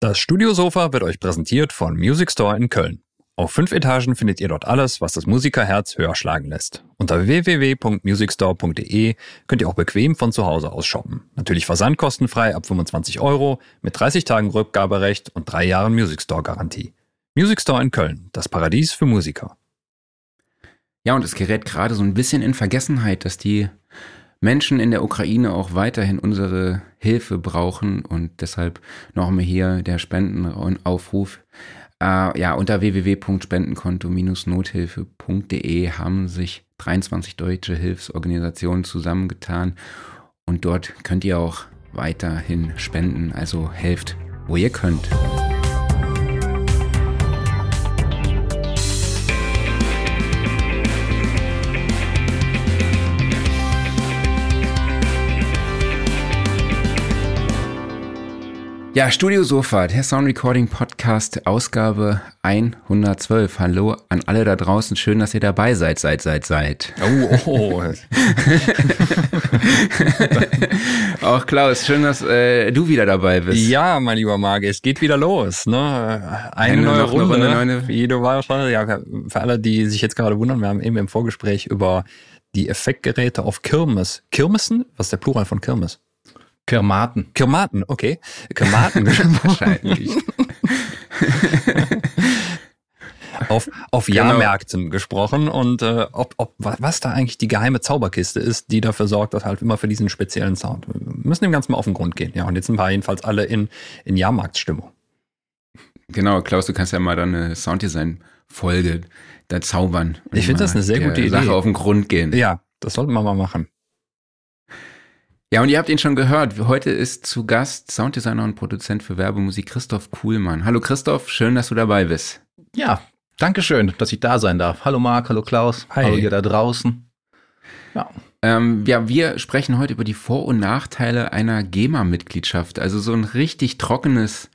Das Studiosofa wird euch präsentiert von Music Store in Köln. Auf fünf Etagen findet ihr dort alles, was das Musikerherz höher schlagen lässt. Unter www.musicstore.de könnt ihr auch bequem von zu Hause aus shoppen. Natürlich versandkostenfrei ab 25 Euro, mit 30 Tagen Rückgaberecht und drei Jahren Music Store Garantie. Music Store in Köln, das Paradies für Musiker. Ja, und es gerät gerade so ein bisschen in Vergessenheit, dass die Menschen in der Ukraine auch weiterhin unsere Hilfe brauchen und deshalb nochmal hier der Spendenaufruf. Äh, ja, unter www.spendenkonto-nothilfe.de haben sich 23 deutsche Hilfsorganisationen zusammengetan und dort könnt ihr auch weiterhin spenden, also helft, wo ihr könnt. Ja, Studio Sofa, der Sound Recording Podcast, Ausgabe 112. Hallo an alle da draußen. Schön, dass ihr dabei seid, seid, seid, seid. Oh, oh. Auch Klaus, schön, dass äh, du wieder dabei bist. Ja, mein lieber Marc, es geht wieder los. Ne? Eine, eine neue Runde. Eine Runde ne? Wie du warst, ja, für alle, die sich jetzt gerade wundern, wir haben eben im Vorgespräch über die Effektgeräte auf Kirmes. Kirmesen? Was ist der Plural von Kirmes? Kirmaten. Kirmaten, okay. Kirmaten wahrscheinlich. auf, auf genau. Jahrmärkten gesprochen und äh, ob, ob, was da eigentlich die geheime Zauberkiste ist, die dafür sorgt, dass halt immer für diesen speziellen Sound. Wir müssen dem Ganzen mal auf den Grund gehen. Ja, und jetzt sind wir jedenfalls alle in, in Jahrmarktstimmung. Genau, Klaus, du kannst ja mal dann eine Sounddesign-Folge da zaubern. Ich finde das eine sehr gute Idee. Sache auf den Grund gehen. Ja, das sollten wir mal machen. Ja, und ihr habt ihn schon gehört. Heute ist zu Gast Sounddesigner und Produzent für Werbemusik Christoph Kuhlmann. Hallo Christoph, schön, dass du dabei bist. Ja, danke schön, dass ich da sein darf. Hallo Marc, hallo Klaus, Hi. hallo ihr da draußen. Ja. Ähm, ja, wir sprechen heute über die Vor- und Nachteile einer GEMA-Mitgliedschaft. Also so ein richtig trockenes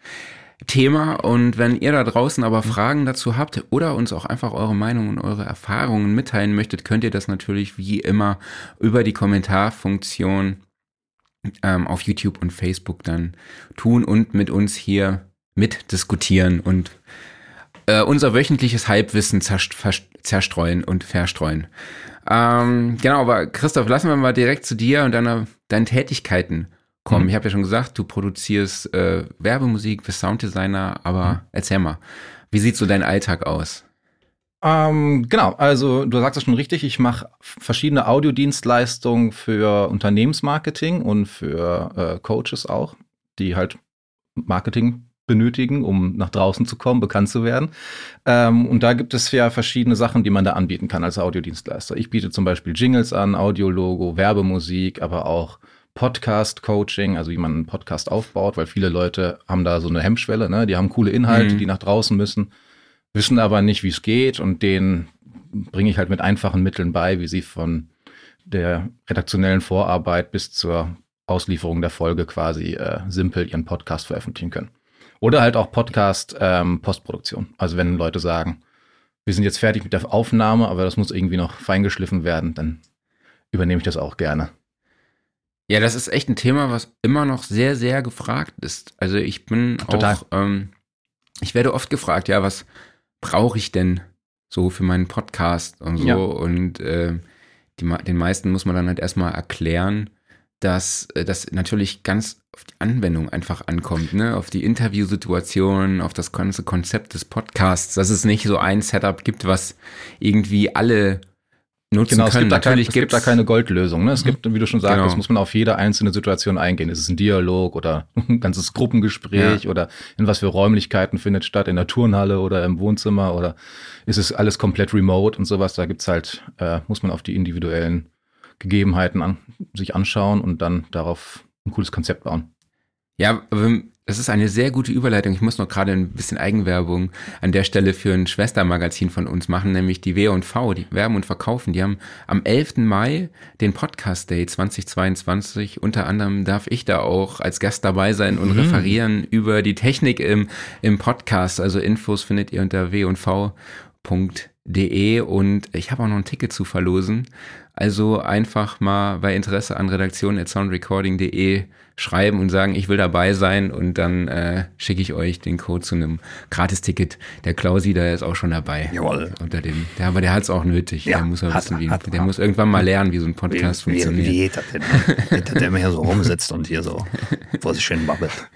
Thema. Und wenn ihr da draußen aber Fragen dazu habt oder uns auch einfach eure Meinung und eure Erfahrungen mitteilen möchtet, könnt ihr das natürlich wie immer über die Kommentarfunktion ähm, auf YouTube und Facebook dann tun und mit uns hier mitdiskutieren und äh, unser wöchentliches Halbwissen zerstreuen und verstreuen. Ähm, genau, aber Christoph, lassen wir mal direkt zu dir und deiner, deinen Tätigkeiten kommen. Mhm. Ich habe ja schon gesagt, du produzierst äh, Werbemusik, bist Sounddesigner, aber mhm. erzähl mal, wie sieht so dein Alltag aus? Ähm, genau, also du sagst es schon richtig, ich mache verschiedene Audiodienstleistungen für Unternehmensmarketing und für äh, Coaches auch, die halt Marketing benötigen, um nach draußen zu kommen, bekannt zu werden. Ähm, und da gibt es ja verschiedene Sachen, die man da anbieten kann als Audiodienstleister. Ich biete zum Beispiel Jingles an, Audiologo, Werbemusik, aber auch Podcast-Coaching, also wie man einen Podcast aufbaut, weil viele Leute haben da so eine Hemmschwelle, ne? die haben coole Inhalte, mhm. die nach draußen müssen wissen aber nicht, wie es geht und denen bringe ich halt mit einfachen Mitteln bei, wie sie von der redaktionellen Vorarbeit bis zur Auslieferung der Folge quasi äh, simpel ihren Podcast veröffentlichen können. Oder halt auch Podcast-Postproduktion. Ähm, also wenn Leute sagen, wir sind jetzt fertig mit der Aufnahme, aber das muss irgendwie noch feingeschliffen werden, dann übernehme ich das auch gerne. Ja, das ist echt ein Thema, was immer noch sehr, sehr gefragt ist. Also ich bin Total. auch, ähm, ich werde oft gefragt, ja, was, brauche ich denn so für meinen Podcast und so. Ja. Und äh, die, den meisten muss man dann halt erstmal erklären, dass äh, das natürlich ganz auf die Anwendung einfach ankommt, ne? auf die Interviewsituation, auf das ganze Konzept des Podcasts, dass es nicht so ein Setup gibt, was irgendwie alle nutzen genau, können. Es gibt, Natürlich da, kein, es gibt da keine Goldlösung. Ne? Es mhm. gibt, wie du schon sagst, genau. das muss man auf jede einzelne Situation eingehen. Ist es ein Dialog oder ein ganzes Gruppengespräch ja. oder in was für Räumlichkeiten findet statt, in der Turnhalle oder im Wohnzimmer oder ist es alles komplett remote und sowas. Da gibt's halt, äh, muss man auf die individuellen Gegebenheiten an, sich anschauen und dann darauf ein cooles Konzept bauen. Ja, aber das ist eine sehr gute Überleitung. Ich muss noch gerade ein bisschen Eigenwerbung an der Stelle für ein Schwestermagazin von uns machen, nämlich die W&V, die Werben und Verkaufen. Die haben am 11. Mai den Podcast Day 2022. Unter anderem darf ich da auch als Gast dabei sein und mhm. referieren über die Technik im, im Podcast. Also Infos findet ihr unter w&v.de De und ich habe auch noch ein Ticket zu verlosen. Also einfach mal bei Interesse an redaktion.soundrecording.de schreiben und sagen, ich will dabei sein und dann äh, schicke ich euch den Code zu einem Gratisticket. Der Klausi, der ist auch schon dabei. Jawohl. Unter dem, der, aber der hat es auch nötig. Ja, der muss hat wissen, wie, hat er. der muss irgendwann mal lernen, wie so ein Podcast wie, wie, funktioniert. wie geht das denn? Geht das, der immer hier so rumsitzt und hier so vor sich schön babbelt.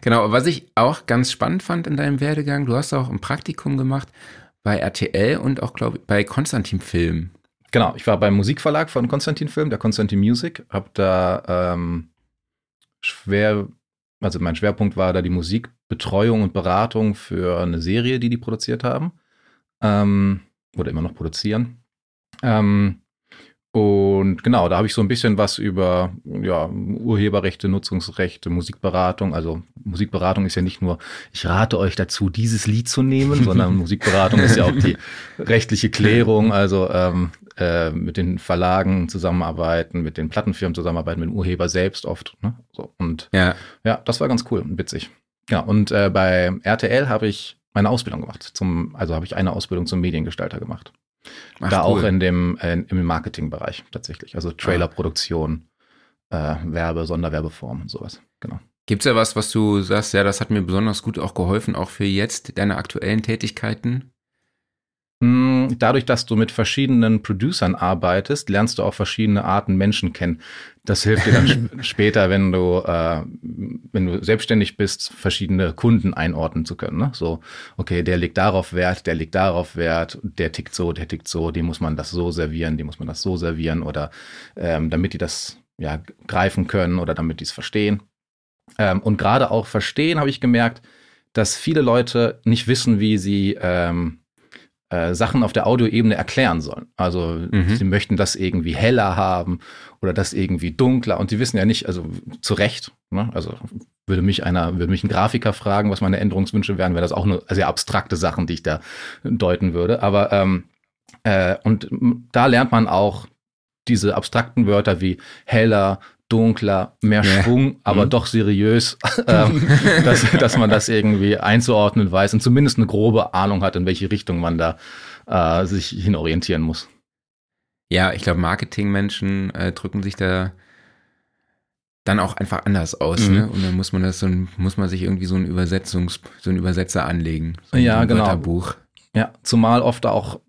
Genau, was ich auch ganz spannend fand in deinem Werdegang, du hast auch ein Praktikum gemacht bei RTL und auch, glaube ich, bei Konstantin Film. Genau, ich war beim Musikverlag von Konstantin Film, der Konstantin Music, habe da ähm, schwer, also mein Schwerpunkt war da die Musikbetreuung und Beratung für eine Serie, die die produziert haben ähm, oder immer noch produzieren. Ähm, und genau, da habe ich so ein bisschen was über ja, Urheberrechte, Nutzungsrechte, Musikberatung. Also Musikberatung ist ja nicht nur, ich rate euch dazu, dieses Lied zu nehmen, sondern Musikberatung ist ja auch die rechtliche Klärung, also ähm, äh, mit den Verlagen zusammenarbeiten, mit den Plattenfirmen zusammenarbeiten, mit dem Urheber selbst oft. Ne? So, und Ja, ja, das war ganz cool und witzig. Ja, und äh, bei RTL habe ich meine Ausbildung gemacht. Zum, also habe ich eine Ausbildung zum Mediengestalter gemacht. Ach, da cool. auch in dem äh, im Marketingbereich tatsächlich. Also Trailerproduktion, äh, Werbe, Sonderwerbeform und sowas. Genau. Gibt es ja was, was du sagst, ja, das hat mir besonders gut auch geholfen, auch für jetzt deine aktuellen Tätigkeiten? Mm, Dadurch, dass du mit verschiedenen Producern arbeitest, lernst du auch verschiedene Arten Menschen kennen. Das hilft dir dann sp- später, wenn du, äh, wenn du selbstständig bist, verschiedene Kunden einordnen zu können. Ne? So, okay, der legt darauf Wert, der legt darauf Wert, der tickt so, der tickt so, dem muss man das so servieren, dem muss man das so servieren oder ähm, damit die das ja greifen können oder damit die es verstehen. Ähm, und gerade auch verstehen habe ich gemerkt, dass viele Leute nicht wissen, wie sie ähm, äh, Sachen auf der Audioebene erklären sollen. Also Mhm. sie möchten das irgendwie heller haben oder das irgendwie dunkler und sie wissen ja nicht, also zu Recht, ne? also würde mich einer, würde mich ein Grafiker fragen, was meine Änderungswünsche wären, wäre das auch nur sehr abstrakte Sachen, die ich da deuten würde. Aber ähm, äh, und da lernt man auch diese abstrakten Wörter wie heller, dunkler, mehr Ja. Schwung, aber Mhm. doch seriös, ähm, dass, dass man das irgendwie einzuordnen weiß und zumindest eine grobe Ahnung hat, in welche Richtung man da äh, sich hin orientieren muss. Ja, ich glaube, Marketingmenschen äh, drücken sich da dann auch einfach anders aus, Mhm. ne? Und dann muss man das so ein, muss man sich irgendwie so ein Übersetzungs, so ein Übersetzer anlegen. So ein- Ja, so ein genau. Wörterbuch. Ja, zumal oft auch,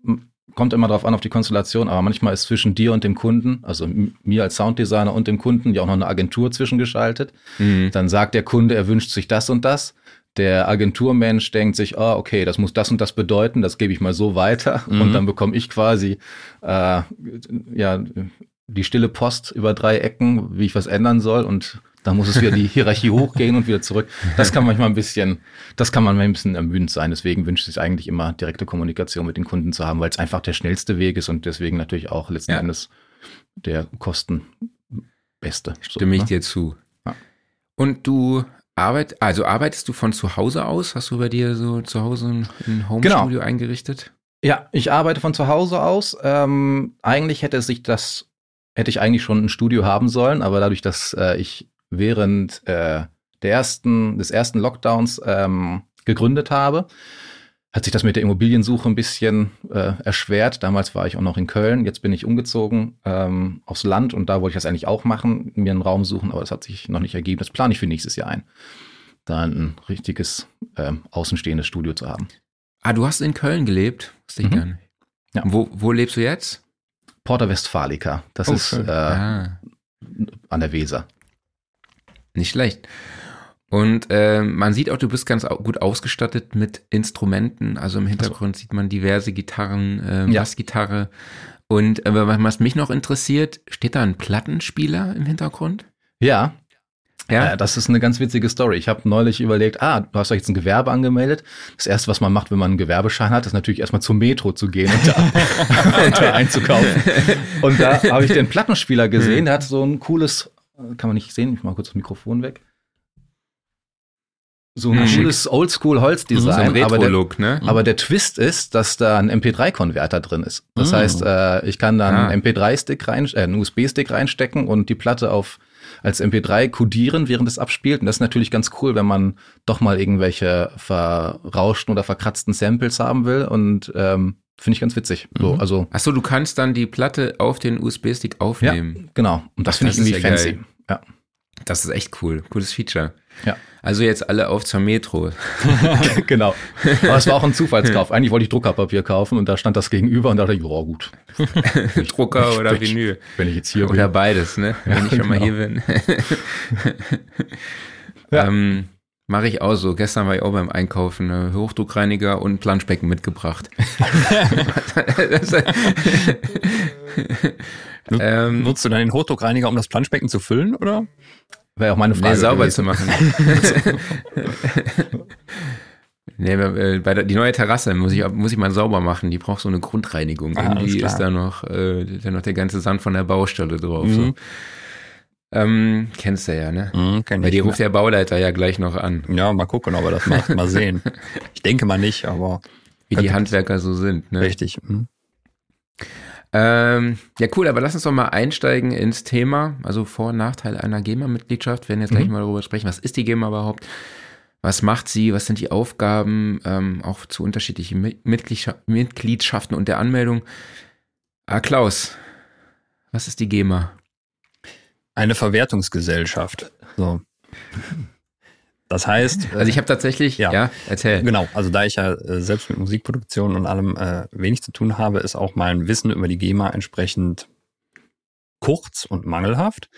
kommt immer drauf an, auf die Konstellation, aber manchmal ist zwischen dir und dem Kunden, also mir als Sounddesigner und dem Kunden, ja auch noch eine Agentur zwischengeschaltet. Mhm. Dann sagt der Kunde, er wünscht sich das und das. Der Agenturmensch denkt sich, ah, okay, das muss das und das bedeuten, das gebe ich mal so weiter. Mhm. Und dann bekomme ich quasi äh, ja, die stille Post über drei Ecken, wie ich was ändern soll. Und dann muss es wieder die Hierarchie hochgehen und wieder zurück. Das kann manchmal ein bisschen, das kann manchmal ein bisschen ermüdend sein. Deswegen wünscht es sich eigentlich immer direkte Kommunikation mit den Kunden zu haben, weil es einfach der schnellste Weg ist und deswegen natürlich auch letzten Ja. Endes der kostenbeste. Stimme ich ne? dir zu. Ja. Und du arbeit, also arbeitest du von zu Hause aus? Hast du bei dir so zu Hause ein, Homestudio eingerichtet? Ja, ich arbeite von zu Hause aus. Ähm, eigentlich hätte sich das, hätte ich eigentlich schon ein Studio haben sollen, aber dadurch, dass äh, ich während äh, der ersten, des ersten Lockdowns ähm, gegründet habe, hat sich das mit der Immobiliensuche ein bisschen äh, erschwert. Damals war ich auch noch in Köln, jetzt bin ich umgezogen ähm, aufs Land und da wollte ich das eigentlich auch machen, mir einen Raum suchen, aber das hat sich noch nicht ergeben. Das plane ich für nächstes Jahr ein, da ein richtiges ähm, außenstehendes Studio zu haben. Ah, du hast in Köln gelebt? Wusste ich Mhm. gar nicht. Ja. Wo, wo lebst du jetzt? Porta Westfalica, das Oh, ist äh, ah, an der Weser. Nicht schlecht. Und äh, man sieht auch, du bist ganz gut ausgestattet mit Instrumenten. Also im Hintergrund sieht man diverse Gitarren, äh, Ja. Bassgitarre. Und äh, was mich noch interessiert, steht da ein Plattenspieler im Hintergrund? Ja, Ja. äh, das ist eine ganz witzige Story. Ich habe neulich überlegt, ah, du hast doch jetzt ein Gewerbe angemeldet. Das erste, was man macht, wenn man einen Gewerbeschein hat, ist natürlich erstmal zum Metro zu gehen und da, und da einzukaufen. Und da habe ich den Plattenspieler gesehen, der hat so ein cooles, kann man nicht sehen, ich mach mal kurz das Mikrofon weg. So ein schick. cooles so Oldschool-Holzdesign. ein aber der, Retro-Look, ne? Aber der Twist ist, dass da ein MP3-Konverter drin ist. Das Oh. heißt, äh, ich kann da Ah. einen MP3-Stick rein, äh, einen USB-Stick reinstecken und die Platte auf als MP3 kodieren, während es abspielt. Und das ist natürlich ganz cool, wenn man doch mal irgendwelche verrauschten oder verkratzten Samples haben will. Und ähm, finde ich ganz witzig. So, mhm. also, Achso, du kannst dann die Platte auf den USB-Stick aufnehmen. Ja, genau. Und das finde ich irgendwie ja fancy. Geil. Ja. Das ist echt cool. Cooles Feature. Ja. Also jetzt alle auf zur Metro. genau. Aber es war auch ein Zufallskauf. Eigentlich wollte ich Druckerpapier kaufen und da stand das gegenüber und dachte ich, ja gut. Drucker oder wenn ich, Vinyl. Wenn ich jetzt hier Oder bin. beides, ne? Wenn Ja, ich schon mal genau. hier bin. Ja. ähm, Mache ich auch so. Gestern war ich auch beim Einkaufen, ne? Hochdruckreiniger und Planschbecken mitgebracht. Ähm, Nutzt du dann den Hochdruckreiniger, um das Planschbecken zu füllen, oder? Wäre auch meine Frage. nee, sauber gewesen. zu machen. nee, äh, bei der, die neue Terrasse muss ich, muss ich mal sauber machen. Die braucht so eine Grundreinigung. Ah, Irgendwie ist da noch, äh, da noch der ganze Sand von der Baustelle drauf. Mhm. So. Ähm, kennst du ja, ne? Mhm, kenn Weil ich. die ruft der Bauleiter ja gleich noch an, Ja, mal gucken, ob er das macht. Mal sehen. Ich denke mal nicht, aber wie die Handwerker so sind. Ne? richtig. Mhm. Ähm, ja, cool, aber lass uns doch mal einsteigen ins Thema. Also Vor- und Nachteile einer GEMA-Mitgliedschaft. Wir werden jetzt gleich Mhm. mal darüber sprechen. Was ist die GEMA überhaupt? Was macht sie? Was sind die Aufgaben? Ähm, auch zu unterschiedlichen Mi- Mitgliedscha Mitgliedschaften und der Anmeldung. Ah, Klaus, was ist die GEMA? Eine Verwertungsgesellschaft. So. Das heißt, Also ich habe tatsächlich, ja, Ja. erzähl. Genau, also da ich ja äh, selbst mit Musikproduktion und allem äh, wenig zu tun habe, ist auch mein Wissen über die GEMA entsprechend kurz und mangelhaft.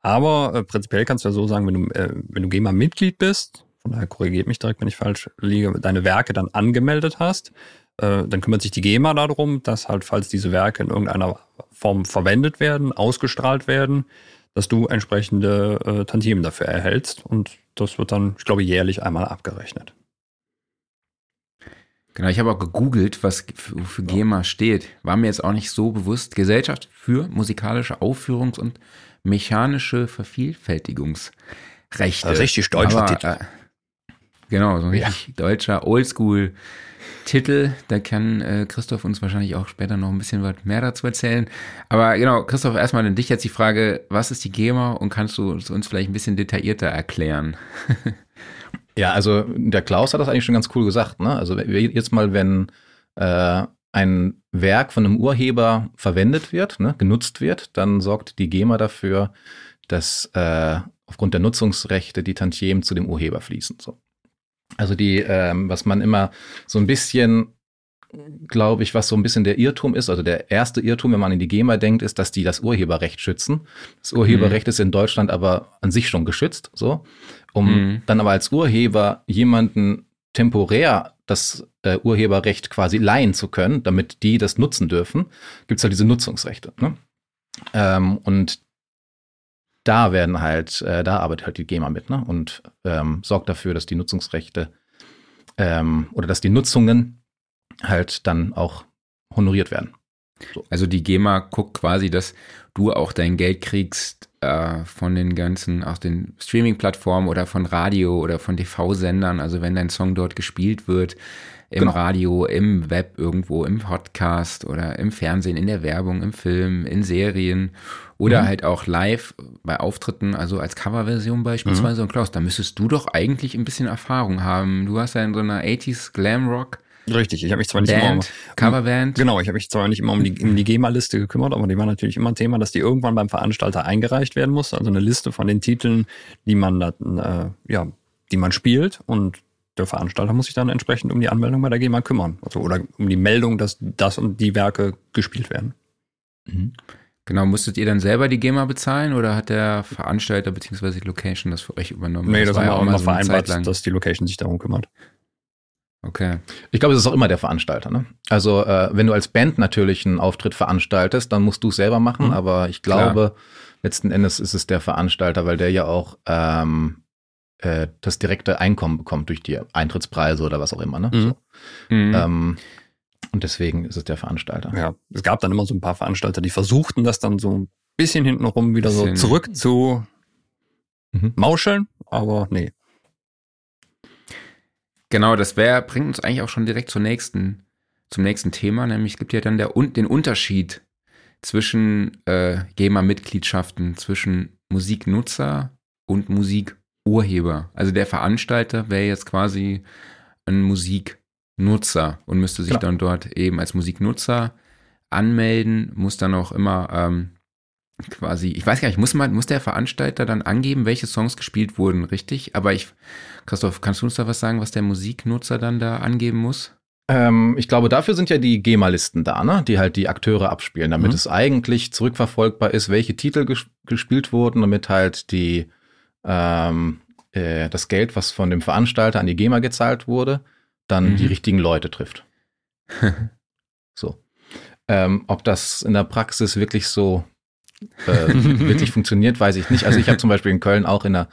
Aber äh, prinzipiell kannst du ja so sagen, wenn du, äh, wenn du GEMA-Mitglied bist, von daher korrigiert mich direkt, wenn ich falsch liege, deine Werke dann angemeldet hast, äh, dann kümmert sich die GEMA darum, dass halt, falls diese Werke in irgendeiner Form verwendet werden, ausgestrahlt werden, dass du entsprechende äh, Tantiemen dafür erhältst. Und das wird dann, ich glaube, jährlich einmal abgerechnet. Genau, ich habe auch gegoogelt, was für, GEMA steht. War mir jetzt auch nicht so bewusst. Gesellschaft für musikalische Aufführungs- und mechanische Vervielfältigungsrechte. Richtig deutscher Aber, Titel. Äh, genau, so ein Ja. richtig deutscher Oldschool-Titel. Da kann äh, Christoph uns wahrscheinlich auch später noch ein bisschen was mehr dazu erzählen. Aber genau, Christoph, erstmal an dich jetzt die Frage, was ist die GEMA und kannst du es uns vielleicht ein bisschen detaillierter erklären? Ja, also der Klaus hat das eigentlich schon ganz cool gesagt. Ne? Also jetzt mal, wenn äh, ein Werk von einem Urheber verwendet wird, ne, genutzt wird, dann sorgt die GEMA dafür, dass äh, aufgrund der Nutzungsrechte die Tantiemen zu dem Urheber fließen. So. Also die, ähm, was man immer so ein bisschen, glaube ich, was so ein bisschen der Irrtum ist, also der erste Irrtum, wenn man in die GEMA denkt, ist, dass die das Urheberrecht schützen. Das Urheberrecht ist in Deutschland aber an sich schon geschützt, so. Um Mhm. dann aber als Urheber jemanden temporär das äh, Urheberrecht quasi leihen zu können, damit die das nutzen dürfen, gibt es halt diese Nutzungsrechte. Ne? Ähm, und da werden halt, äh, da arbeitet halt die GEMA mit ne? und ähm, sorgt dafür, dass die Nutzungsrechte ähm, oder dass die Nutzungen halt dann auch honoriert werden. Also die GEMA guckt quasi, dass du auch dein Geld kriegst äh, von den ganzen, aus den Streaming-Plattformen oder von Radio oder von TV-Sendern. Also wenn dein Song dort gespielt wird, im Genau. Radio, im Web irgendwo, im Podcast oder im Fernsehen, in der Werbung, im Film, in Serien oder Mhm. halt auch live bei Auftritten, also als Coverversion beispielsweise. Und Klaus, da müsstest du doch eigentlich ein bisschen Erfahrung haben. Du hast ja in so einer 80s Glam Rock Richtig, ich habe mich zwar nicht immer um, Band, Coverband. genau, ich habe mich zwar nicht immer um die, um die GEMA-Liste gekümmert, aber die war natürlich immer ein Thema, dass die irgendwann beim Veranstalter eingereicht werden muss. Also eine Liste von den Titeln, die man dann, äh, ja, die man spielt und der Veranstalter muss sich dann entsprechend um die Anmeldung bei der GEMA kümmern. Also oder um die Meldung, dass das und die Werke gespielt werden. Genau, musstet ihr dann selber die GEMA bezahlen oder hat der Veranstalter bzw. die Location das für euch übernommen? Nee, das, war haben wir auch immer so vereinbart, dass die Location sich darum kümmert. Okay. Ich glaube, es ist auch immer der Veranstalter. Ne? Also äh, wenn du als Band natürlich einen Auftritt veranstaltest, dann musst du es selber machen. Mhm. Aber ich glaube, letzten Endes ist es der Veranstalter, weil der ja auch ähm, äh, das direkte Einkommen bekommt durch die Eintrittspreise oder was auch immer. Ne? Mhm. So. Mhm. Ähm, und deswegen ist es der Veranstalter. Ja, es gab dann immer so ein paar Veranstalter, die versuchten, das dann so ein bisschen hintenrum wieder so Bisschen. zurück zu Mhm. mauscheln, aber nee. Genau, das wär, bringt uns eigentlich auch schon direkt zur nächsten, zum nächsten Thema, nämlich es gibt ja dann der, den Unterschied zwischen äh, GEMA-Mitgliedschaften, zwischen Musiknutzer und Musikurheber. Also der Veranstalter wäre jetzt quasi ein Musiknutzer und müsste sich genau. dann dort eben als Musiknutzer anmelden, muss dann auch immer ähm, quasi, ich weiß gar nicht, muss man, muss der Veranstalter dann angeben, welche Songs gespielt wurden, richtig? Aber ich, Christoph, kannst du uns da was sagen, was der Musiknutzer dann da angeben muss? Ähm, ich glaube, dafür sind ja die GEMA-Listen da, ne? die halt die Akteure abspielen, damit mhm. es eigentlich zurückverfolgbar ist, welche Titel ges gespielt wurden, damit halt die ähm, äh, das Geld, was von dem Veranstalter an die GEMA gezahlt wurde, dann mhm. die richtigen Leute trifft. so. Ähm, ob das in der Praxis wirklich so äh, wirklich funktioniert, weiß ich nicht. Also ich habe zum Beispiel in Köln auch in einer,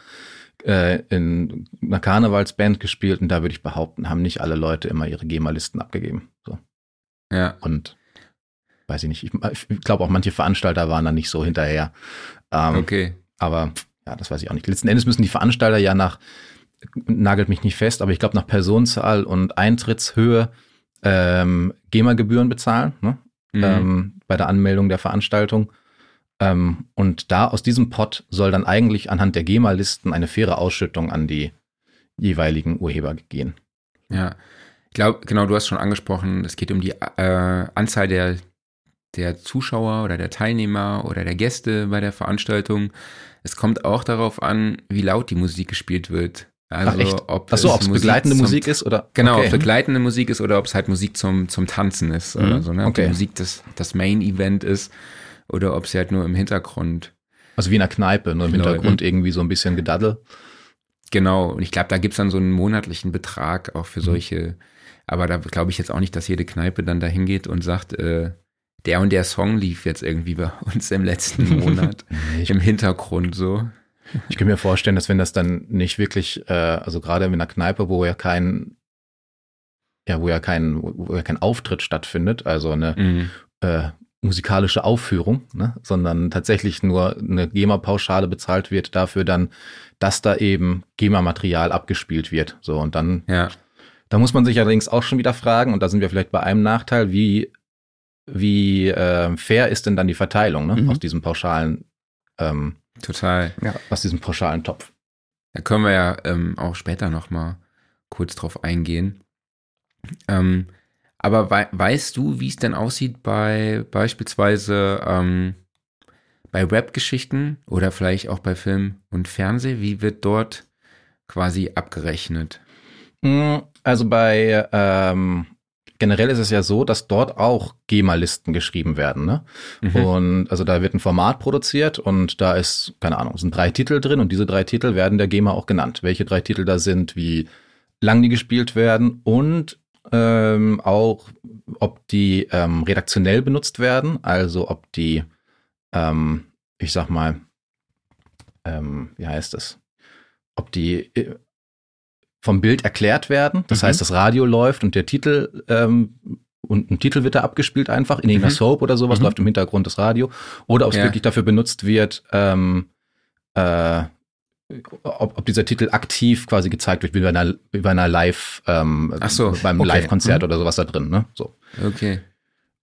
äh, in einer Karnevalsband gespielt und da würde ich behaupten, haben nicht alle Leute immer ihre GEMA-Listen abgegeben. So. Ja. Und weiß ich nicht, ich, ich glaube auch manche Veranstalter waren da nicht so hinterher. Ähm, okay. Aber ja, das weiß ich auch nicht. Letzten Endes müssen die Veranstalter ja nach, nagelt mich nicht fest, aber ich glaube nach Personenzahl und Eintrittshöhe ähm, GEMA-Gebühren bezahlen, ne? mhm. ähm, bei der Anmeldung der Veranstaltung. Ähm, und da aus diesem Pot soll dann eigentlich anhand der GEMA-Listen eine faire Ausschüttung an die jeweiligen Urheber gehen. Ja, ich glaube, genau, du hast schon angesprochen, es geht um die äh, Anzahl der, der Zuschauer oder der Teilnehmer oder der Gäste bei der Veranstaltung. Es kommt auch darauf an, wie laut die Musik gespielt wird. Also Ach, echt? ob Achso, ob es begleitende zum, Musik ist oder genau, okay. ob begleitende Musik ist oder ob es halt Musik zum zum Tanzen ist mhm. oder so, ne? Ob okay. die Musik das das Main Event ist oder ob sie halt nur im Hintergrund. Also wie in einer Kneipe, nur im Hintergrund irgendwie so ein bisschen Gedaddel. Genau, und ich glaube, da gibt es dann so einen monatlichen Betrag auch für mhm. solche, aber da glaube ich jetzt auch nicht, dass jede Kneipe dann da hingeht und sagt, äh, der und der Song lief jetzt irgendwie bei uns im letzten Monat im Hintergrund so. Ich kann mir vorstellen, dass wenn das dann nicht wirklich, äh, also gerade in einer Kneipe, wo ja kein, ja, wo ja kein, wo ja kein Auftritt stattfindet, also eine mhm. äh, musikalische Aufführung, ne? sondern tatsächlich nur eine GEMA-Pauschale bezahlt wird dafür dann, dass da eben GEMA-Material abgespielt wird. So und dann, ja. da muss man sich allerdings auch schon wieder fragen, und da sind wir vielleicht bei einem Nachteil, wie wie äh, fair ist denn dann die Verteilung ne? Mhm. aus diesem pauschalen ähm, Total. Ja, aus diesem pauschalen Topf. Da können wir ja ähm, auch später noch mal kurz drauf eingehen. Ähm, aber wei weißt du, wie es denn aussieht bei beispielsweise ähm, bei Webgeschichten oder vielleicht auch bei Film und Fernsehen? Wie wird dort quasi abgerechnet? Hm, also bei ähm, generell ist es ja so, dass dort auch GEMA-Listen geschrieben werden. Ne? Mhm. Und also da wird ein Format produziert und da ist, keine Ahnung, sind drei Titel drin und diese drei Titel werden der GEMA auch genannt. Welche drei Titel da sind, wie lang die gespielt werden und ähm, auch, ob die ähm, redaktionell benutzt werden, also ob die, ähm, ich sag mal, ähm, wie heißt das, ob die äh, vom Bild erklärt werden. Das mhm. heißt, das Radio läuft und der Titel ähm, und ein Titel wird da abgespielt einfach in irgendeiner mhm. Soap oder sowas mhm. läuft im Hintergrund das Radio oder ob es ja. wirklich dafür benutzt wird, ähm, äh, ob, ob dieser Titel aktiv quasi gezeigt wird, wie bei einer, wie bei einer Live, ähm, Ach so, beim okay. Live-Konzert mhm. oder sowas da drin, ne? So. Okay.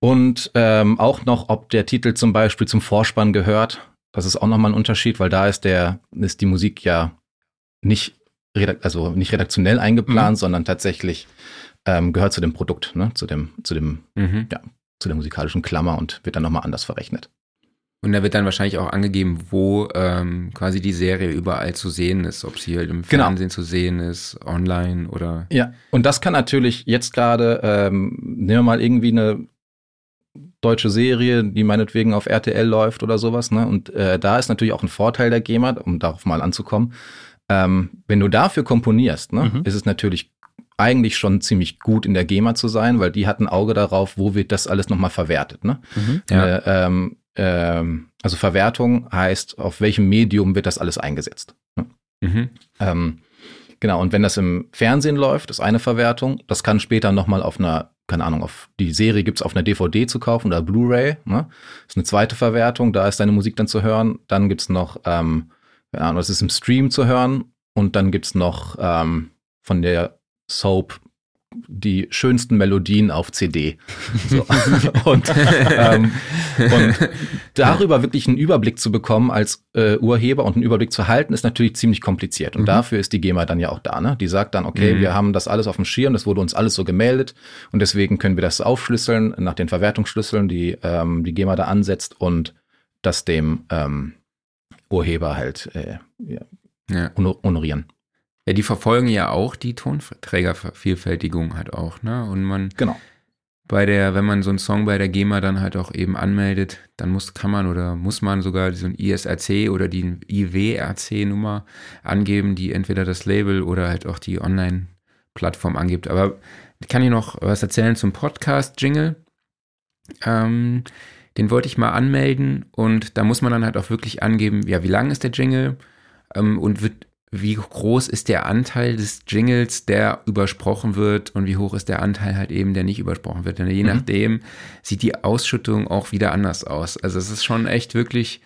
Und ähm, auch noch, ob der Titel zum Beispiel zum Vorspann gehört. Das ist auch nochmal ein Unterschied, weil da ist der, ist die Musik ja nicht, also nicht redaktionell eingeplant, mhm. sondern tatsächlich ähm, gehört zu dem Produkt, ne? Zu dem, zu dem, mhm. ja, zu der musikalischen Klammer und wird dann nochmal anders verrechnet. Und da wird dann wahrscheinlich auch angegeben, wo ähm, quasi die Serie überall zu sehen ist, ob sie halt im genau. Fernsehen zu sehen ist, online oder. Ja, und das kann natürlich jetzt gerade, ähm, nehmen wir mal irgendwie eine deutsche Serie, die meinetwegen auf RTL läuft oder sowas, ne? Und äh, da ist natürlich auch ein Vorteil der GEMA, um darauf mal anzukommen. Ähm, wenn du dafür komponierst, ne, mhm. ist es natürlich eigentlich schon ziemlich gut in der GEMA zu sein, weil die hat ein Auge darauf, wo wird das alles nochmal verwertet. Ne? Mhm, ja. äh, ähm, ähm, also Verwertung heißt, auf welchem Medium wird das alles eingesetzt. Ne? Mhm. Ähm, genau, und wenn das im Fernsehen läuft, ist eine Verwertung. Das kann später nochmal auf einer, keine Ahnung, auf die Serie gibt's auf einer DVD zu kaufen oder Blu-ray. Ne? Das ist eine zweite Verwertung, da ist deine Musik dann zu hören. Dann gibt's noch, ähm, Ahnung, das ist im Stream zu hören. Und dann gibt's noch ähm, von der Soap die schönsten Melodien auf CD. So. und, ähm, und darüber wirklich einen Überblick zu bekommen als äh, Urheber und einen Überblick zu halten, ist natürlich ziemlich kompliziert. Und mhm. dafür ist die GEMA dann ja auch da. Ne? Die sagt dann, okay, mhm. wir haben das alles auf dem Schirm, das wurde uns alles so gemeldet und deswegen können wir das aufschlüsseln nach den Verwertungsschlüsseln, die ähm, die GEMA da ansetzt und das dem ähm, Urheber halt äh, ja, ja. honorieren. Ja, die verfolgen ja auch die Tonträgervervielfältigung halt auch, ne? Und man genau. bei der, wenn man so einen Song bei der GEMA dann halt auch eben anmeldet, dann muss, kann man oder muss man sogar so ein ISRC oder die IWRC-Nummer angeben, die entweder das Label oder halt auch die Online-Plattform angibt. Aber ich kann hier noch was erzählen zum Podcast-Jingle. Ähm, den wollte ich mal anmelden und da muss man dann halt auch wirklich angeben, ja, wie lang ist der Jingle ähm, und wird, wie groß ist der Anteil des Jingles, der übersprochen wird und wie hoch ist der Anteil halt eben, der nicht übersprochen wird. Denn je mhm. nachdem sieht die Ausschüttung auch wieder anders aus. Also es ist schon echt wirklich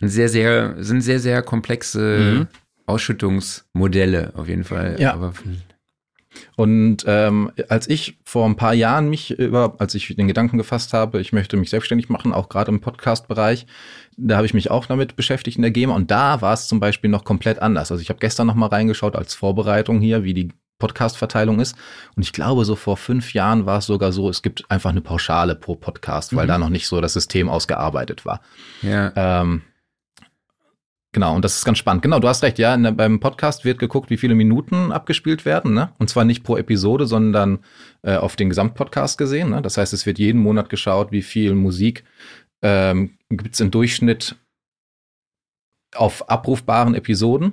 ein sehr, sehr, sind sehr, sehr komplexe mhm. Ausschüttungsmodelle auf jeden Fall. Ja. Aber und ähm, als ich vor ein paar Jahren mich über, als ich den Gedanken gefasst habe, ich möchte mich selbstständig machen, auch gerade im Podcast-Bereich, da habe ich mich auch damit beschäftigt in der GEMA und da war es zum Beispiel noch komplett anders. Also ich habe gestern noch mal reingeschaut als Vorbereitung hier, wie die Podcast-Verteilung ist. Und ich glaube, so vor fünf Jahren war es sogar so, es gibt einfach eine Pauschale pro Podcast, weil mhm. da noch nicht so das System ausgearbeitet war. Ja. Ähm, Genau, und das ist ganz spannend. Genau, du hast recht, ja, der, beim Podcast wird geguckt, wie viele Minuten abgespielt werden, ne? Und zwar nicht pro Episode, sondern äh, auf den Gesamtpodcast gesehen. Ne? Das heißt, es wird jeden Monat geschaut, wie viel Musik ähm, gibt es im Durchschnitt auf abrufbaren Episoden,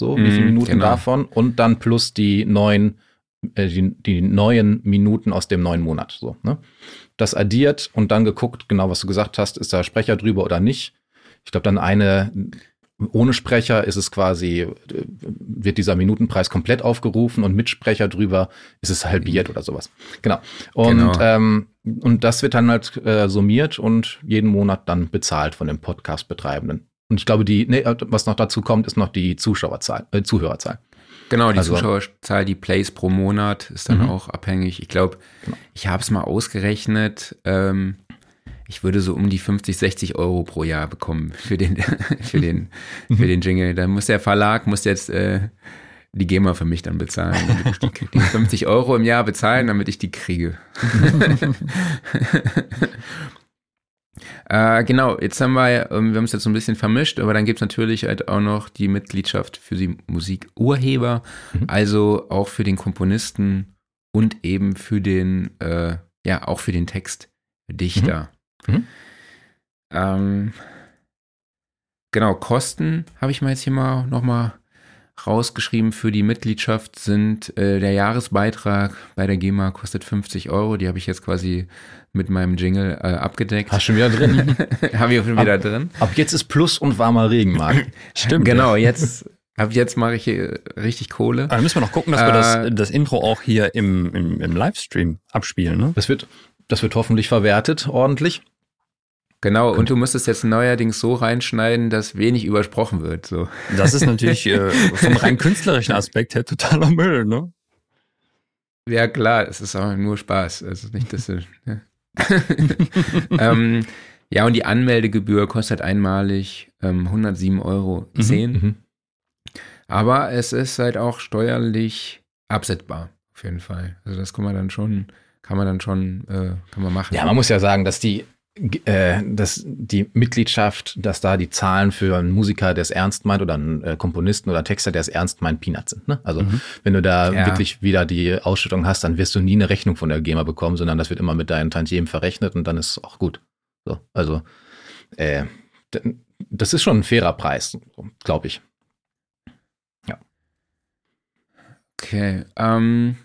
so, wie viele mhm, Minuten genau. davon und dann plus die neuen, äh, die, die, neuen Minuten aus dem neuen Monat. So, ne? Das addiert und dann geguckt, genau was du gesagt hast, ist da Sprecher drüber oder nicht. Ich glaube, dann eine ohne Sprecher ist es quasi, wird dieser Minutenpreis komplett aufgerufen und mit Sprecher drüber ist es halbiert oder sowas. Genau. Und, genau. Ähm, und das wird dann halt äh, summiert und jeden Monat dann bezahlt von dem Podcast-Betreibenden. Und ich glaube, die, nee, was noch dazu kommt, ist noch die Zuschauerzahl, äh, Zuhörerzahl. Genau, die also, Zuschauerzahl, die Plays pro Monat ist dann mhm. auch abhängig. Ich glaube, genau. ich habe es mal ausgerechnet. Ähm, ich würde so um die 50, 60 Euro pro Jahr bekommen für den, für den, für den Jingle. Da muss der Verlag, muss jetzt äh, die GEMA für mich dann bezahlen. Die, die 50 Euro im Jahr bezahlen, damit ich die kriege. äh, genau, jetzt haben wir, ähm, wir haben es jetzt so ein bisschen vermischt, aber dann gibt es natürlich halt auch noch die Mitgliedschaft für die Musikurheber, mhm. also auch für den Komponisten und eben für den, äh, ja, auch für den Textdichter. Mhm. Mhm. Ähm, genau, Kosten habe ich mal jetzt hier mal nochmal rausgeschrieben für die Mitgliedschaft sind äh, der Jahresbeitrag bei der GEMA kostet 50 Euro. Die habe ich jetzt quasi mit meinem Jingle äh, abgedeckt. Hast du schon wieder drin? habe ich schon wieder ab, drin. Ab jetzt ist Plus und warmer Regen, Marc. Stimmt. Genau, jetzt Ab jetzt mache ich hier richtig Kohle. Aber dann müssen wir noch gucken, dass äh, wir das, äh, das Intro auch hier im, im, im Livestream abspielen. Ne? Das, wird, das wird hoffentlich verwertet ordentlich. Genau, und du musst es jetzt neuerdings so reinschneiden, dass wenig übersprochen wird. So. Das ist natürlich äh, vom rein künstlerischen Aspekt her totaler Müll, ne? Ja, klar, es ist auch nur Spaß. Also nicht, dass du, ja. ähm, ja, und die Anmeldegebühr kostet einmalig ähm, 107,10 Euro. Mhm, mhm, Aber es ist halt auch steuerlich absetzbar, auf jeden Fall. Also das kann man dann schon, kann man dann schon, äh, kann man machen. Ja, man muss ja sagen, dass die äh, dass die Mitgliedschaft, dass da die Zahlen für einen Musiker, der es ernst meint, oder einen äh, Komponisten oder Texter, der es ernst meint, Peanuts sind. Ne? Also mhm. wenn du da ja. wirklich wieder die Ausschüttung hast, dann wirst du nie eine Rechnung von der GEMA bekommen, sondern das wird immer mit deinen Tantiemen verrechnet und dann ist auch gut. So, also äh, das ist schon ein fairer Preis, glaube ich. Ja. Okay. Ähm,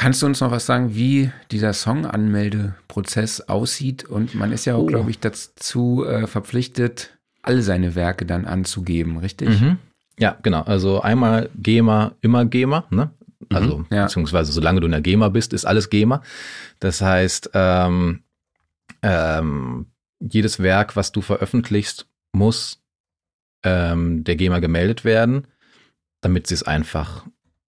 Kannst du uns noch was sagen, wie dieser Song-Anmeldeprozess aussieht? Und man ist ja auch, oh. glaube ich, dazu äh, verpflichtet, all seine Werke dann anzugeben, richtig? Mhm. Ja, genau. Also einmal GEMA, immer GEMA, ne? Mhm. Also, mhm, ja. beziehungsweise solange du in der GEMA bist, ist alles GEMA. Das heißt, ähm, ähm, jedes Werk, was du veröffentlichst, muss ähm, der GEMA gemeldet werden, damit sie es einfach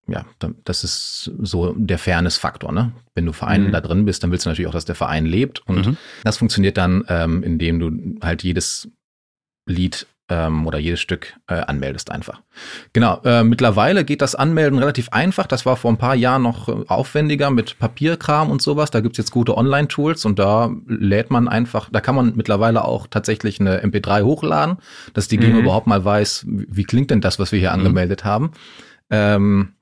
ja, das ist so der Fairness-Faktor. Ne? Wenn du Verein mhm. da drin bist, dann willst du natürlich auch, dass der Verein lebt. Und mhm. das funktioniert dann, ähm, indem du halt jedes Lied ähm, oder jedes Stück äh, anmeldest einfach. Genau, äh, mittlerweile geht das Anmelden relativ einfach. Das war vor ein paar Jahren noch äh, aufwendiger mit Papierkram und sowas. Da gibt's jetzt gute Online-Tools und da lädt man einfach, da kann man mittlerweile auch tatsächlich eine MP3 hochladen, dass die mhm. überhaupt mal weiß, wie klingt denn das, was wir hier mhm. angemeldet haben. Ähm,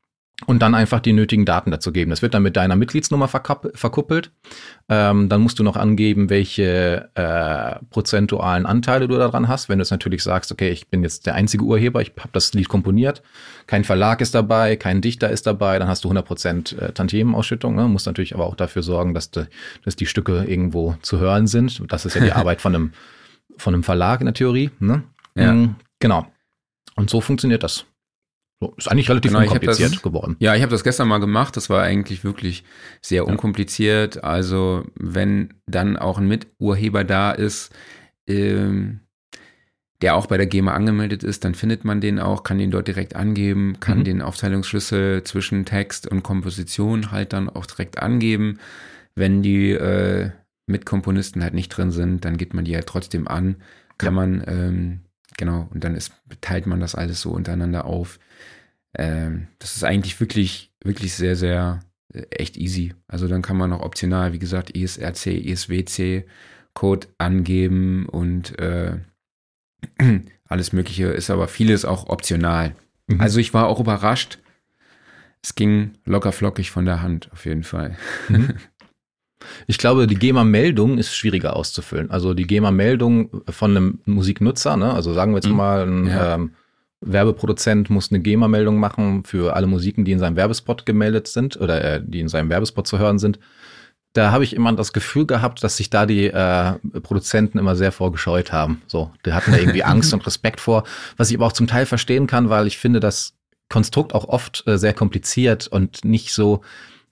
und dann einfach die nötigen Daten dazu geben. Das wird dann mit deiner Mitgliedsnummer verkuppelt. Ähm, dann musst du noch angeben, welche äh, prozentualen Anteile du daran hast. Wenn du jetzt natürlich sagst, okay, ich bin jetzt der einzige Urheber, ich habe das Lied komponiert, kein Verlag ist dabei, kein Dichter ist dabei, dann hast du 100 Prozent äh, Tantiemenausschüttung. Ne? Musst natürlich aber auch dafür sorgen, dass, de, dass die Stücke irgendwo zu hören sind. Das ist ja die Arbeit von einem, von einem Verlag in der Theorie. Ne? Ja. Mhm, genau. Und so funktioniert das. So, ist eigentlich relativ genau, unkompliziert das, geworden. Ja, ich habe das gestern mal gemacht. Das war eigentlich wirklich sehr unkompliziert. Also wenn dann auch ein Miturheber da ist, ähm, der auch bei der GEMA angemeldet ist, dann findet man den auch, kann den dort direkt angeben, kann mhm. den Aufteilungsschlüssel zwischen Text und Komposition halt dann auch direkt angeben. Wenn die äh, Mitkomponisten halt nicht drin sind, dann gibt man die halt trotzdem an, kann ja. man, ähm, genau, und dann ist, teilt man das alles so untereinander auf. Ähm, das ist eigentlich wirklich, wirklich sehr, sehr äh, echt easy. Also dann kann man noch optional, wie gesagt, ESRC, ESWC Code angeben und äh, alles Mögliche ist aber vieles auch optional. Mhm. Also ich war auch überrascht. Es ging locker flockig von der Hand, auf jeden Fall. Mhm. Ich glaube, die GEMA-Meldung ist schwieriger auszufüllen. Also die GEMA-Meldung von einem Musiknutzer, ne? also sagen wir jetzt mhm. mal ein ja. ähm, Werbeproduzent muss eine GEMA-Meldung machen für alle Musiken, die in seinem Werbespot gemeldet sind oder äh, die in seinem Werbespot zu hören sind. Da habe ich immer das Gefühl gehabt, dass sich da die äh, Produzenten immer sehr vorgescheut haben. So, die hatten da irgendwie Angst und Respekt vor, was ich aber auch zum Teil verstehen kann, weil ich finde das Konstrukt auch oft äh, sehr kompliziert und nicht so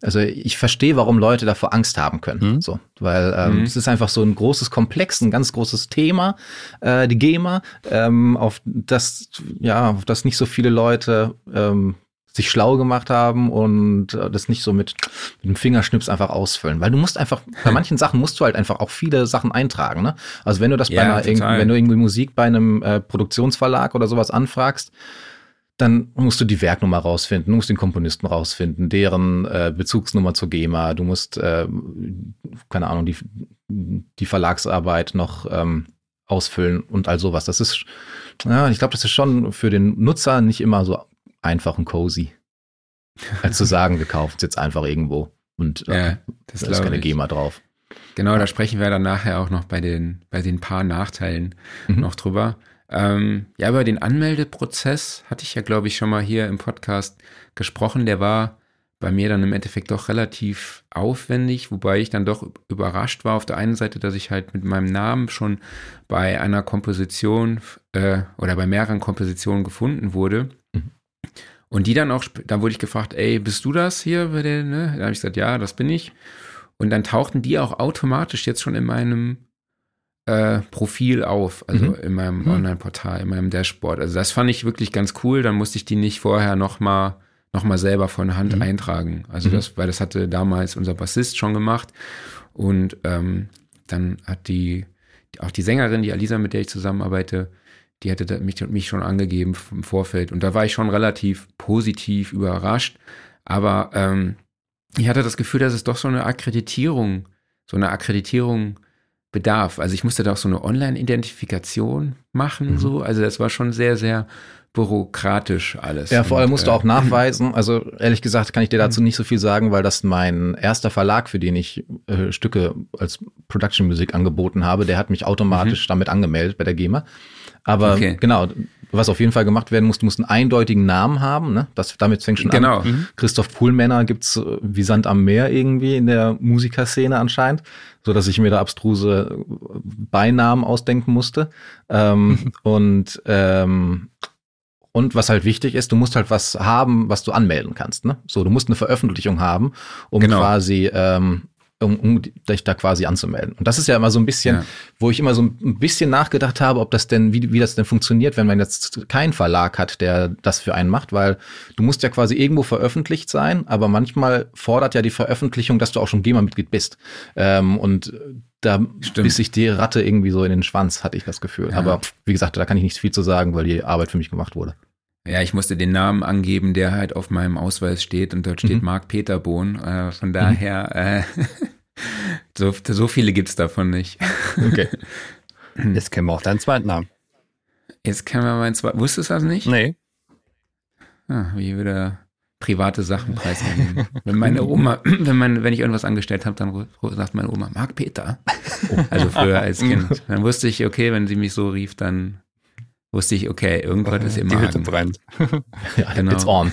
also ich verstehe, warum Leute davor Angst haben können. Mhm. So, weil ähm, mhm. es ist einfach so ein großes Komplex, ein ganz großes Thema, äh, die GEMA, ähm, auf das ja, auf das nicht so viele Leute ähm, sich schlau gemacht haben und äh, das nicht so mit, mit dem Fingerschnips einfach ausfüllen. Weil du musst einfach, bei manchen Sachen musst du halt einfach auch viele Sachen eintragen. Ne? Also wenn du das ja, bei einer, wenn du irgendwie Musik bei einem äh, Produktionsverlag oder sowas anfragst, dann musst du die Werknummer rausfinden, du musst den Komponisten rausfinden, deren äh, Bezugsnummer zur GEMA, du musst, äh, keine Ahnung, die, die Verlagsarbeit noch ähm, ausfüllen und all sowas. Das ist, ja, ich glaube, das ist schon für den Nutzer nicht immer so einfach und cozy, als zu sagen, wir kaufen es jetzt einfach irgendwo und äh, ja, das da ist keine ich. GEMA drauf. Genau, da sprechen wir dann nachher auch noch bei den, bei den paar Nachteilen mhm. noch drüber. Ähm, ja, über den Anmeldeprozess hatte ich ja, glaube ich, schon mal hier im Podcast gesprochen. Der war bei mir dann im Endeffekt doch relativ aufwendig, wobei ich dann doch überrascht war auf der einen Seite, dass ich halt mit meinem Namen schon bei einer Komposition äh, oder bei mehreren Kompositionen gefunden wurde. Mhm. Und die dann auch, dann wurde ich gefragt, ey, bist du das hier? Bei der, ne? Da habe ich gesagt, ja, das bin ich. Und dann tauchten die auch automatisch jetzt schon in meinem äh, Profil auf, also mhm. in meinem mhm. Online-Portal, in meinem Dashboard. Also das fand ich wirklich ganz cool. Dann musste ich die nicht vorher nochmal noch mal selber von Hand mhm. eintragen. Also mhm. das, weil das hatte damals unser Bassist schon gemacht. Und ähm, dann hat die, auch die Sängerin, die Alisa, mit der ich zusammenarbeite, die hatte mich, mich schon angegeben im Vorfeld. Und da war ich schon relativ positiv überrascht. Aber ähm, ich hatte das Gefühl, dass es doch so eine Akkreditierung, so eine Akkreditierung bedarf. Also ich musste da auch so eine Online-Identifikation machen, mhm. so. Also das war schon sehr, sehr bürokratisch alles. Ja, vor allem musst du auch nachweisen. Also ehrlich gesagt kann ich dir dazu mhm. nicht so viel sagen, weil das mein erster Verlag, für den ich äh, Stücke als Production Music angeboten habe, der hat mich automatisch mhm. damit angemeldet bei der GEMA. Aber okay. genau, was auf jeden Fall gemacht werden muss, du musst einen eindeutigen Namen haben. Ne? Das, damit fängt schon genau. an. Genau. Christoph Puhlmänner gibt's äh, wie Sand am Meer irgendwie in der Musikerszene anscheinend, so dass ich mir da abstruse äh, Beinamen ausdenken musste. Ähm, und ähm, und was halt wichtig ist, du musst halt was haben, was du anmelden kannst. Ne? So, du musst eine Veröffentlichung haben, um genau. quasi ähm, um, um dich da quasi anzumelden. Und das ist ja immer so ein bisschen, ja. wo ich immer so ein bisschen nachgedacht habe, ob das denn, wie, wie das denn funktioniert, wenn man jetzt keinen Verlag hat, der das für einen macht, weil du musst ja quasi irgendwo veröffentlicht sein, aber manchmal fordert ja die Veröffentlichung, dass du auch schon GEMA-Mitglied bist. Ähm, und da Stimmt. biss sich die Ratte irgendwie so in den Schwanz, hatte ich das Gefühl. Ja. Aber wie gesagt, da kann ich nicht viel zu sagen, weil die Arbeit für mich gemacht wurde. Ja, ich musste den Namen angeben, der halt auf meinem Ausweis steht und dort steht mhm. Marc Peter Bohn. Äh, von daher, mhm. äh, so, so viele gibt's davon nicht. Okay. Jetzt kennen wir auch deinen zweiten Namen. Jetzt kennen wir meinen zweiten. Wusstest du das nicht? Nee. Ah, wie wieder private Sachen preisgeben. wenn meine Oma, wenn man, wenn ich irgendwas angestellt habe, dann sagt meine Oma, Marc Peter. Also früher als Kind. Dann wusste ich, okay, wenn sie mich so rief, dann wusste ich, okay, irgendwas ist im Die Hütte brennt. ja, genau. It's on.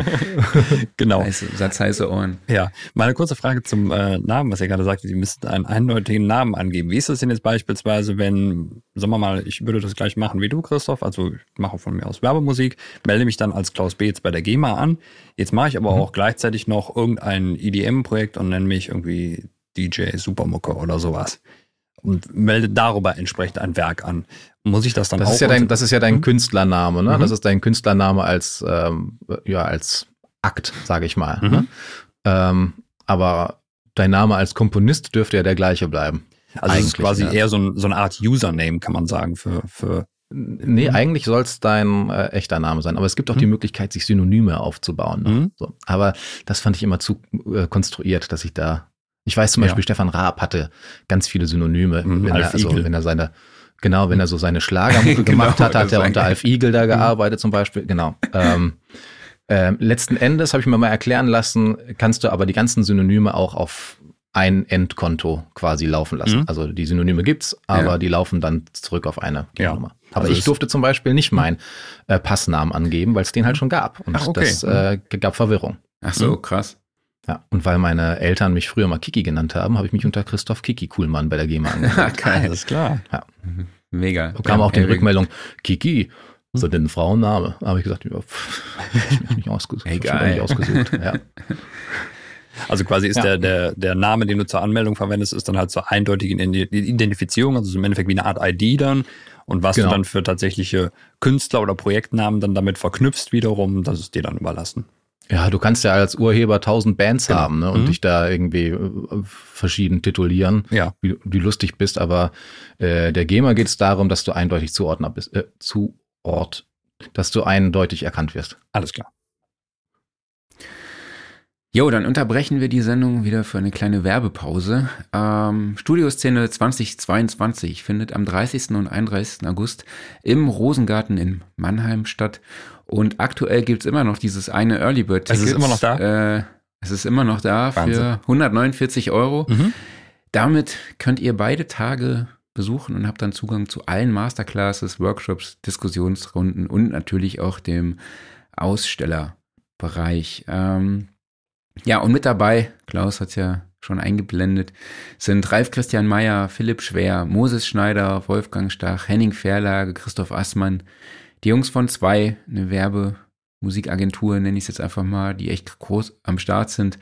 genau. Heiße, Satz heiße Ohren. Ja, meine kurze Frage zum äh, Namen, was ihr gerade sagte, Sie müssten einen eindeutigen Namen angeben. Wie ist das denn jetzt beispielsweise, wenn, sagen wir mal, ich würde das gleich machen wie du, Christoph, also ich mache von mir aus Werbemusik, melde mich dann als Klaus B. jetzt bei der GEMA an. Jetzt mache ich aber mhm. auch gleichzeitig noch irgendein EDM-Projekt und nenne mich irgendwie DJ Supermucke oder sowas und melde darüber entsprechend ein Werk an. Muss ich das dann das auch? Ist ja dein, das ist ja dein hm? Künstlername, ne? Mhm. Das ist dein Künstlername als, ähm, ja, als Akt, sage ich mal. Ne? Mhm. Ne? Ähm, aber dein Name als Komponist dürfte ja der gleiche bleiben. Also es ist quasi ja. eher so, ein, so eine Art Username, kann man sagen, für, für Nee, mhm. eigentlich soll es dein äh, echter Name sein. Aber es gibt auch mhm. die Möglichkeit, sich Synonyme aufzubauen. Ne? Mhm. So. Aber das fand ich immer zu äh, konstruiert, dass ich da ich weiß zum Beispiel, ja. Stefan Raab hatte ganz viele Synonyme, mhm, wenn, er, also, wenn er seine, genau, wenn er so seine Schlagermucke genau, gemacht hat, hat er unter Alf Igel da mhm. gearbeitet zum Beispiel, genau. Ähm, äh, letzten Endes habe ich mir mal erklären lassen, kannst du aber die ganzen Synonyme auch auf ein Endkonto quasi laufen lassen. Mhm. Also die Synonyme gibt's, aber ja. die laufen dann zurück auf eine ja. Nummer. Aber also ich durfte zum Beispiel nicht meinen äh, Passnamen angeben, weil es den halt schon gab. Und Ach, okay. das äh, gab Verwirrung. Ach so, mhm. krass. Ja, und weil meine Eltern mich früher mal Kiki genannt haben, habe ich mich unter Christoph Kiki Kuhlmann bei der GEMA angemeldet. Geil, alles klar. Ja. Mega. Da kam ja, auch die Rückmeldung, Kiki, so denn Frauenname. Da habe ich gesagt, ja, pff, ich mich nicht ausgesucht. Egal. Nicht ausgesucht. Ja. Also quasi ist ja. der, der, der Name, den du zur Anmeldung verwendest, ist dann halt zur eindeutigen Identifizierung, also im Endeffekt wie eine Art ID dann. Und was genau. du dann für tatsächliche Künstler oder Projektnamen dann damit verknüpfst wiederum, das ist dir dann überlassen. Ja, du kannst ja als Urheber tausend Bands genau. haben ne, und mhm. dich da irgendwie äh, verschieden titulieren, ja. wie, wie lustig bist. Aber äh, der GEMA geht es darum, dass du eindeutig zuordner bist, äh, zuort, dass du eindeutig erkannt wirst. Alles klar. Jo, dann unterbrechen wir die Sendung wieder für eine kleine Werbepause. Ähm, Studioszene 2022 findet am 30. und 31. August im Rosengarten in Mannheim statt. Und aktuell gibt's immer noch dieses eine Early Bird Ticket. Es ist immer noch da? Äh, es ist immer noch da Wahnsinn. für 149 Euro. Mhm. Damit könnt ihr beide Tage besuchen und habt dann Zugang zu allen Masterclasses, Workshops, Diskussionsrunden und natürlich auch dem Ausstellerbereich. Ähm, ja, und mit dabei, Klaus hat es ja schon eingeblendet, sind Ralf Christian Meyer, Philipp Schwer, Moses Schneider, Wolfgang Stach, Henning Verlage, Christoph Assmann, die Jungs von zwei, eine Werbemusikagentur, nenne ich es jetzt einfach mal, die echt groß am Start sind.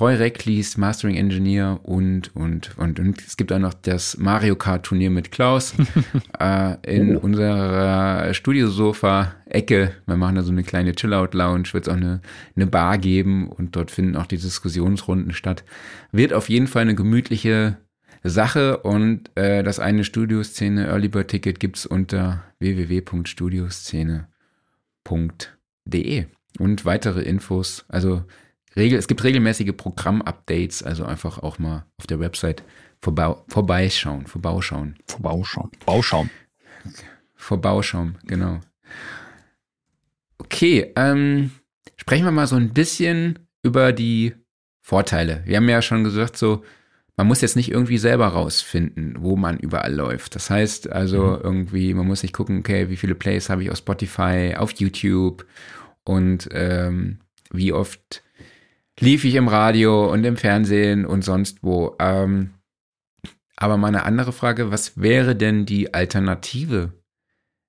Roy Recklies, Mastering Engineer und, und, und, und es gibt auch noch das Mario Kart Turnier mit Klaus äh, in oh. unserer Studiosofa-Ecke. Wir machen da so eine kleine Chill-Out-Lounge, wird es auch eine, eine Bar geben und dort finden auch die Diskussionsrunden statt. Wird auf jeden Fall eine gemütliche Sache und äh, das eine Studioszene Early Bird Ticket gibt es unter www.studioszene.de und weitere Infos, also regel, es gibt regelmäßige Programm-Updates, also einfach auch mal auf der Website vorbei, vorbeischauen, vorbauschauen. Vorbauschauen. Bauschauen. Vorbauschau, genau. Okay, ähm, sprechen wir mal so ein bisschen über die Vorteile. Wir haben ja schon gesagt, so man muss jetzt nicht irgendwie selber rausfinden, wo man überall läuft. Das heißt also mhm. irgendwie, man muss nicht gucken, okay, wie viele Plays habe ich auf Spotify, auf YouTube und ähm, wie oft lief ich im Radio und im Fernsehen und sonst wo. Ähm, aber mal eine andere Frage, was wäre denn die Alternative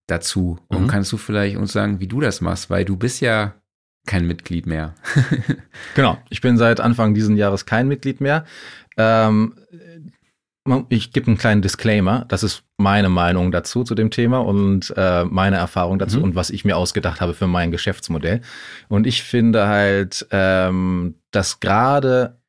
dazu? Und mhm. kannst du vielleicht uns sagen, wie du das machst? Weil du bist ja kein Mitglied mehr. genau, ich bin seit Anfang dieses Jahres kein Mitglied mehr. Ähm, ich gebe einen kleinen Disclaimer. Das ist meine Meinung dazu zu dem Thema und äh, meine Erfahrung dazu mhm. und was ich mir ausgedacht habe für mein Geschäftsmodell. Und ich finde halt, ähm, dass gerade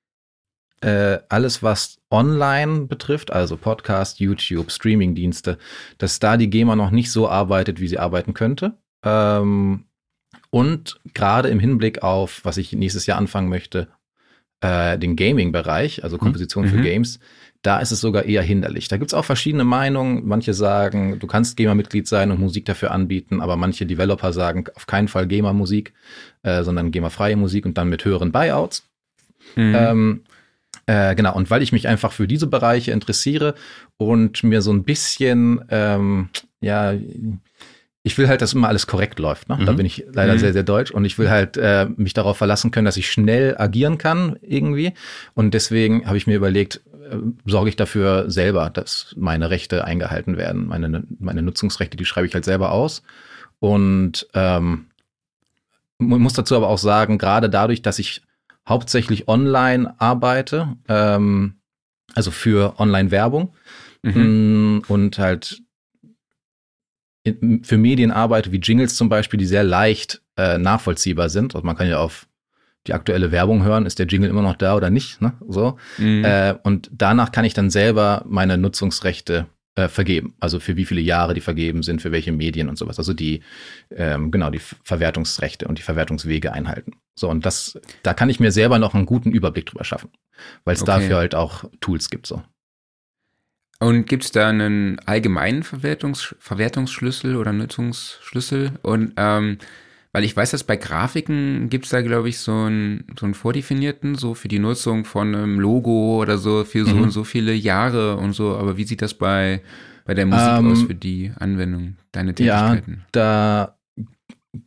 äh, alles, was online betrifft, also Podcast, YouTube, Streamingdienste, dass da die GEMA noch nicht so arbeitet, wie sie arbeiten könnte. Ähm, und gerade im Hinblick auf, was ich nächstes Jahr anfangen möchte, äh, den Gaming-Bereich, also Komposition mhm. für Games, da ist es sogar eher hinderlich. Da gibt es auch verschiedene Meinungen. Manche sagen, du kannst GEMA-Mitglied sein und Musik dafür anbieten, aber manche Developer sagen auf keinen Fall GEMA-Musik, äh, sondern GEMA-freie Musik und dann mit höheren Buyouts. Mhm. Ähm, äh, genau, und weil ich mich einfach für diese Bereiche interessiere und mir so ein bisschen, ähm, ja, ich will halt, dass immer alles korrekt läuft. Ne? Mhm. Da bin ich leider mhm. sehr, sehr deutsch und ich will halt äh, mich darauf verlassen können, dass ich schnell agieren kann irgendwie. Und deswegen habe ich mir überlegt, äh, sorge ich dafür selber, dass meine Rechte eingehalten werden. Meine, meine Nutzungsrechte, die schreibe ich halt selber aus. Und ähm, muss dazu aber auch sagen, gerade dadurch, dass ich hauptsächlich online arbeite, ähm, also für Online-Werbung mhm. Mm, und halt für Medien arbeite, wie Jingles zum Beispiel, die sehr leicht äh, nachvollziehbar sind. Also man kann ja auf die aktuelle Werbung hören, ist der Jingle immer noch da oder nicht, ne? So. Mhm. Äh, und danach kann ich dann selber meine Nutzungsrechte äh, vergeben. Also für wie viele Jahre die vergeben sind, für welche Medien und sowas. Also die, ähm, genau, die Verwertungsrechte und die Verwertungswege einhalten. So, und das, da kann ich mir selber noch einen guten Überblick drüber schaffen, weil es okay. dafür halt auch Tools gibt. So. Und gibt es da einen allgemeinen Verwertungs Verwertungsschlüssel oder Nutzungsschlüssel? Und ähm, weil ich weiß, dass bei Grafiken gibt es da, glaube ich, so einen, so einen vordefinierten, so für die Nutzung von einem Logo oder so für so mhm. und so viele Jahre und so. Aber wie sieht das bei, bei der Musik ähm, aus für die Anwendung, deine Tätigkeiten? Ja, da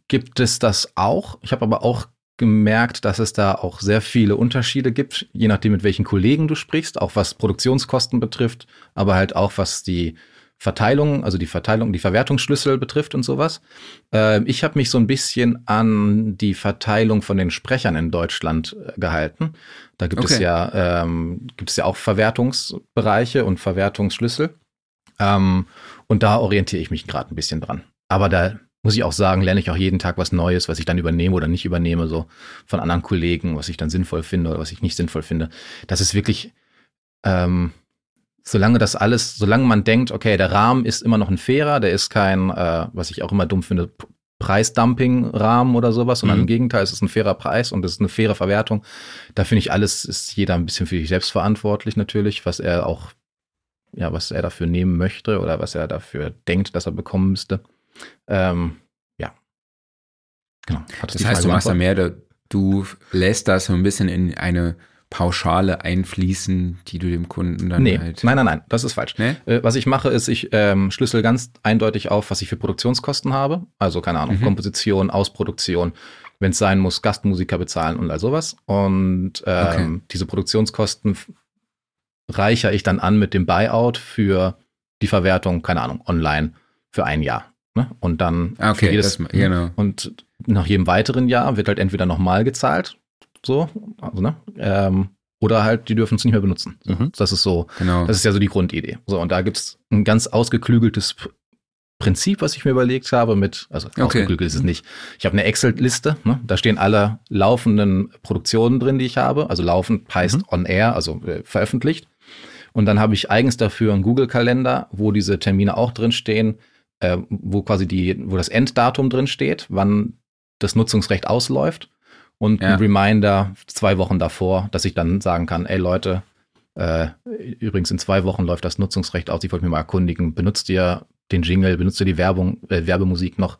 gibt es das auch. Ich habe aber auch gemerkt, dass es da auch sehr viele Unterschiede gibt, je nachdem, mit welchen Kollegen du sprichst, auch was Produktionskosten betrifft, aber halt auch was die Verteilung, also die Verteilung, die Verwertungsschlüssel betrifft und sowas. Äh, ich habe mich so ein bisschen an die Verteilung von den Sprechern in Deutschland äh, gehalten. Da gibt okay. es ja ähm, gibt es ja auch Verwertungsbereiche und Verwertungsschlüssel. Ähm, und da orientiere ich mich gerade ein bisschen dran. Aber da muss ich auch sagen, lerne ich auch jeden Tag was Neues, was ich dann übernehme oder nicht übernehme, so von anderen Kollegen, was ich dann sinnvoll finde oder was ich nicht sinnvoll finde. Das ist wirklich, ähm, solange das alles, solange man denkt, okay, der Rahmen ist immer noch ein fairer, der ist kein, äh, was ich auch immer dumm finde, Preisdumping-Rahmen oder sowas, sondern mhm. im Gegenteil, es ist ein fairer Preis und es ist eine faire Verwertung. Da finde ich alles, ist jeder ein bisschen für sich selbst verantwortlich natürlich, was er auch, ja, was er dafür nehmen möchte oder was er dafür denkt, dass er bekommen müsste. Ähm, ja. Genau. das heißt, du machst da mehr, du lässt das so ein bisschen in eine Pauschale einfließen, die du dem Kunden dann nee, halt. Nein, nein, nein, das ist falsch. Nee? Äh, was ich mache, ist, ich ähm, schlüssel ganz eindeutig auf, was ich für Produktionskosten habe. Also, keine Ahnung, mhm. Komposition, Ausproduktion, wenn es sein muss, Gastmusiker bezahlen und all sowas. Und ähm, okay. diese Produktionskosten reichere ich dann an mit dem Buyout für die Verwertung, keine Ahnung, online für ein Jahr. Ne? Und dann ah, okay, jedes, das, genau. und nach jedem weiteren Jahr wird halt entweder nochmal gezahlt, so, also, ne? Ähm, oder halt, die dürfen es nicht mehr benutzen. Mhm. Das ist so, genau. das ist ja so die Grundidee. So, und da gibt es ein ganz ausgeklügeltes Prinzip, was ich mir überlegt habe, mit, also okay. ausgeklügelt ist es nicht. Ich habe eine Excel-Liste, ne? da stehen alle laufenden Produktionen drin, die ich habe. Also laufend heißt mhm. on air, also äh, veröffentlicht. Und dann habe ich eigens dafür einen Google-Kalender, wo diese Termine auch drin stehen, äh, wo quasi die, wo das Enddatum drin steht, wann das Nutzungsrecht ausläuft und ja. ein Reminder zwei Wochen davor, dass ich dann sagen kann, ey Leute, äh, übrigens in zwei Wochen läuft das Nutzungsrecht aus, ich wollte mich mal erkundigen, benutzt ihr den Jingle, benutzt ihr die Werbung, äh, Werbemusik noch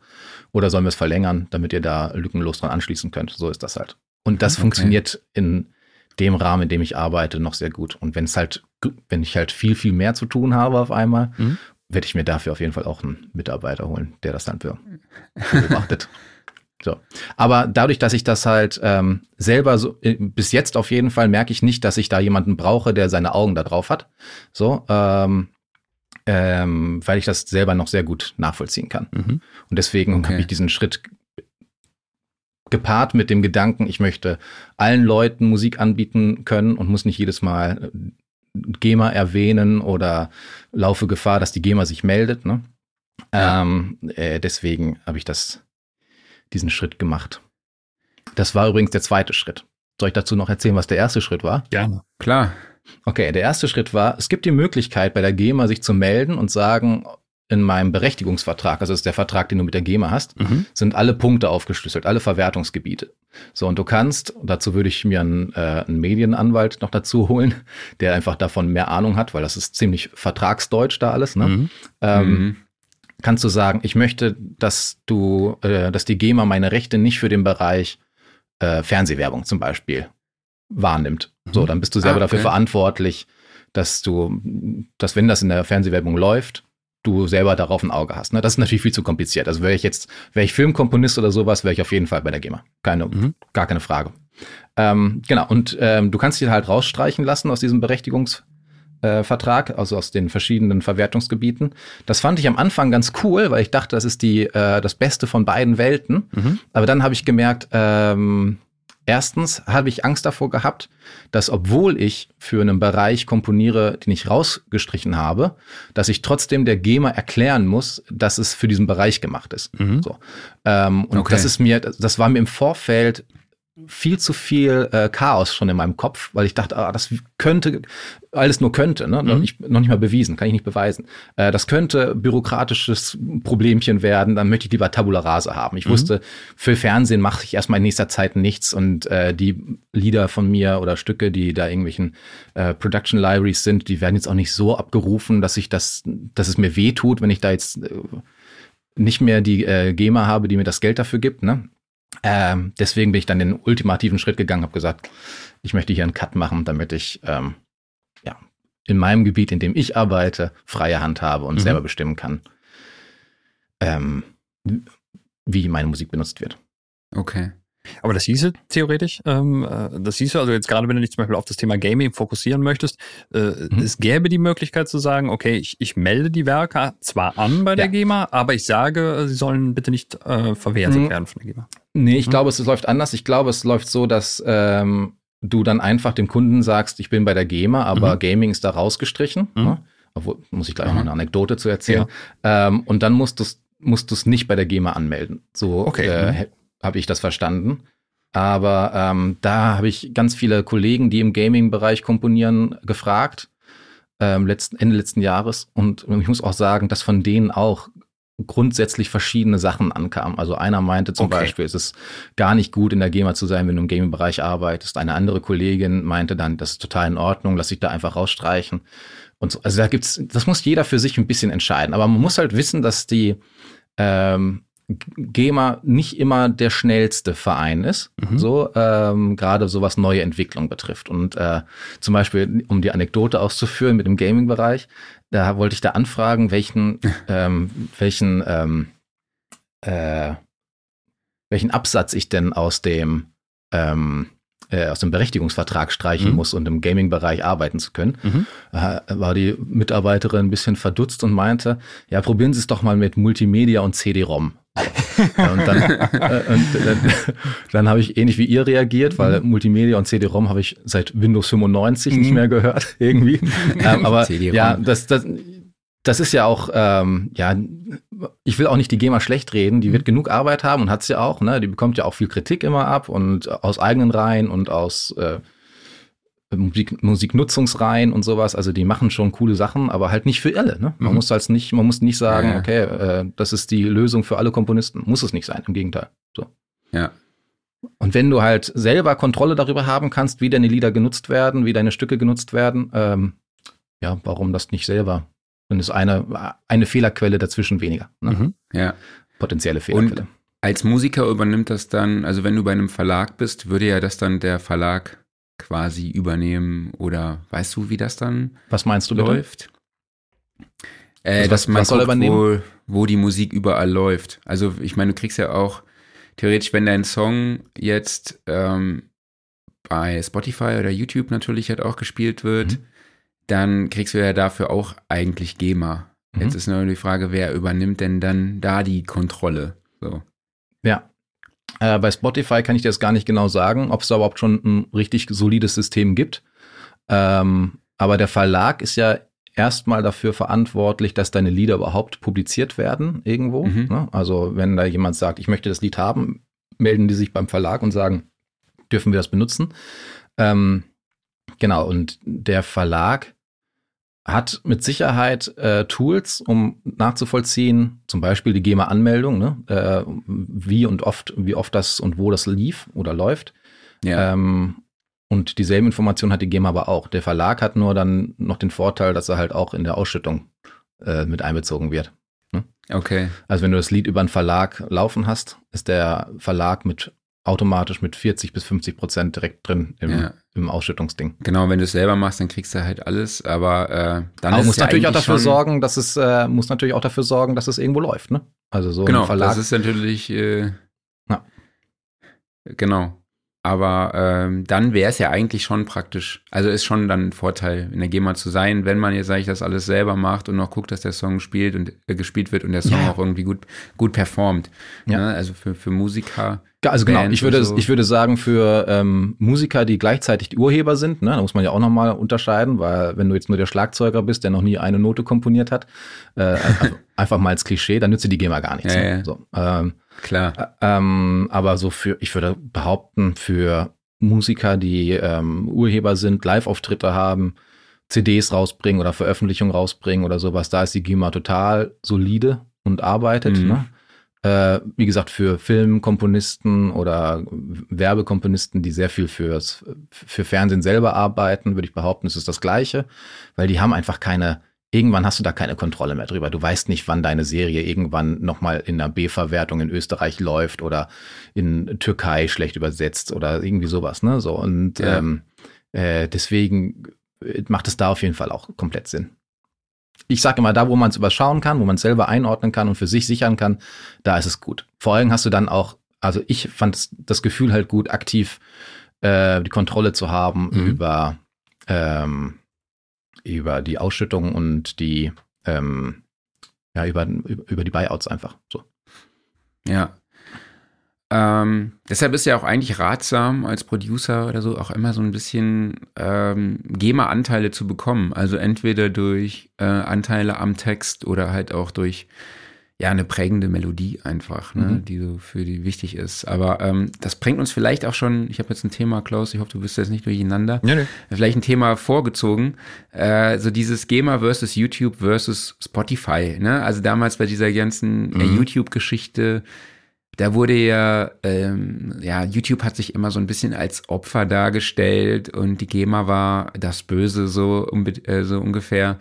oder sollen wir es verlängern, damit ihr da lückenlos dran anschließen könnt. So ist das halt. Und das okay. funktioniert in dem Rahmen, in dem ich arbeite, noch sehr gut. Und wenn es halt, wenn ich halt viel, viel mehr zu tun habe auf einmal mhm werde ich mir dafür auf jeden Fall auch einen Mitarbeiter holen, der das dann beobachtet. So. Aber dadurch, dass ich das halt ähm, selber so, äh, bis jetzt auf jeden Fall merke ich nicht, dass ich da jemanden brauche, der seine Augen da drauf hat. So, ähm, ähm, weil ich das selber noch sehr gut nachvollziehen kann. Mhm. Und deswegen okay. habe ich diesen Schritt gepaart mit dem Gedanken, ich möchte allen Leuten Musik anbieten können und muss nicht jedes Mal äh, GEMA erwähnen oder laufe Gefahr, dass die GEMA sich meldet. Ne? Ja. Ähm, äh, deswegen habe ich das, diesen Schritt gemacht. Das war übrigens der zweite Schritt. Soll ich dazu noch erzählen, was der erste Schritt war? Gerne. Klar. Okay, der erste Schritt war, es gibt die Möglichkeit bei der GEMA sich zu melden und sagen, in meinem Berechtigungsvertrag, also das ist der Vertrag, den du mit der GEMA hast, mhm. sind alle Punkte aufgeschlüsselt, alle Verwertungsgebiete. So, und du kannst, dazu würde ich mir einen, äh, einen Medienanwalt noch dazu holen, der einfach davon mehr Ahnung hat, weil das ist ziemlich vertragsdeutsch da alles, ne? Mhm. Ähm, mhm. Kannst du sagen, ich möchte, dass du, äh, dass die GEMA meine Rechte nicht für den Bereich äh, Fernsehwerbung zum Beispiel wahrnimmt. So, mhm. dann bist du selber ah, okay. dafür verantwortlich, dass du, dass wenn das in der Fernsehwerbung läuft, du selber darauf ein Auge hast. Ne? Das ist natürlich viel zu kompliziert. Also wäre ich jetzt, wäre ich Filmkomponist oder sowas, wäre ich auf jeden Fall bei der GEMA. Keine, mhm. gar keine Frage. Ähm, genau, und ähm, du kannst dich halt rausstreichen lassen aus diesem Berechtigungsvertrag, äh, also aus den verschiedenen Verwertungsgebieten. Das fand ich am Anfang ganz cool, weil ich dachte, das ist die, äh, das Beste von beiden Welten. Mhm. Aber dann habe ich gemerkt, ähm, Erstens habe ich Angst davor gehabt, dass obwohl ich für einen Bereich komponiere, den ich rausgestrichen habe, dass ich trotzdem der GEMA erklären muss, dass es für diesen Bereich gemacht ist. Mhm. So. Ähm, und okay. das ist mir, das war mir im Vorfeld viel zu viel äh, Chaos schon in meinem Kopf, weil ich dachte, ah, das könnte, alles nur könnte, ne? Mhm. noch, nicht, noch nicht mal bewiesen, kann ich nicht beweisen. Äh, das könnte bürokratisches Problemchen werden, dann möchte ich lieber Tabula Rasa haben. Ich mhm. wusste, für Fernsehen mache ich erstmal in nächster Zeit nichts und äh, die Lieder von mir oder Stücke, die da irgendwelchen äh, Production Libraries sind, die werden jetzt auch nicht so abgerufen, dass ich das, dass es mir weh tut, wenn ich da jetzt äh, nicht mehr die äh, GEMA habe, die mir das Geld dafür gibt, ne? Ähm, deswegen bin ich dann den ultimativen Schritt gegangen, habe gesagt, ich möchte hier einen Cut machen, damit ich ähm, ja, in meinem Gebiet, in dem ich arbeite, freie Hand habe und mhm. selber bestimmen kann, ähm, wie meine Musik benutzt wird. Okay. Aber das hieße theoretisch, ähm, äh, das hieße also jetzt gerade, wenn du dich zum Beispiel auf das Thema Gaming fokussieren möchtest, äh, mhm. es gäbe die Möglichkeit zu sagen, okay, ich, ich melde die Werke zwar an bei der ja. GEMA, aber ich sage, sie sollen bitte nicht äh, verwertet mhm. werden von der GEMA. Nee, ich mhm. glaube, es läuft anders. Ich glaube, es läuft so, dass ähm, du dann einfach dem Kunden sagst, ich bin bei der GEMA, aber mhm. Gaming ist da rausgestrichen. Mhm. Ne? Obwohl, muss ich gleich noch eine Anekdote zu erzählen. Ja. Ähm, und dann musst du es musst nicht bei der GEMA anmelden. So okay. äh, habe ich das verstanden. Aber ähm, da habe ich ganz viele Kollegen, die im Gaming-Bereich komponieren, gefragt, ähm, letzten, Ende letzten Jahres. Und ich muss auch sagen, dass von denen auch grundsätzlich verschiedene Sachen ankamen. Also einer meinte zum okay. Beispiel, es ist gar nicht gut, in der GEMA zu sein, wenn du im Gaming-Bereich arbeitest. Eine andere Kollegin meinte dann, das ist total in Ordnung, lass dich da einfach rausstreichen. Und so. Also da gibt's, das muss jeder für sich ein bisschen entscheiden. Aber man muss halt wissen, dass die ähm, GEMA nicht immer der schnellste Verein ist, mhm. so ähm, gerade so was neue Entwicklung betrifft. Und äh, zum Beispiel, um die Anekdote auszuführen mit dem Gaming-Bereich, da wollte ich da anfragen, welchen, ähm, welchen, ähm, äh, welchen Absatz ich denn aus dem ähm, äh, aus dem Berechtigungsvertrag streichen mhm. muss, um im Gaming-Bereich arbeiten zu können, mhm. äh, war die Mitarbeiterin ein bisschen verdutzt und meinte, ja, probieren Sie es doch mal mit Multimedia und CD-ROM. Und dann, äh, und dann, dann habe ich ähnlich wie ihr reagiert, weil mhm. Multimedia und CD-ROM habe ich seit Windows 95 mhm. nicht mehr gehört, irgendwie. ähm, aber ja, das, das, das ist ja auch, ähm, ja, ich will auch nicht die GEMA schlecht reden, die wird mhm. genug Arbeit haben und hat sie ja auch, ne? Die bekommt ja auch viel Kritik immer ab und aus eigenen Reihen und aus äh, Musik, Musiknutzungsreihen und sowas. Also die machen schon coole Sachen, aber halt nicht für alle. Ne? Man mhm. muss halt nicht, man muss nicht sagen, ja. okay, äh, das ist die Lösung für alle Komponisten. Muss es nicht sein, im Gegenteil. So. Ja. Und wenn du halt selber Kontrolle darüber haben kannst, wie deine Lieder genutzt werden, wie deine Stücke genutzt werden, ähm, ja, warum das nicht selber dann ist eine, eine Fehlerquelle dazwischen weniger. Ne? Mhm, ja. Potenzielle Fehlerquelle. Und als Musiker übernimmt das dann, also wenn du bei einem Verlag bist, würde ja das dann der Verlag quasi übernehmen oder weißt du, wie das dann Was meinst du läuft? Äh, also was, das was soll guckt, wo, wo die Musik überall läuft. Also ich meine, du kriegst ja auch theoretisch, wenn dein Song jetzt ähm, bei Spotify oder YouTube natürlich halt auch gespielt wird, mhm dann kriegst du ja dafür auch eigentlich GEMA. Mhm. Jetzt ist nur die Frage, wer übernimmt denn dann da die Kontrolle? So. Ja. Äh, bei Spotify kann ich dir das gar nicht genau sagen, ob es da überhaupt schon ein richtig solides System gibt. Ähm, aber der Verlag ist ja erstmal dafür verantwortlich, dass deine Lieder überhaupt publiziert werden irgendwo. Mhm. Ne? Also wenn da jemand sagt, ich möchte das Lied haben, melden die sich beim Verlag und sagen, dürfen wir das benutzen? Ähm, genau, und der Verlag hat mit Sicherheit äh, Tools, um nachzuvollziehen, zum Beispiel die GEMA-Anmeldung, ne? äh, wie und oft, wie oft das und wo das lief oder läuft. Ja. Ähm, und dieselben Informationen hat die GEMA aber auch. Der Verlag hat nur dann noch den Vorteil, dass er halt auch in der Ausschüttung äh, mit einbezogen wird. Ne? Okay. Also wenn du das Lied über einen Verlag laufen hast, ist der Verlag mit automatisch mit 40 bis 50 Prozent direkt drin im, ja. im Ausschüttungsding. Genau, wenn du es selber machst, dann kriegst du halt alles, aber äh, dann aber ist muss ja natürlich auch dafür sorgen, dass es äh, muss natürlich auch dafür sorgen, dass es irgendwo läuft, ne? Also so genau, ein Verlag. das ist natürlich äh, ja. genau. Aber ähm, dann wäre es ja eigentlich schon praktisch. Also ist schon dann ein Vorteil, in der GEMA zu sein, wenn man jetzt eigentlich das alles selber macht und noch guckt, dass der Song spielt und äh, gespielt wird und der Song ja. auch irgendwie gut, gut performt. Ja. Ne? Also für, für Musiker. Also genau, ich würde, so. ich würde sagen, für ähm, Musiker, die gleichzeitig die Urheber sind, ne, da muss man ja auch nochmal unterscheiden, weil wenn du jetzt nur der Schlagzeuger bist, der noch nie eine Note komponiert hat, äh, also einfach mal als Klischee, dann nützt dir die GEMA gar nichts. Ja, ne? so, ähm, Klar. Ähm, aber so für, ich würde behaupten, für Musiker, die ähm, Urheber sind, Live-Auftritte haben, CDs rausbringen oder Veröffentlichungen rausbringen oder sowas, da ist die GEMA total solide und arbeitet. Mhm. Ne? Äh, wie gesagt, für Filmkomponisten oder Werbekomponisten, die sehr viel fürs, für Fernsehen selber arbeiten, würde ich behaupten, ist es das Gleiche, weil die haben einfach keine irgendwann hast du da keine Kontrolle mehr drüber. Du weißt nicht, wann deine Serie irgendwann nochmal in einer B-Verwertung in Österreich läuft oder in Türkei schlecht übersetzt oder irgendwie sowas, ne? So und ja. ähm, äh, deswegen macht es da auf jeden Fall auch komplett Sinn. Ich sage immer, da, wo man es überschauen kann, wo man es selber einordnen kann und für sich sichern kann, da ist es gut. Vor allem hast du dann auch, also ich fand das Gefühl halt gut, aktiv äh, die Kontrolle zu haben mhm. über ähm, über die Ausschüttung und die, ähm, ja, über, über die Buyouts einfach. So. Ja. Ähm, deshalb ist ja auch eigentlich ratsam, als Producer oder so auch immer so ein bisschen ähm, GEMA-Anteile zu bekommen. Also entweder durch äh, Anteile am Text oder halt auch durch ja eine prägende Melodie einfach, ne, mhm. die so für die wichtig ist. Aber ähm, das bringt uns vielleicht auch schon, ich habe jetzt ein Thema, Klaus, ich hoffe, du bist jetzt nicht durcheinander. Nee, nee. Vielleicht ein Thema vorgezogen. Äh, so dieses GEMA versus YouTube versus Spotify. Ne? Also damals bei dieser ganzen äh, mhm. äh, YouTube-Geschichte, da wurde ja, ähm, ja, YouTube hat sich immer so ein bisschen als Opfer dargestellt und die GEMA war das Böse so, äh, so ungefähr.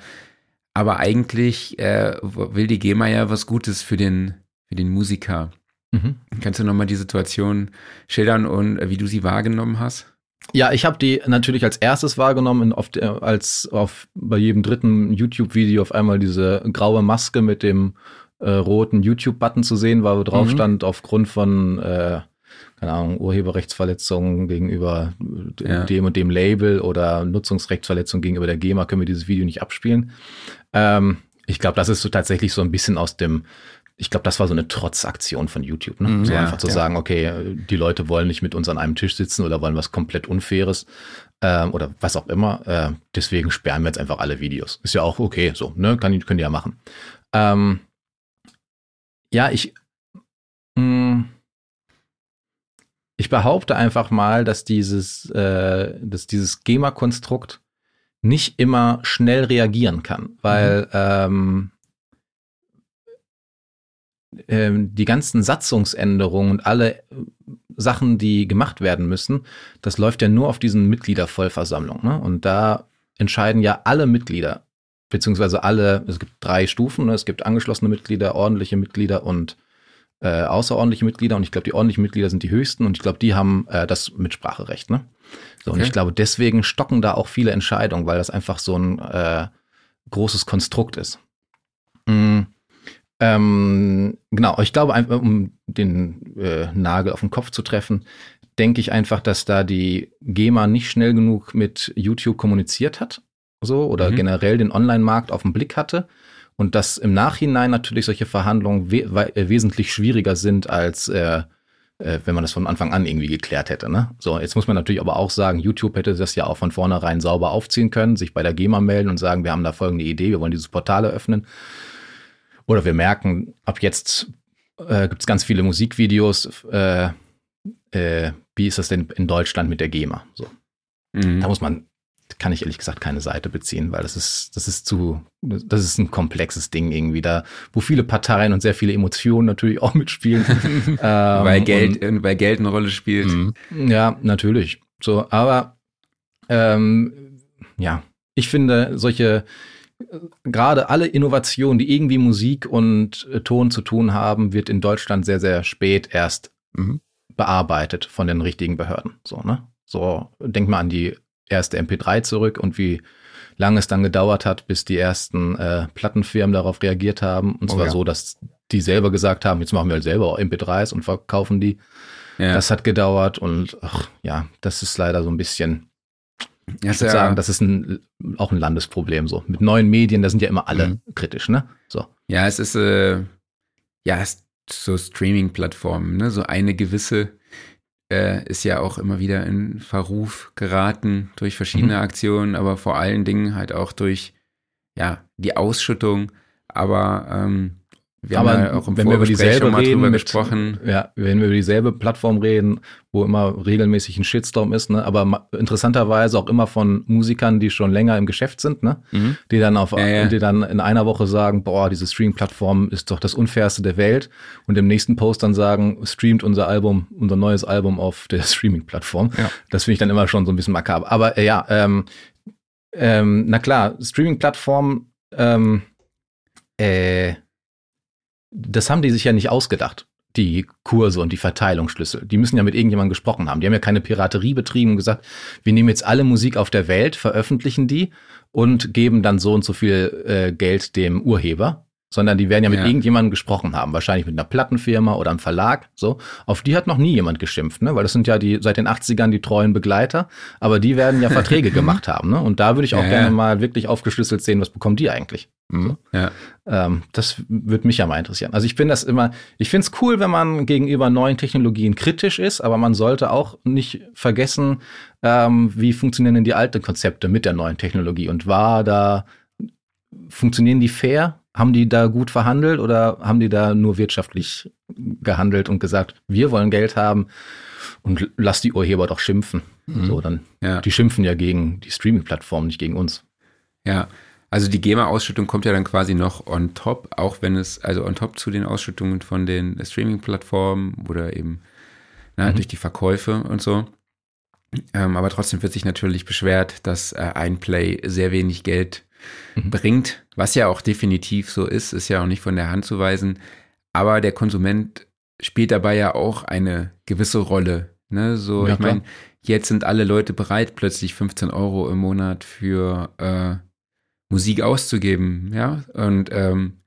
Aber eigentlich äh, will die GEMA ja was Gutes für den, für den Musiker. Mhm. Kannst du nochmal die Situation schildern und äh, wie du sie wahrgenommen hast? Ja, ich habe die natürlich als erstes wahrgenommen, der, als auf bei jedem dritten YouTube-Video auf einmal diese graue Maske mit dem äh, roten YouTube-Button zu sehen war, wo drauf mhm. stand, aufgrund von äh, keine Ahnung, Urheberrechtsverletzungen gegenüber ja. dem und dem Label oder Nutzungsrechtsverletzungen gegenüber der GEMA können wir dieses Video nicht abspielen. Ähm, ich glaube, das ist so tatsächlich so ein bisschen aus dem, ich glaube, das war so eine Trotzaktion von YouTube, ne? Mhm, so ja, einfach zu ja. sagen, okay, die Leute wollen nicht mit uns an einem Tisch sitzen oder wollen was komplett Unfaires ähm, oder was auch immer. Äh, deswegen sperren wir jetzt einfach alle Videos. Ist ja auch okay, so, ne? Kann, können die ja machen. Ähm, ja, ich. Mh, hm, ich behaupte einfach mal, dass dieses, äh, dass dieses GEMA-Konstrukt nicht immer schnell reagieren kann, weil mhm. ähm, ähm, die ganzen Satzungsänderungen und alle Sachen, die gemacht werden müssen, das läuft ja nur auf diesen Mitgliedervollversammlungen. Ne? Und da entscheiden ja alle Mitglieder, beziehungsweise alle, es gibt drei Stufen, ne? es gibt angeschlossene Mitglieder, ordentliche Mitglieder und äh, außerordentliche Mitglieder und ich glaube, die ordentlichen Mitglieder sind die höchsten und ich glaube, die haben äh, das Mitspracherecht. Ne? So, okay. Und ich glaube, deswegen stocken da auch viele Entscheidungen, weil das einfach so ein äh, großes Konstrukt ist. Mhm. Ähm, genau, ich glaube, um den äh, Nagel auf den Kopf zu treffen, denke ich einfach, dass da die GEMA nicht schnell genug mit YouTube kommuniziert hat, so oder mhm. generell den Online-Markt auf den Blick hatte und dass im Nachhinein natürlich solche Verhandlungen we äh, wesentlich schwieriger sind als äh, äh, wenn man das von Anfang an irgendwie geklärt hätte. Ne? So, jetzt muss man natürlich aber auch sagen, YouTube hätte das ja auch von vornherein sauber aufziehen können, sich bei der GEMA melden und sagen, wir haben da folgende Idee, wir wollen dieses Portal eröffnen. Oder wir merken, ab jetzt äh, gibt es ganz viele Musikvideos. Äh, äh, wie ist das denn in Deutschland mit der GEMA? So. Mhm. Da muss man kann ich ehrlich gesagt keine Seite beziehen, weil das ist, das ist zu, das ist ein komplexes Ding irgendwie da, wo viele Parteien und sehr viele Emotionen natürlich auch mitspielen. ähm, weil Geld, und, weil Geld eine Rolle spielt. Mhm. Ja, natürlich. So, aber ähm, ja, ich finde solche gerade alle Innovationen, die irgendwie Musik und äh, Ton zu tun haben, wird in Deutschland sehr, sehr spät erst mhm. bearbeitet von den richtigen Behörden. So, ne? So, denk mal an die erste MP3 zurück und wie lange es dann gedauert hat, bis die ersten äh, Plattenfirmen darauf reagiert haben. Und zwar oh, ja. so, dass die selber gesagt haben, jetzt machen wir halt selber MP3s und verkaufen die. Ja. Das hat gedauert und ach, ja, das ist leider so ein bisschen, ja, ich würde sagen, das ist ein, auch ein Landesproblem so. Mit neuen Medien, da sind ja immer alle mhm. kritisch, ne? So. Ja, es ist, äh, ja, es ist so Streaming-Plattformen, ne? So eine gewisse äh, ist ja auch immer wieder in Verruf geraten durch verschiedene mhm. Aktionen, aber vor allen Dingen halt auch durch ja, die Ausschüttung. Aber ähm, wir Aber haben ja auch im wenn wir über dieselbe reden, mit, gesprochen. Ja, wenn wir über dieselbe Plattform reden, wo immer regelmäßig ein Shitstorm ist, ne? aber interessanterweise auch immer von Musikern, die schon länger im Geschäft sind, ne? Mhm. die dann auf, ja, ja. die dann in einer Woche sagen, boah, diese Stream-Plattform ist doch das unfairste der Welt und im nächsten Post dann sagen, streamt unser Album, unser neues Album auf der Streaming-Plattform. Ja. Das finde ich dann immer schon so ein bisschen makaber. Aber äh, ja, ähm, ähm, na klar, Streaming-Plattform, ähm, äh, das haben die sich ja nicht ausgedacht, die Kurse und die Verteilungsschlüssel. Die müssen ja mit irgendjemandem gesprochen haben. Die haben ja keine Piraterie betrieben und gesagt, wir nehmen jetzt alle Musik auf der Welt, veröffentlichen die und geben dann so und so viel äh, Geld dem Urheber sondern die werden ja mit ja. irgendjemandem gesprochen haben, wahrscheinlich mit einer Plattenfirma oder einem Verlag, so. Auf die hat noch nie jemand geschimpft, ne, weil das sind ja die seit den 80ern die treuen Begleiter, aber die werden ja Verträge gemacht haben, ne? Und da würde ich auch ja, gerne ja. mal wirklich aufgeschlüsselt sehen, was bekommen die eigentlich? Mhm. Ja. Ähm, das würde mich ja mal interessieren. Also ich finde das immer, ich finde es cool, wenn man gegenüber neuen Technologien kritisch ist, aber man sollte auch nicht vergessen, ähm, wie funktionieren denn die alten Konzepte mit der neuen Technologie und war da funktionieren die fair? Haben die da gut verhandelt oder haben die da nur wirtschaftlich gehandelt und gesagt, wir wollen Geld haben und lass die Urheber doch schimpfen? Mhm. So, dann, ja. die schimpfen ja gegen die Streaming-Plattform, nicht gegen uns. Ja, also die GEMA-Ausschüttung kommt ja dann quasi noch on top, auch wenn es, also on top zu den Ausschüttungen von den Streaming-Plattformen oder eben na, mhm. durch die Verkäufe und so. Ähm, aber trotzdem wird sich natürlich beschwert, dass äh, ein Play sehr wenig Geld mhm. bringt, was ja auch definitiv so ist, ist ja auch nicht von der Hand zu weisen. Aber der Konsument spielt dabei ja auch eine gewisse Rolle. Ne? So, ja, ich meine, jetzt sind alle Leute bereit, plötzlich 15 Euro im Monat für äh, Musik auszugeben, ja. Und ähm,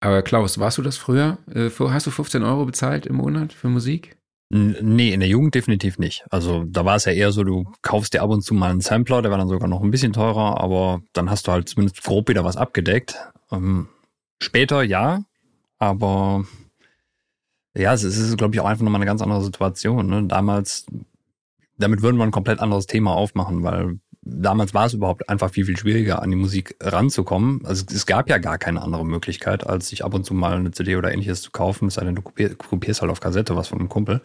aber Klaus, warst du das früher? Äh, hast du 15 Euro bezahlt im Monat für Musik? Nee, in der Jugend definitiv nicht. Also da war es ja eher so, du kaufst dir ab und zu mal einen Sampler, der war dann sogar noch ein bisschen teurer, aber dann hast du halt zumindest grob wieder was abgedeckt. Ähm, später ja, aber ja, es ist, glaube ich, auch einfach nochmal eine ganz andere Situation. Ne? Damals, damit würden wir ein komplett anderes Thema aufmachen, weil damals war es überhaupt einfach viel, viel schwieriger, an die Musik ranzukommen. Also es gab ja gar keine andere Möglichkeit, als sich ab und zu mal eine CD oder ähnliches zu kaufen, es sei denn, du kopierst halt auf Kassette was von einem Kumpel.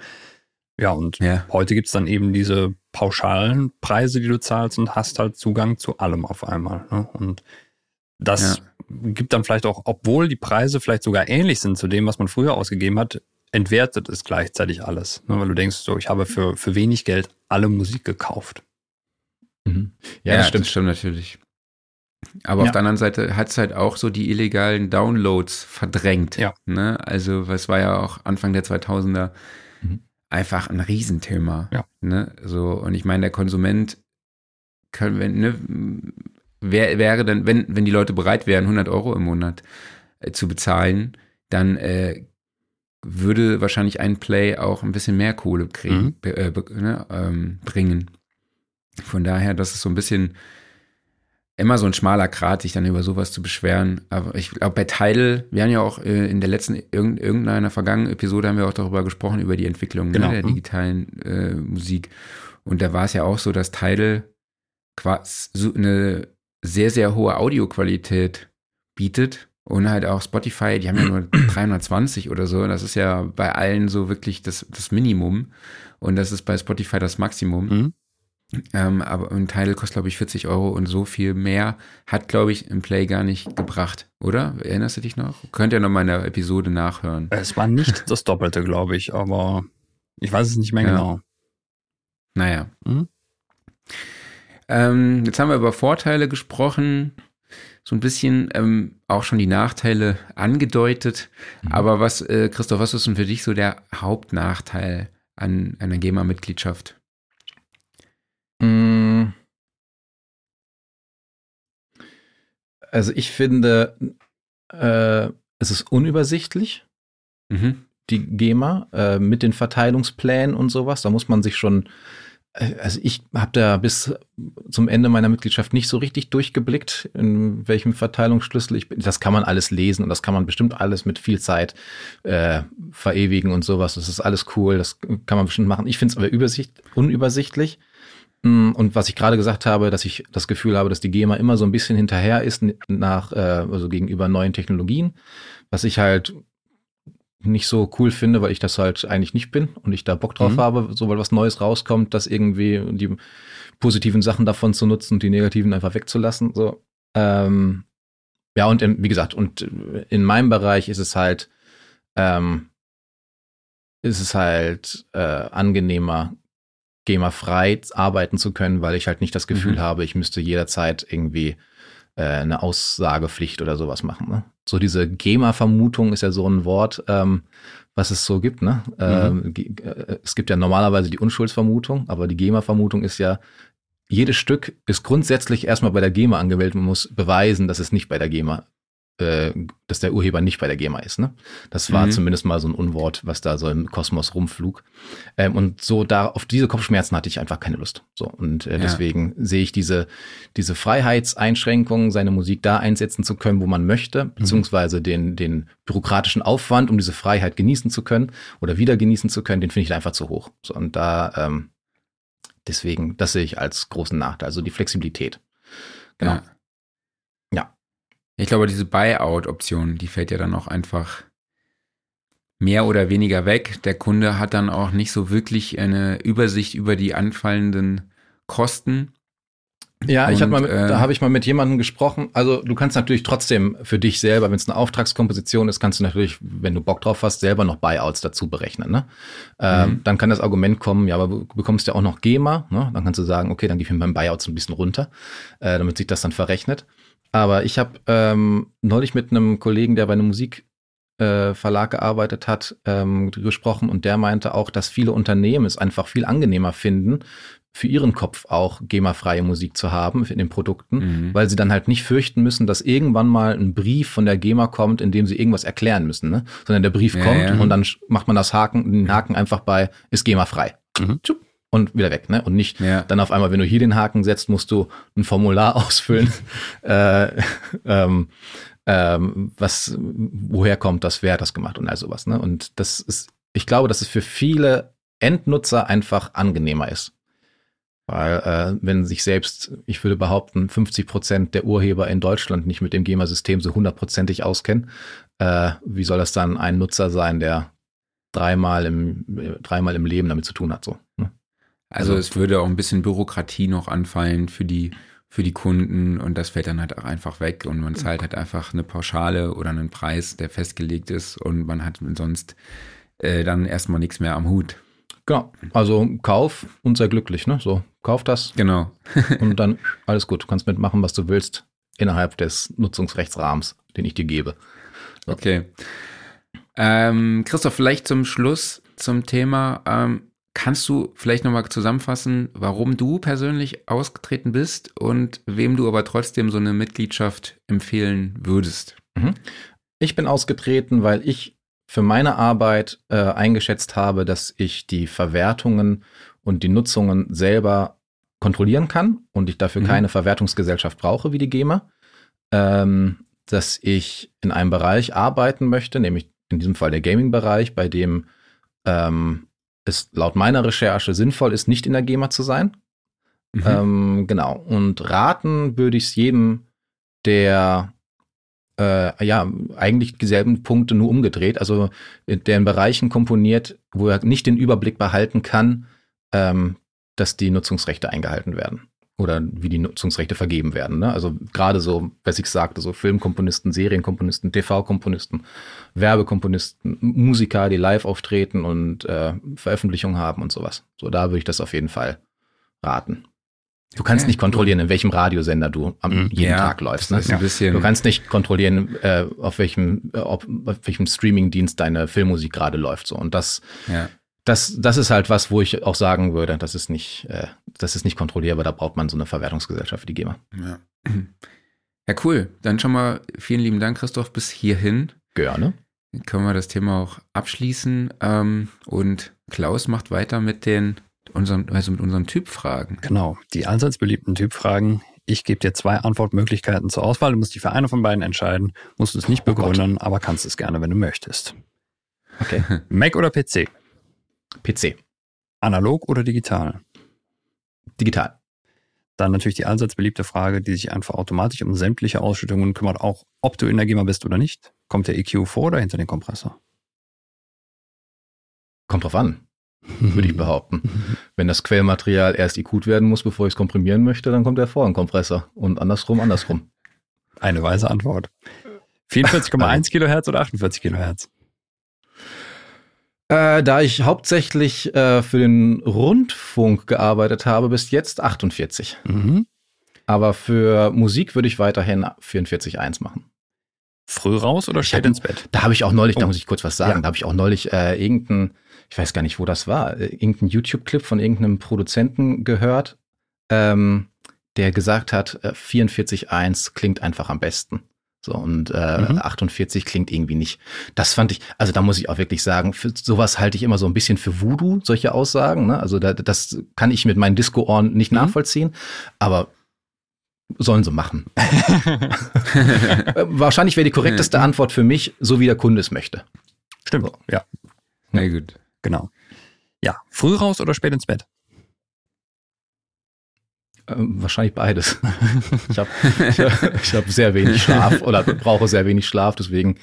Ja, und ja. heute gibt's dann eben diese pauschalen Preise, die du zahlst und hast halt Zugang zu allem auf einmal. Ne? Und das ja. gibt dann vielleicht auch, obwohl die Preise vielleicht sogar ähnlich sind zu dem, was man früher ausgegeben hat, entwertet es gleichzeitig alles. Ne? Weil du denkst so, ich habe für, für wenig Geld alle Musik gekauft. Mhm. Ja, ja, das stimmt. Das stimmt natürlich. Aber ja. auf der anderen Seite hat es halt auch so die illegalen Downloads verdrängt. Ja. Ne? Also, was war ja auch Anfang der 2000er mhm. einfach ein Riesenthema. Ja. Ne? So, und ich meine, der Konsument kann, wenn, ne, wer, wäre dann, wenn, wenn die Leute bereit wären, 100 Euro im Monat äh, zu bezahlen, dann äh, würde wahrscheinlich ein Play auch ein bisschen mehr Kohle kriegen, mhm. äh, ne, ähm, bringen. Von daher, das ist so ein bisschen, immer so ein schmaler Grat, sich dann über sowas zu beschweren. Aber ich glaube, bei Tidal, wir haben ja auch äh, in der letzten, irgendeiner vergangenen Episode haben wir auch darüber gesprochen, über die Entwicklung ne, Genau. der Mhm. digitalen äh, Musik. Und da war es ja auch so, dass Tidal eine sehr, sehr hohe Audioqualität bietet. Und halt auch Spotify, die haben ja nur 320 oder so. Das ist ja bei allen so wirklich das, das Minimum. Und das ist bei Spotify das Maximum. Mhm. Ähm, aber ein Tidal kostet, glaube ich, 40 Euro und so viel mehr hat, glaube ich, im Play gar nicht gebracht, oder? Erinnerst du dich noch? Könnt ihr noch mal in der Episode nachhören. Es war nicht das Doppelte, glaube ich, aber ich weiß es nicht mehr Ja. genau. Naja. Mhm. Ähm, jetzt haben wir über Vorteile gesprochen, so ein bisschen ähm, auch schon die Nachteile angedeutet. Mhm. Aber was, äh, Christoph, was ist denn für dich so der Hauptnachteil an einer GEMA-Mitgliedschaft? Mm. Also ich finde, äh, es ist unübersichtlich, Mhm. die GEMA, äh, mit den Verteilungsplänen und sowas. Da muss man sich schon, äh, also ich habe da bis zum Ende meiner Mitgliedschaft nicht so richtig durchgeblickt, in welchem Verteilungsschlüssel ich bin. Das kann man alles lesen und das kann man bestimmt alles mit viel Zeit äh, verewigen und sowas. Das ist alles cool, das kann man bestimmt machen. Ich finde es aber übersicht, unübersichtlich. Mm, Und was ich gerade gesagt habe, dass ich das Gefühl habe, dass die GEMA immer so ein bisschen hinterher ist nach, äh, also gegenüber neuen Technologien, was ich halt nicht so cool finde, weil ich das halt eigentlich nicht bin und ich da Bock drauf Mhm. habe, sobald was Neues rauskommt, das irgendwie die positiven Sachen davon zu nutzen und die negativen einfach wegzulassen. So. Ähm, ja, und im, wie gesagt, und in meinem Bereich ist es halt, ähm, ist es halt äh, angenehmer, GEMA-frei arbeiten zu können, weil ich halt nicht das Gefühl Mhm. habe, ich müsste jederzeit irgendwie äh, eine Aussagepflicht oder sowas machen. Ne? So diese GEMA-Vermutung ist ja so ein Wort, ähm, was es so gibt. Ne? Ähm, ge- äh, es gibt ja normalerweise die Unschuldsvermutung, aber die GEMA-Vermutung ist ja, jedes Stück ist grundsätzlich erstmal bei der GEMA angemeldet. Man muss beweisen, dass es nicht bei der GEMA, äh, dass der Urheber nicht bei der GEMA ist. Ne? Das war Mhm. zumindest mal so ein Unwort, was da so im Kosmos rumflug. Ähm, und so da auf diese Kopfschmerzen hatte ich einfach keine Lust. So und äh, Ja. deswegen sehe ich diese diese Freiheitseinschränkungen, seine Musik da einsetzen zu können, wo man möchte, beziehungsweise den den bürokratischen Aufwand, um diese Freiheit genießen zu können oder wieder genießen zu können, den finde ich einfach zu hoch. So und da ähm, deswegen das sehe ich als großen Nachteil, also die Flexibilität. Genau. Ja. Ich glaube, diese Buyout-Option, die fällt ja dann auch einfach mehr oder weniger weg. Der Kunde hat dann auch nicht so wirklich eine Übersicht über die anfallenden Kosten. Ja, ich hab mal, mit, äh, da habe ich mal mit jemandem gesprochen. Also du kannst natürlich trotzdem für dich selber, wenn es eine Auftragskomposition ist, kannst du natürlich, wenn du Bock drauf hast, selber noch Buyouts dazu berechnen. Ne? Ähm, Mhm. Dann kann das Argument kommen, ja, aber du bekommst ja auch noch GEMA. Ne? Dann kannst du sagen, okay, dann gib ich mir beim Buyout so ein bisschen runter, äh, damit sich das dann verrechnet. Aber ich habe ähm, neulich mit einem Kollegen, der bei einem Musikverlag äh, gearbeitet hat, ähm, gesprochen und der meinte auch, dass viele Unternehmen es einfach viel angenehmer finden, für ihren Kopf auch GEMA-freie Musik zu haben in den Produkten, Mhm. weil sie dann halt nicht fürchten müssen, dass irgendwann mal ein Brief von der GEMA kommt, in dem sie irgendwas erklären müssen, ne? Sondern der Brief Ja, kommt ja. und dann macht man das Haken, den Haken einfach bei ist GEMA-frei. Mhm. Tschupp, Und wieder weg, ne? Und nicht Ja. dann auf einmal, wenn du hier den Haken setzt, musst du ein Formular ausfüllen, äh, ähm, ähm, was, woher kommt das, wer hat das gemacht und all sowas, ne? Und das ist, ich glaube, dass es für viele Endnutzer einfach angenehmer ist. Weil, äh, wenn sich selbst, ich würde behaupten, 50 Prozent der Urheber in Deutschland nicht mit dem GEMA-System so hundertprozentig auskennen, äh, wie soll das dann ein Nutzer sein, der dreimal im, dreimal im Leben damit zu tun hat, so? Ne? Also Also- es würde auch ein bisschen Bürokratie noch anfallen für die, für die Kunden und das fällt dann halt auch einfach weg und man zahlt halt einfach eine Pauschale oder einen Preis, der festgelegt ist und man hat sonst äh, dann erstmal nichts mehr am Hut. Genau. Also kauf und sei glücklich, ne? So, kauf das Genau. und dann alles gut. Du kannst mitmachen, was du willst, innerhalb des Nutzungsrechtsrahmens, den ich dir gebe. Okay. Ähm, Christoph, vielleicht zum Schluss zum Thema. Ähm, kannst du vielleicht nochmal zusammenfassen, warum du persönlich ausgetreten bist und wem du aber trotzdem so eine Mitgliedschaft empfehlen würdest? Ich bin ausgetreten, weil ich für meine Arbeit äh, eingeschätzt habe, dass ich die Verwertungen und die Nutzungen selber kontrollieren kann und ich dafür Mhm. keine Verwertungsgesellschaft brauche wie die GEMA, ähm, dass ich in einem Bereich arbeiten möchte, nämlich in diesem Fall der Gaming-Bereich, bei dem ähm, es laut meiner Recherche sinnvoll ist, nicht in der GEMA zu sein. Mhm. Ähm, genau. Und raten würde ich es jedem, der äh, ja eigentlich dieselben Punkte nur umgedreht, also der in Bereichen komponiert, wo er nicht den Überblick behalten kann, ähm, dass die Nutzungsrechte eingehalten werden oder wie die Nutzungsrechte vergeben werden. Ne? Also gerade so, was ich sagte, so Filmkomponisten, Serienkomponisten, TV-Komponisten, Werbekomponisten, Musiker, die live auftreten und äh, Veröffentlichungen haben und sowas. So, da würde ich das auf jeden Fall raten. Du kannst Okay, nicht kontrollieren, in welchem Radiosender du am Mhm. jeden ja, Tag läufst. Ne? Du kannst nicht kontrollieren, äh, auf welchem, äh, ob, auf welchem Streamingdienst deine Filmmusik gerade läuft. So. Und das, ja. Das, das ist halt was, wo ich auch sagen würde, das ist nicht, äh, das ist nicht kontrollierbar, da braucht man so eine Verwertungsgesellschaft wie die GEMA. Ja. ja, cool. Dann schon mal vielen lieben Dank, Christoph, bis hierhin. Gerne. Dann können wir das Thema auch abschließen. Ähm, und Klaus macht weiter mit den unseren, also mit unseren Typfragen. Genau, die allseits beliebten Typfragen. Ich gebe dir zwei Antwortmöglichkeiten zur Auswahl. Du musst dich für eine von beiden entscheiden. Musst du es nicht Oh Gott. begründen, aber kannst es gerne, wenn du möchtest. Okay. Mac oder PC? PC. Analog oder digital? Digital. Dann natürlich die allseits beliebte Frage, die sich einfach automatisch um sämtliche Ausschüttungen kümmert, auch ob du in der GEMA bist oder nicht. Kommt der EQ vor oder hinter den Kompressor? Kommt drauf an, würde ich behaupten. Wenn das Quellmaterial erst IQt werden muss, bevor ich es komprimieren möchte, dann kommt er vor ein Kompressor. Und andersrum, andersrum. Eine weise Antwort. 44,1 Kilohertz oder 48 Kilohertz? Äh, da ich hauptsächlich äh, für den Rundfunk gearbeitet habe, bis jetzt 48. Mhm. Aber für Musik würde ich weiterhin 44.1 machen. Früh raus oder spät ins Bett? Da habe ich auch neulich, da Oh. muss ich kurz was sagen, Ja. da habe ich auch neulich äh, irgendeinen, ich weiß gar nicht, wo das war, äh, irgendeinen YouTube-Clip von irgendeinem Produzenten gehört, ähm, der gesagt hat, äh, 44.1 klingt einfach am besten. So, und äh, Mhm. 48 klingt irgendwie nicht. Das fand ich, also da muss ich auch wirklich sagen, für sowas halte ich immer so ein bisschen für Voodoo, solche Aussagen. Ne? Also da, das kann ich mit meinen Disco-Ohren nicht Mhm. nachvollziehen, aber sollen sie machen. Wahrscheinlich wäre die korrekteste Antwort für mich, so wie der Kunde es möchte. Stimmt, So. ja, Sehr gut. genau. Ja, früh raus oder spät ins Bett? Ähm, wahrscheinlich beides. Ich habe ich hab, sehr wenig Schlaf oder brauche sehr wenig Schlaf, deswegen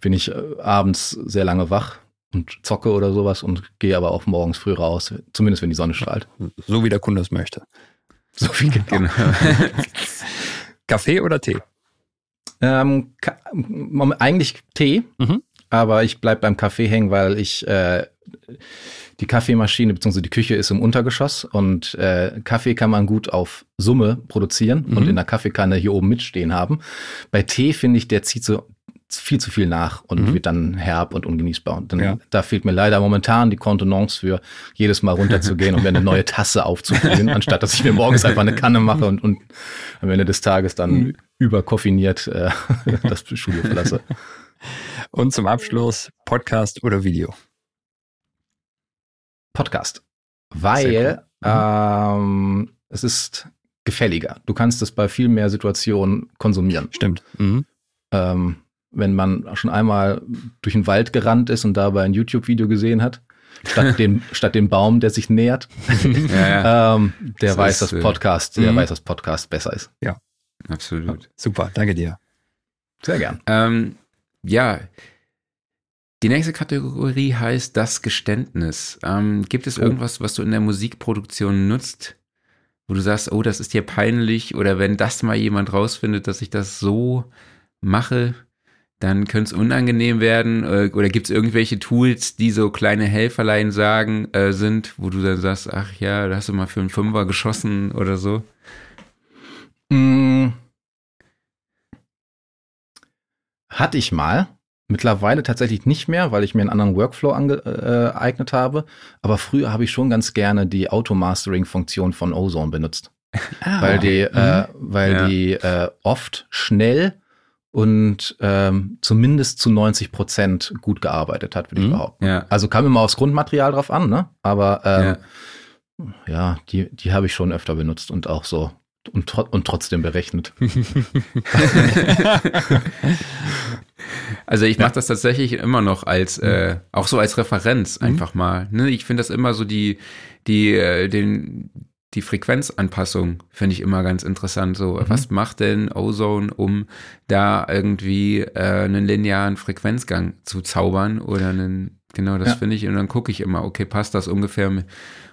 bin ich äh, abends sehr lange wach und zocke oder sowas und gehe aber auch morgens früh raus, zumindest wenn die Sonne strahlt. So wie der Kunde es möchte. So viel genau. Genau. Kaffee oder Tee? Ähm, Ka- eigentlich Tee, Mhm. aber ich bleib beim Kaffee hängen, weil ich äh, die Kaffeemaschine bzw. die Küche ist im Untergeschoss und äh, Kaffee kann man gut auf Summe produzieren und Mhm. in der Kaffeekanne hier oben mitstehen haben. Bei Tee finde ich, der zieht so viel zu viel nach und Mhm. wird dann herb und ungenießbar. Und dann, Ja. da fehlt mir leider momentan die Kontenance für jedes Mal runterzugehen und mir eine neue Tasse aufzufüllen, anstatt dass ich mir morgens einfach eine Kanne mache und, und am Ende des Tages dann Mhm. überkoffiniert äh, das Studio verlasse. Und zum Abschluss Podcast oder Video? Podcast. Weil cool. ähm, es ist gefälliger. Du kannst es bei viel mehr Situationen konsumieren. Stimmt. Mhm. Ähm, wenn man schon einmal durch den Wald gerannt ist und dabei ein YouTube-Video gesehen hat, statt dem, statt dem Baum, der sich nähert, ja, ja, ähm, der Das weiß, ist, dass äh, Podcast, der mhm. weiß, dass Podcast besser ist. absolut. Super, danke dir. Sehr gern. Ähm, ja, die nächste Kategorie heißt das Geständnis. Ähm, gibt es Oh. irgendwas, was du in der Musikproduktion nutzt, wo du sagst, oh, das ist dir peinlich oder wenn das mal jemand rausfindet, dass ich das so mache, dann könnte es unangenehm werden äh, oder gibt es irgendwelche Tools, die so kleine Helferlein sagen äh, sind, wo du dann sagst, ach ja, da hast du mal für einen Fünfer geschossen oder so. Mm. Hatte ich mal. Mittlerweile tatsächlich nicht mehr, weil ich mir einen anderen Workflow angeeignet habe. Aber früher habe ich schon ganz gerne die Auto-Mastering-Funktion von Ozone benutzt. Ah, weil die, äh, weil Ja. die äh, oft schnell und ähm, zumindest zu 90 Prozent gut gearbeitet hat, würde ich Mhm. behaupten. Ja. Also kam immer aufs Grundmaterial drauf an, ne? Aber ähm, Ja. Ja, die, die habe ich schon öfter benutzt und auch so und, und trotzdem berechnet. also ich mache das tatsächlich immer noch als, äh, auch so als Referenz mhm. einfach mal. Ne? Ich finde das immer so die, die, äh, den, die Frequenzanpassung finde ich immer ganz interessant. So, mhm. was macht denn Ozone, um da irgendwie äh, einen linearen Frequenzgang zu zaubern oder einen, genau, das ja. finde ich, und dann gucke ich immer, okay, passt das ungefähr,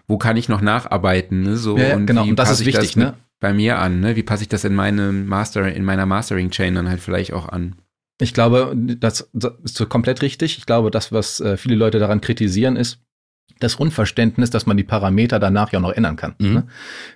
wo kann ich noch nacharbeiten, ne? So, ja, und genau, und das ist wichtig, das ne? Bei mir an, ne? Wie passe ich das in meinem Master, in meiner Mastering-Chain dann halt vielleicht auch an? Ich glaube, das, das ist so komplett richtig. Ich glaube, das, was äh, viele Leute daran kritisieren, ist, das Unverständnis, dass man die Parameter danach ja noch ändern kann. Mhm. Ne?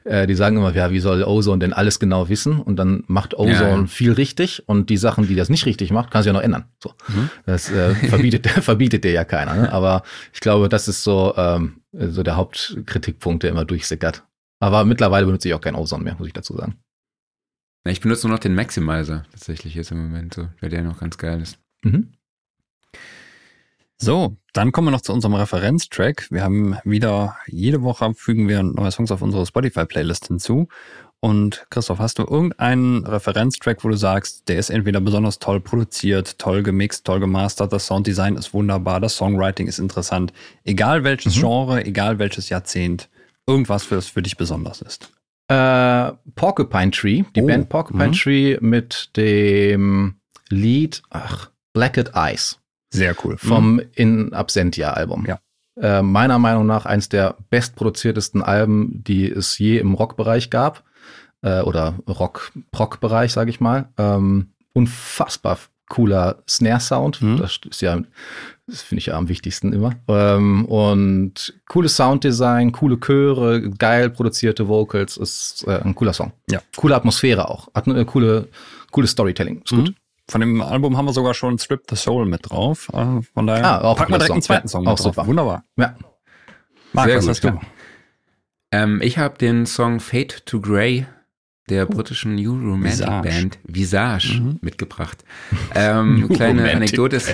Äh, die sagen immer, ja, wie soll Ozone denn alles genau wissen? Und dann macht Ozone ja, ja. viel richtig und die Sachen, die das nicht richtig macht, kann sie ja noch ändern. So. Mhm. Das äh, verbietet, verbietet dir ja keiner. Ne? Aber ich glaube, das ist so, ähm, so der Hauptkritikpunkt, der immer durchsickert. Aber mittlerweile benutze ich auch kein Ozone mehr, muss ich dazu sagen. ich benutze nur noch den Maximizer tatsächlich jetzt im Moment, so, weil der noch ganz geil ist. Mhm. So, dann kommen wir noch zu unserem Referenztrack. Wir haben wieder, jede Woche fügen wir neue Songs auf unsere Spotify-Playlist hinzu. Und Christoph, hast du irgendeinen Referenztrack, wo du sagst, der ist entweder besonders toll produziert, toll gemixt, toll gemastert, das Sounddesign ist wunderbar, das Songwriting ist interessant. Egal welches mhm. Genre, egal welches Jahrzehnt, irgendwas, für das für dich besonders ist. Äh, Porcupine Tree, die oh. Band Porcupine mhm. Tree mit dem Lied, ach, Blacked Eyes. Sehr cool. Vom mhm. In Absentia-Album. Ja. Äh, meiner Meinung nach eins der bestproduziertesten Alben, die es je im Rockbereich gab. Äh, oder Rock-Proc-Bereich, sage ich mal. Ähm, unfassbar cooler Snare-Sound. Mhm. Das ist ja, das finde ich ja am wichtigsten immer. Ähm, und cooles Sounddesign, coole Chöre, geil produzierte Vocals, ist äh, ein cooler Song. Ja. Coole Atmosphäre auch. Hat eine coole, coole Storytelling. Ist mhm. gut. Von dem Album haben wir sogar schon Strip the Soul mit drauf. Äh, von daher ah, auch packen wir direkt Song. einen zweiten Song ja, mit drauf. Wunderbar. Ja. Marc, Sehr was hast du? Ähm, ich habe den Song Fade to Grey der britischen New Romantic Visage. Band Visage mhm. mitgebracht. Ähm, kleine Romantic Anekdote ist,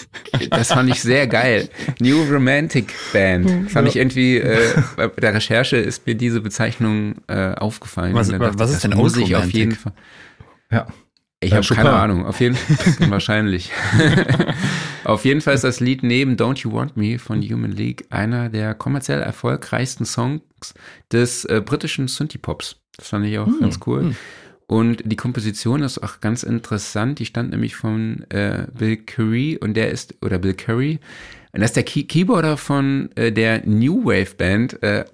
das fand ich sehr geil. New Romantic Band. Fand ja. ich irgendwie, äh, bei der Recherche ist mir diese Bezeichnung äh, aufgefallen. Was, was ist denn muss ich auf jeden Fall. Ja. Ich habe keine Ahnung. Auf jeden Fall wahrscheinlich. auf jeden Fall ist das Lied neben Don't You Want Me von Human League einer der kommerziell erfolgreichsten Songs des äh, britischen Synthie-Pops. Das fand ich auch hm. ganz cool. Hm. Und die Komposition ist auch ganz interessant. Die stand nämlich von äh, Bill Curry und der ist, oder Bill Curry, und das ist der Key Keyboarder von äh, der New Wave Band äh,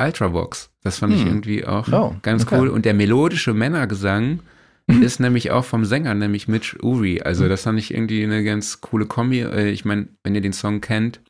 Ultravox. Das fand hm. ich irgendwie auch oh, ganz okay. cool. Und der melodische Männergesang Mhm. ist nämlich auch vom Sänger, nämlich Mitch Uri. Also mhm. das fand ich irgendwie eine ganz coole Kombi. Äh, ich meine, wenn ihr den Song kennt,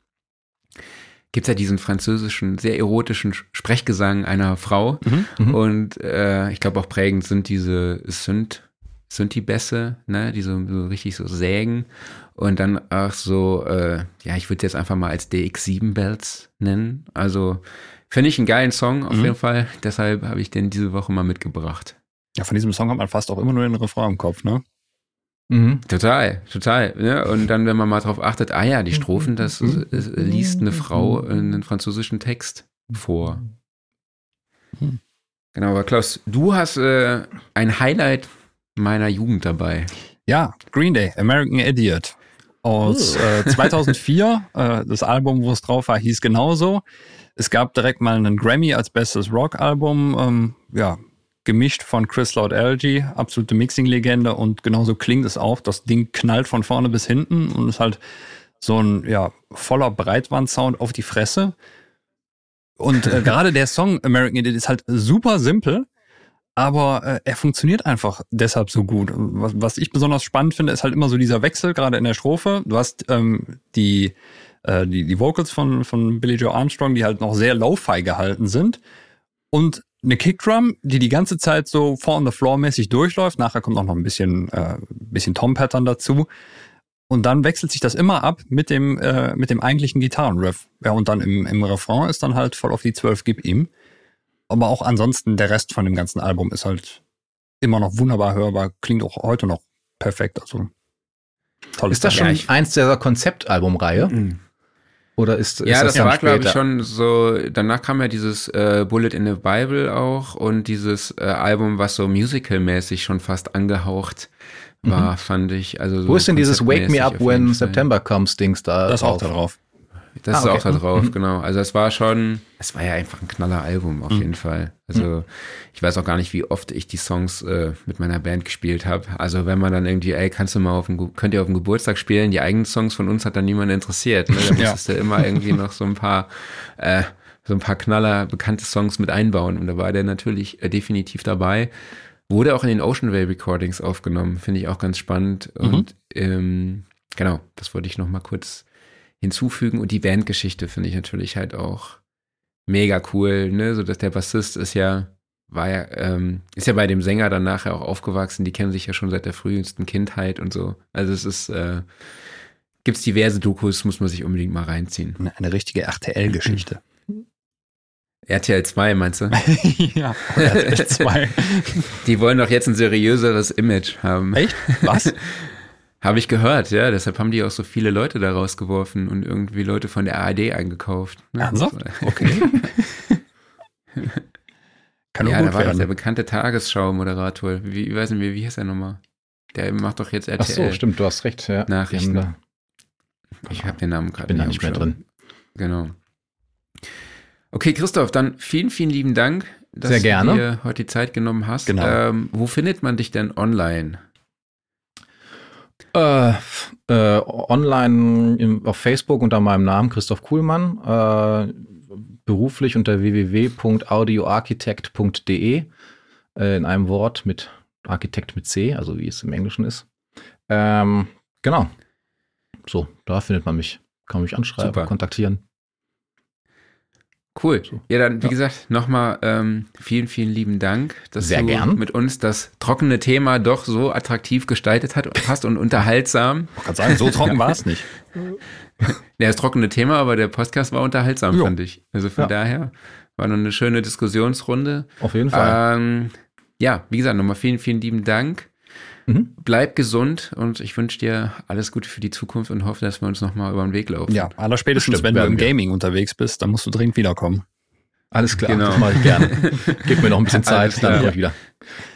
gibt es ja diesen französischen, sehr erotischen Sprechgesang einer Frau. Mhm. mhm. Und äh, ich glaube auch prägend sind diese Synth, Synthi-Bässe, ne, die so, so, richtig so sägen. Und dann auch so, äh, ja, ich würde jetzt einfach mal als DX7-Bells nennen. Also finde ich einen geilen Song auf mhm. jeden Fall. Deshalb habe ich den diese Woche mal mitgebracht. Ja, von diesem Song hat man fast auch immer nur den Refrain im Kopf, ne? Mhm. Total, total. Ja, und dann, wenn man mal drauf achtet, ah ja, die Strophen, das äh, liest eine Frau einen französischen Text vor. Mhm. Genau, aber Klaus, du hast äh, ein Highlight meiner Jugend dabei. Ja, Green Day, American Idiot. Aus äh, 2004. äh, das Album, wo es drauf war, hieß genauso. Es gab direkt mal einen Grammy als bestes Rock-Album. Ähm, ja, gemischt von Chris Loud LG, absolute Mixing-Legende und genauso klingt es auch. Das Ding knallt von vorne bis hinten und ist halt so ein ja, voller Breitband-Sound auf die Fresse. Und äh, gerade der Song American Idiot ist halt super simpel, aber äh, er funktioniert einfach deshalb so gut. Was, was ich besonders spannend finde, ist halt immer so dieser Wechsel, gerade in der Strophe. Du hast ähm, die, äh, die, die Vocals von, von Billy Joe Armstrong, die halt noch sehr low-fi gehalten sind. Und eine Kickdrum, die die ganze Zeit so four on the floor mäßig durchläuft. Nachher kommt auch noch ein bisschen, äh, bisschen Tom-Pattern dazu. Und dann wechselt sich das immer ab mit dem, äh, mit dem eigentlichen Gitarrenriff. Ja, und dann im, im Refrain ist dann halt voll auf die 12 Gib ihm. Aber auch ansonsten der Rest von dem ganzen Album ist halt immer noch wunderbar hörbar, klingt auch heute noch perfekt. Also tolles Ist das schon eins der Konzeptalbumreihe? Mhm. Oder ist, ist ja, das, dann war, glaube ich, schon so, danach kam ja dieses äh, Bullet in the Bible auch und dieses äh, Album, was so musical-mäßig schon fast angehaucht war, fand ich. Also so Mhm. Wo ist denn dieses Wake Me Up When. September Comes Dings da? Das auch drauf? drauf. Das Ah, ist okay. auch da drauf, Mhm. genau. Also es war schon, es war ja einfach ein knaller Album auf jeden Fall. Also ich weiß auch gar nicht, wie oft ich die Songs äh, mit meiner Band gespielt habe. Also wenn man dann irgendwie, ey, kannst du mal auf dem, könnt ihr auf dem Geburtstag spielen? Die eigenen Songs von uns hat dann niemand interessiert. Ne? Da Ja. musstest du immer irgendwie noch so ein paar, äh, so ein paar Knaller, bekannte Songs mit einbauen. Und da war der natürlich äh, definitiv dabei. Wurde auch in den Ocean Way Recordings aufgenommen, finde ich auch ganz spannend. Und ähm, genau, das wollte ich noch mal kurz hinzufügen. Und die Bandgeschichte finde ich natürlich halt auch mega cool, ne? So dass der Bassist ist ja, war ja, ähm, ist ja bei dem Sänger dann nachher auch aufgewachsen, die kennen sich ja schon seit der frühesten Kindheit und so. Also es ist, äh, gibt's diverse Dokus, muss man sich unbedingt mal reinziehen. Eine, eine richtige RTL-Geschichte. RTL 2, meinst du? ja, RTL 2. Die wollen doch jetzt ein seriöseres Image haben. Echt? Was? Habe ich gehört, ja. Deshalb haben die auch so viele Leute da rausgeworfen und irgendwie Leute von der ARD eingekauft. Ne? Ernsthaft? Okay. Kann ja, da war doch der bekannte Tagesschau-Moderator. Wie, weiß nicht mehr, wie hieß er nochmal? Der macht doch jetzt RTL. Ach so, stimmt, du hast recht. Ja. Nachrichten. Haben Ich habe den Namen gerade Bin da nicht mehr drin. Genau. Okay, Christoph, dann vielen, vielen lieben Dank, dass du dir heute die Zeit genommen hast. Genau. Ähm, wo findet man dich denn online? Äh, äh, online im, auf Facebook unter meinem Namen Christoph Kuhlmann, äh, beruflich unter www.audioarchitekt.de äh, in einem Wort mit Architekt mit C, also wie es im Englischen ist. Ähm, genau. So, da findet man mich. Kann mich anschreiben, Super. kontaktieren. Cool. So. Ja, dann, wie Ja. gesagt, nochmal ähm, vielen, vielen lieben Dank, dass Sehr du gern. mit uns das trockene Thema doch so attraktiv gestaltet hat, hast und unterhaltsam. Ich kann sagen, so trocken war es nicht. Ja, das trockene Thema, aber der Podcast war unterhaltsam, Jo. fand ich. Also von Ja. daher war noch eine schöne Diskussionsrunde. Auf jeden Fall. Ähm, ja, wie gesagt, nochmal vielen, vielen lieben Dank. Mhm. Bleib gesund und ich wünsche dir alles Gute für die Zukunft und hoffe, dass wir uns nochmal über den Weg laufen. Ja, allerspätestens, Bestimmt wenn du im wir. Gaming unterwegs bist, dann musst du dringend wiederkommen. Alles klar, genau. das mache ich gerne. Gib mir noch ein bisschen Zeit, dann ich wieder.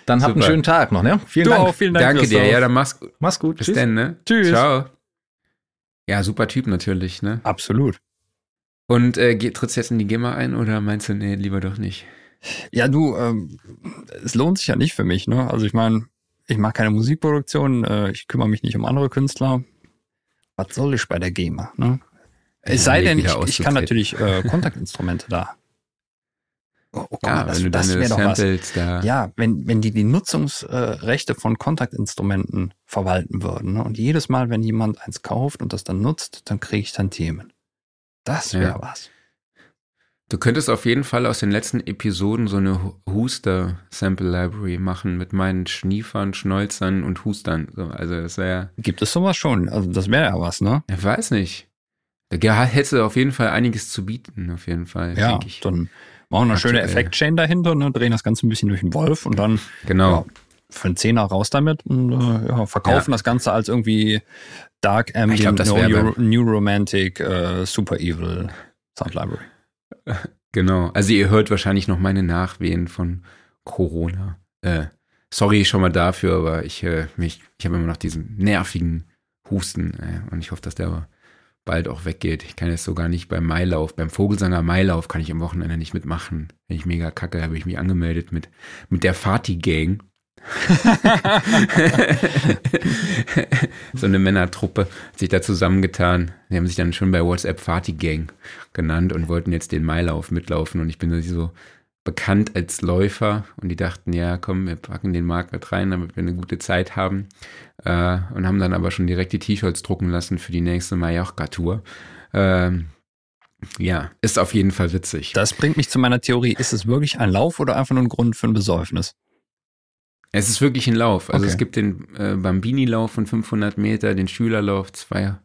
Dann habt einen schönen Tag noch, ne? Vielen Du Dank. auch, vielen Dank. Danke dir. Ja, dann mach's gut. Mach's gut. Bis dann, ne? Tschüss. Ciao. Ja, super Typ natürlich, ne? Absolut. Und äh, trittst jetzt in die GEMA ein oder meinst du, nee, lieber doch nicht? Ja, du, ähm, es lohnt sich ja nicht für mich, ne? Also ich meine, ich mache keine Musikproduktion, äh, ich kümmere mich nicht um andere Künstler. Was soll ich bei der GEMA, ne? Es sei denn, ich, ich kann natürlich äh, Kontaktinstrumente da. Oh, oh, Ja, mal, das, das wäre doch was. Da. Ja, wenn, wenn die die Nutzungsrechte von Kontaktinstrumenten verwalten würden ne? und jedes Mal, wenn jemand eins kauft und das dann nutzt, dann kriege ich dann Themen. Das wäre Ja. was. Du könntest auf jeden Fall aus den letzten Episoden so eine Hu- Huster-Sample-Library machen mit meinen Schniefern, Schnäuzern und Hustern. So, also das wäre, Gibt es sowas schon? Also das wäre ja was, ne? ich weiß nicht. Da hätte auf jeden Fall einiges zu bieten, auf jeden Fall, Ja, denke ich. dann machen wir eine schöne. Effektchain dahinter, ne? drehen das Ganze ein bisschen durch den Wolf und dann Genau. ja, für einen Zehner raus damit und äh, ja, verkaufen das Ganze als irgendwie Dark Ambient, glaub, das no, New Romantic, äh, Super Evil Sound Library. Genau. Also ihr hört wahrscheinlich noch meine Nachwehen von Corona. Äh, sorry schon mal dafür, aber ich, äh, mich, ich habe immer noch diesen nervigen Husten äh, und ich hoffe, dass der aber bald auch weggeht. Ich kann jetzt sogar nicht beim Mailauf, beim Vogelsanger Mailauf kann ich am Wochenende nicht mitmachen. Wenn ich mega kacke, habe ich mich angemeldet mit, mit der Fati-Gang. so eine Männertruppe hat sich da zusammengetan. Die haben sich dann schon bei WhatsApp Fati Gang genannt und wollten jetzt den Mailauf mitlaufen. Und ich bin so bekannt als Läufer und die dachten, ja, komm, wir packen den Markt mit rein, damit wir eine gute Zeit haben. Äh, und haben dann aber schon direkt die T-Shirts drucken lassen für die nächste Mallorca-Tour. Ähm, ja, ist auf jeden Fall witzig. Das bringt mich zu meiner Theorie. Ist es wirklich ein Lauf oder einfach nur ein Grund für ein Besäufnis? Es ist wirklich ein Lauf. Also Okay. es gibt den äh, Bambini-Lauf von 500 Meter, den Schülerlauf 200,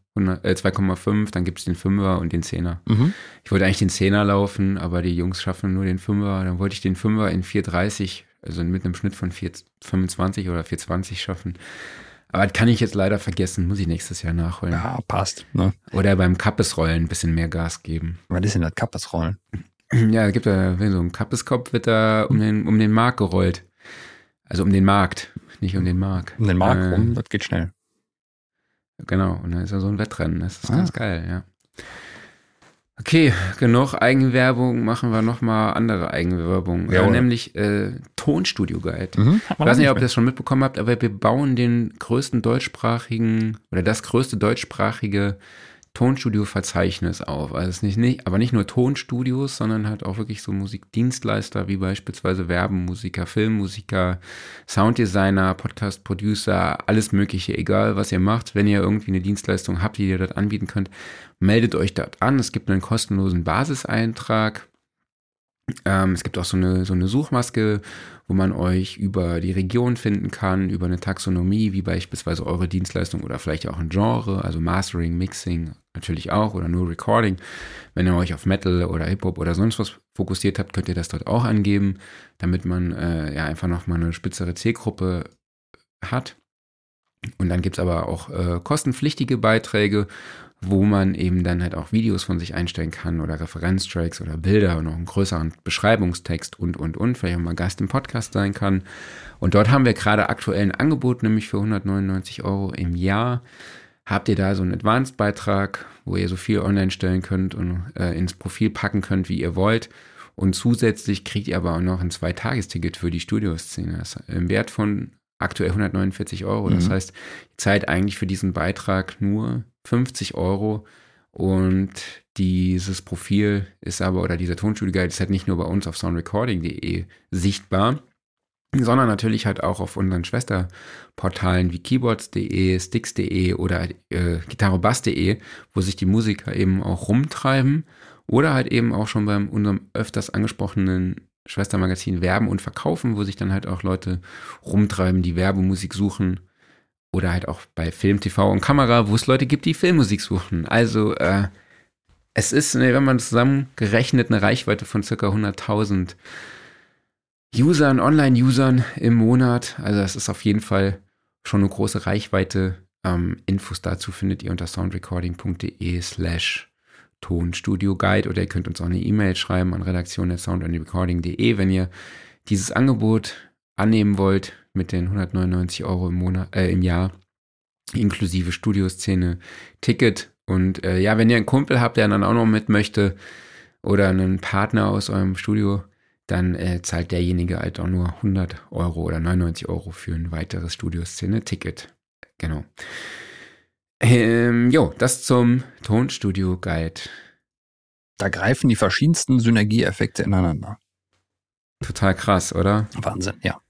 äh, 2,5, dann gibt es den Fünfer und den Zehner. Mhm. Ich wollte eigentlich den Zehner laufen, aber die Jungs schaffen nur den Fünfer. Dann wollte ich den Fünfer in 4,30, also mit einem Schnitt von 4,25 oder 4,20 schaffen. Aber das kann ich jetzt leider vergessen, muss ich nächstes Jahr nachholen. Ja, passt. Ne? Oder beim Kappesrollen ein bisschen mehr Gas geben. Was ist denn das Kappesrollen? Ja, es gibt da so ein Kappeskopf wird da um den, um den Markt gerollt. Also um den Markt, nicht um den Markt. Um den Markt Äh, rum, das geht schnell. Genau, und dann ist ja so ein Wettrennen. Das ist Ah. ganz geil, ja. Okay, genug Eigenwerbung, machen wir nochmal andere Eigenwerbung. Äh, Jawohl. nämlich äh, Tonstudio Guide. Mhm. Ich weiß nicht, ob ihr das schon mitbekommen habt, aber wir bauen den größten deutschsprachigen oder das größte deutschsprachige Tonstudio-Verzeichnis auf. Also es nicht, nicht, aber nicht nur Tonstudios, sondern halt auch wirklich so Musikdienstleister wie beispielsweise Werbemusiker, Filmmusiker, Sounddesigner, Podcast-Producer, alles Mögliche, egal was ihr macht. Wenn ihr irgendwie eine Dienstleistung habt, die ihr dort anbieten könnt, meldet euch dort an. Es gibt einen kostenlosen Basiseintrag. Ähm, es gibt auch so eine, so eine Suchmaske, wo man euch über die Region finden kann, über eine Taxonomie, wie beispielsweise eure Dienstleistung oder vielleicht auch ein Genre, also Mastering, Mixing natürlich auch oder nur Recording. Wenn ihr euch auf Metal oder Hip-Hop oder sonst was fokussiert habt, könnt ihr das dort auch angeben, damit man äh, ja einfach nochmal eine spitzere Zielgruppe hat. Und dann gibt es aber auch äh, kostenpflichtige Beiträge, wo man eben dann halt auch Videos von sich einstellen kann oder Referenztracks oder Bilder und noch einen größeren Beschreibungstext und, und, und, vielleicht auch mal Gast im Podcast sein kann. Und dort haben wir gerade aktuell ein Angebot, nämlich für 199 Euro im Jahr. Habt ihr da so einen Advanced-Beitrag, wo ihr so viel online stellen könnt und äh, ins Profil packen könnt, wie ihr wollt. Und zusätzlich kriegt ihr aber auch noch ein Zweitagesticket für die Studioszene. Das ist im Wert von aktuell 149 Euro. Das Mhm. heißt, ihr zahlt eigentlich für diesen Beitrag nur 50 Euro. Und dieses Profil ist aber, oder dieser Tonstudio-Guide ist halt nicht nur bei uns auf soundrecording.de sichtbar, sondern natürlich halt auch auf unseren Schwesterportalen wie keyboards.de, sticks.de oder äh, gitarrebass.de, wo sich die Musiker eben auch rumtreiben oder halt eben auch schon beim unserem öfters angesprochenen Schwestermagazin Werben und Verkaufen, wo sich dann halt auch Leute rumtreiben, die Werbemusik suchen oder halt auch bei Film, TV und Kamera, wo es Leute gibt, die Filmmusik suchen. Also äh, es ist, ne, wenn man zusammengerechnet, eine Reichweite von circa 100.000 Usern, Online-Usern im Monat. Also es ist auf jeden Fall schon eine große Reichweite. Ähm, Infos dazu findet ihr unter soundrecording.de slash Tonstudio Guide oder ihr könnt uns auch eine E-Mail schreiben an redaktion.soundandrecording.de, wenn ihr dieses Angebot annehmen wollt mit den 199 Euro im Monat, äh, im Jahr inklusive Studioszene Ticket und äh, ja, wenn ihr einen Kumpel habt, der dann auch noch mit möchte oder einen Partner aus eurem Studio, dann äh, zahlt derjenige halt auch nur 100 Euro oder 99 Euro für ein weiteres Studioszene-Ticket. Genau. Ähm, jo, das zum Tonstudio-Guide. Da greifen die verschiedensten Synergieeffekte ineinander. Total krass, oder? Wahnsinn, ja.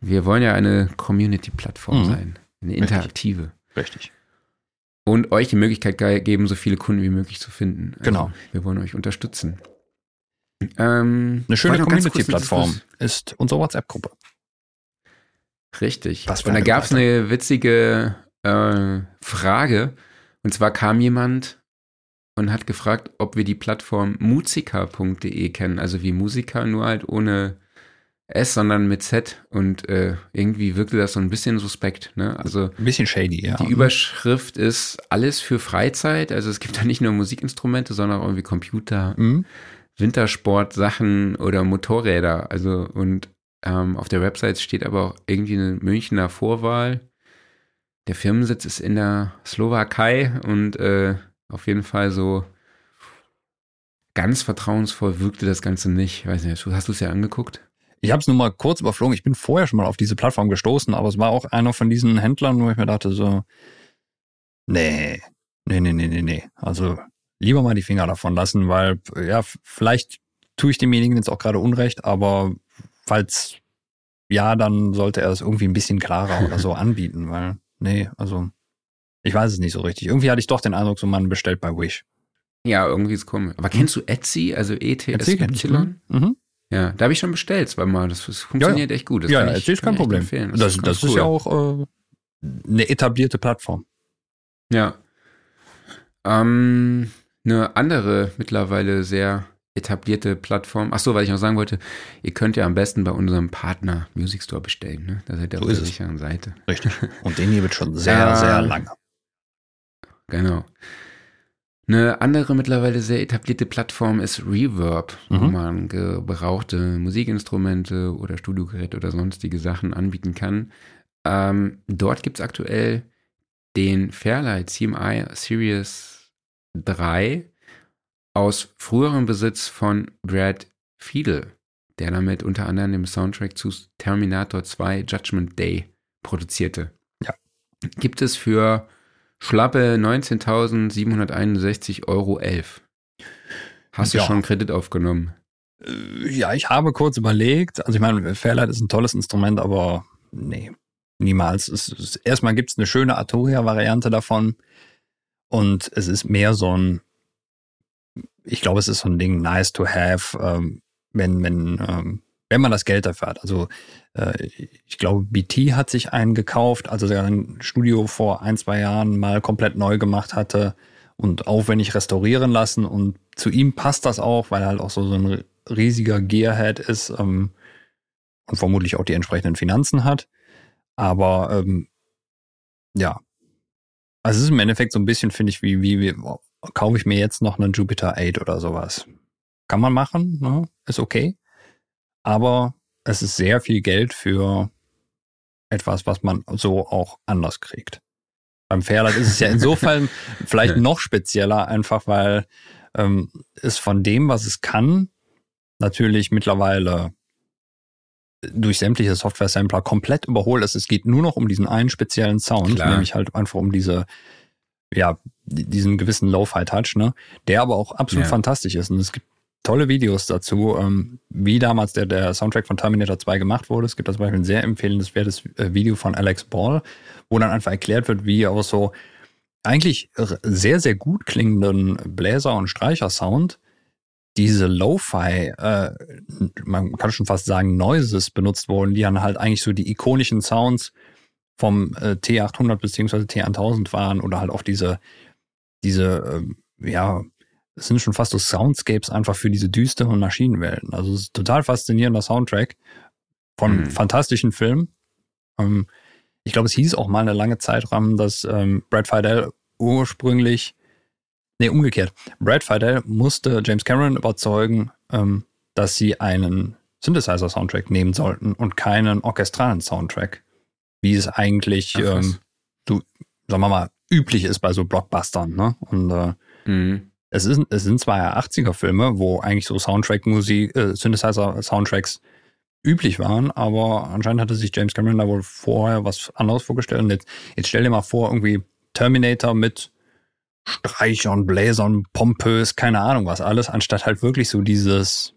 Wir wollen ja eine Community-Plattform Mhm. sein. Eine interaktive. Richtig. Und euch die Möglichkeit ge- geben, so viele Kunden wie möglich zu finden. Also, Genau. Wir wollen euch unterstützen. Ähm, Eine schöne Community-Plattform ist unsere WhatsApp-Gruppe. Richtig. Was Und da gab es eine witzige äh, Frage. Und zwar kam jemand und hat gefragt, ob wir die Plattform musiker.de kennen. Also wie Musiker, nur halt ohne S, sondern mit Z. Und äh, irgendwie wirkte das so ein bisschen suspekt. Ne? Also Ein bisschen shady, ja. Die Überschrift ist alles für Freizeit. Also es gibt da nicht nur Musikinstrumente, sondern auch irgendwie Computer, Mhm. Wintersport-Sachen oder Motorräder. Also und ähm, auf der Website steht aber auch irgendwie eine Münchner Vorwahl. Der Firmensitz ist in der Slowakei und äh, auf jeden Fall so ganz vertrauensvoll wirkte das Ganze nicht. Ich weiß nicht, hast du es ja angeguckt? Ich habe es nur mal kurz überflogen. Ich bin vorher schon mal auf diese Plattform gestoßen, aber es war auch einer von diesen Händlern, wo ich mir dachte so, nee, nee, nee, nee, nee, nee. Also lieber mal die Finger davon lassen, weil ja, vielleicht tue ich demjenigen jetzt auch gerade Unrecht, aber falls ja, dann sollte er es irgendwie ein bisschen klarer oder so anbieten, weil nee, also ich weiß es nicht so richtig. Irgendwie hatte ich doch den Eindruck, so man bestellt bei Wish. Ja, irgendwie ist komisch. Aber kennst du Etsy, also Erzähl, kenn ich. E-T-S-Y? Mhm. Ja, da habe ich schon bestellt zweimal. Das, das funktioniert echt gut. Das ja, ja, ist kein Problem. Das, das ist cool. ja auch äh, eine etablierte Plattform. Ja. Ähm, eine andere mittlerweile sehr etablierte Plattform. Ach so, weil ich noch sagen wollte, ihr könnt ja am besten bei unserem Partner Music Store bestellen. Ne? Da seid ihr so auf der sicheren Seite. Richtig. Und den hier wird schon sehr, sehr lange. Genau. Eine andere mittlerweile sehr etablierte Plattform ist Reverb, mhm. wo man gebrauchte Musikinstrumente oder Studiogeräte oder sonstige Sachen anbieten kann. Ähm, dort gibt es aktuell den Fairlight CMI Series 3 aus früherem Besitz von Brad Fiedel, der damit unter anderem den Soundtrack zu Terminator 2 Judgment Day produzierte. Ja. Gibt es für schlappe 19.761,11 Euro. Hast du ja. schon Kredit aufgenommen? Äh, ja, ich habe kurz überlegt. Also ich meine, Fairlight ist ein tolles Instrument, aber nee, niemals. Es, es, erstmal gibt es eine schöne Arturia-Variante davon und es ist mehr so ein, ich glaube, es ist so ein Ding nice to have, ähm, wenn, wenn, ähm, wenn man das Geld dafür hat. Also äh, ich glaube, BT hat sich einen gekauft, also sein Studio vor ein, zwei Jahren mal komplett neu gemacht hatte und aufwendig restaurieren lassen. Und zu ihm passt das auch, weil er halt auch so, so ein riesiger Gearhead ist ähm, und vermutlich auch die entsprechenden Finanzen hat. Aber ähm, ja, also es ist im Endeffekt so ein bisschen, finde ich, wie, wie, wie kaufe ich mir jetzt noch einen Jupiter 8 oder sowas. Kann man machen, ne? ist okay. Aber es ist sehr viel Geld für etwas, was man so auch anders kriegt. Beim Fairlight ist es ja insofern vielleicht noch spezieller, einfach weil ähm, es von dem, was es kann, natürlich mittlerweile durch sämtliche Software-Sampler komplett überholt ist. Es geht nur noch um diesen einen speziellen Sound, Klar. nämlich halt einfach um diese, ja, diesen gewissen Lo-Fi-Touch, ne, der aber auch absolut ja. fantastisch ist. Und es gibt tolle Videos dazu, ähm, wie damals der, der Soundtrack von Terminator 2 gemacht wurde. Es gibt zum Beispiel ein sehr empfehlenswertes äh, Video von Alex Ball, wo dann einfach erklärt wird, wie aus so eigentlich sehr, sehr gut klingenden Bläser- und Streicher-Sound diese Lo-Fi, äh, man kann schon fast sagen Noises benutzt wurden, die dann halt eigentlich so die ikonischen Sounds vom äh, T800 beziehungsweise T1000 waren oder halt auch diese, diese, äh, ja, es sind schon fast so Soundscapes einfach für diese düsteren Maschinenwelten. Also es ist total faszinierender Soundtrack von mhm. fantastischen Filmen. Ähm, ich glaube, es hieß auch mal eine lange Zeitrahmen, dass ähm, Brad Fidel ursprünglich, nee, umgekehrt. Brad Fidel musste James Cameron überzeugen, ähm, dass sie einen Synthesizer-Soundtrack nehmen sollten und keinen orchestralen Soundtrack, wie es eigentlich, Ach, ähm, du, sagen wir mal, üblich ist bei so Blockbustern. Ne? Und äh, mhm es, ist, es sind zwar 80er-Filme, wo eigentlich so Soundtrack-Musik, äh, Synthesizer-Soundtracks üblich waren, aber anscheinend hatte sich James Cameron da wohl vorher was anderes vorgestellt. Und jetzt, jetzt stell dir mal vor, irgendwie Terminator mit Streichern, Bläsern, pompös, keine Ahnung was alles, anstatt halt wirklich so dieses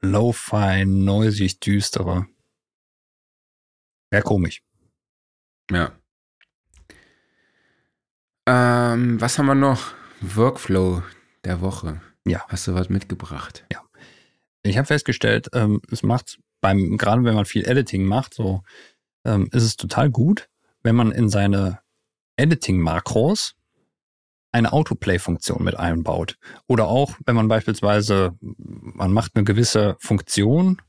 Lo-Fi, neusig, düstere. Wäre komisch. Ja. Ähm, was haben wir noch? Workflow der Woche. Ja. Hast du was mitgebracht? Ja. Ich habe festgestellt, ähm, es macht beim, gerade wenn man viel Editing macht, so ähm, ist es total gut, wenn man in seine Editing-Makros eine Autoplay-Funktion mit einbaut. Oder auch, wenn man beispielsweise, man macht eine gewisse Funktion,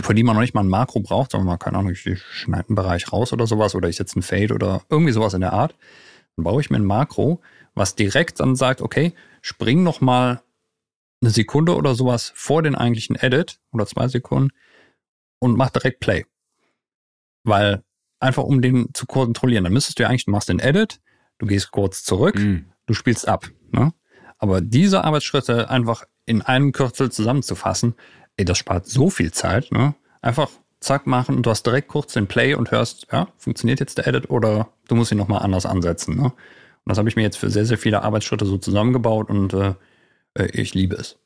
für die man noch nicht mal ein Makro braucht, sondern man, keine Ahnung, ich schneide einen Bereich raus oder sowas, oder ich setze einen Fade oder irgendwie sowas in der Art, dann baue ich mir ein Makro, was direkt dann sagt, okay, spring noch mal eine Sekunde oder sowas vor den eigentlichen Edit oder zwei Sekunden und mach direkt Play. Weil einfach um den zu kontrollieren, dann müsstest du ja eigentlich, du machst den Edit, du gehst kurz zurück, mhm. du spielst ab. Ne? Aber diese Arbeitsschritte einfach in einem Kürzel zusammenzufassen, ey, das spart so viel Zeit. Ne? Einfach zack machen und du hast direkt kurz den Play und hörst, ja, funktioniert jetzt der Edit oder du musst ihn nochmal anders ansetzen. Ne? Und das habe ich mir jetzt für sehr, sehr viele Arbeitsschritte so zusammengebaut und äh, äh, ich liebe es.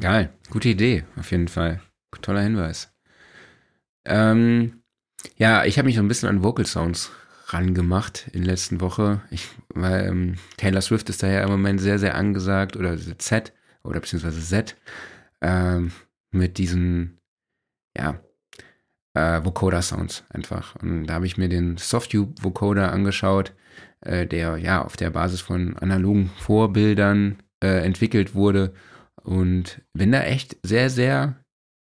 Geil, gute Idee, auf jeden Fall. Toller Hinweis. Ähm, ja, ich habe mich so ein bisschen an Vocal Sounds rangemacht in der letzten Woche. Ich, weil ähm, Taylor Swift ist daher im Moment sehr, sehr angesagt oder Z oder beziehungsweise Z ähm, mit diesen, ja, äh, Vocoder-Sounds einfach. Und da habe ich mir den Softube-Vocoder angeschaut äh, der ja auf der Basis von analogen Vorbildern äh, entwickelt wurde. und bin da echt sehr, sehr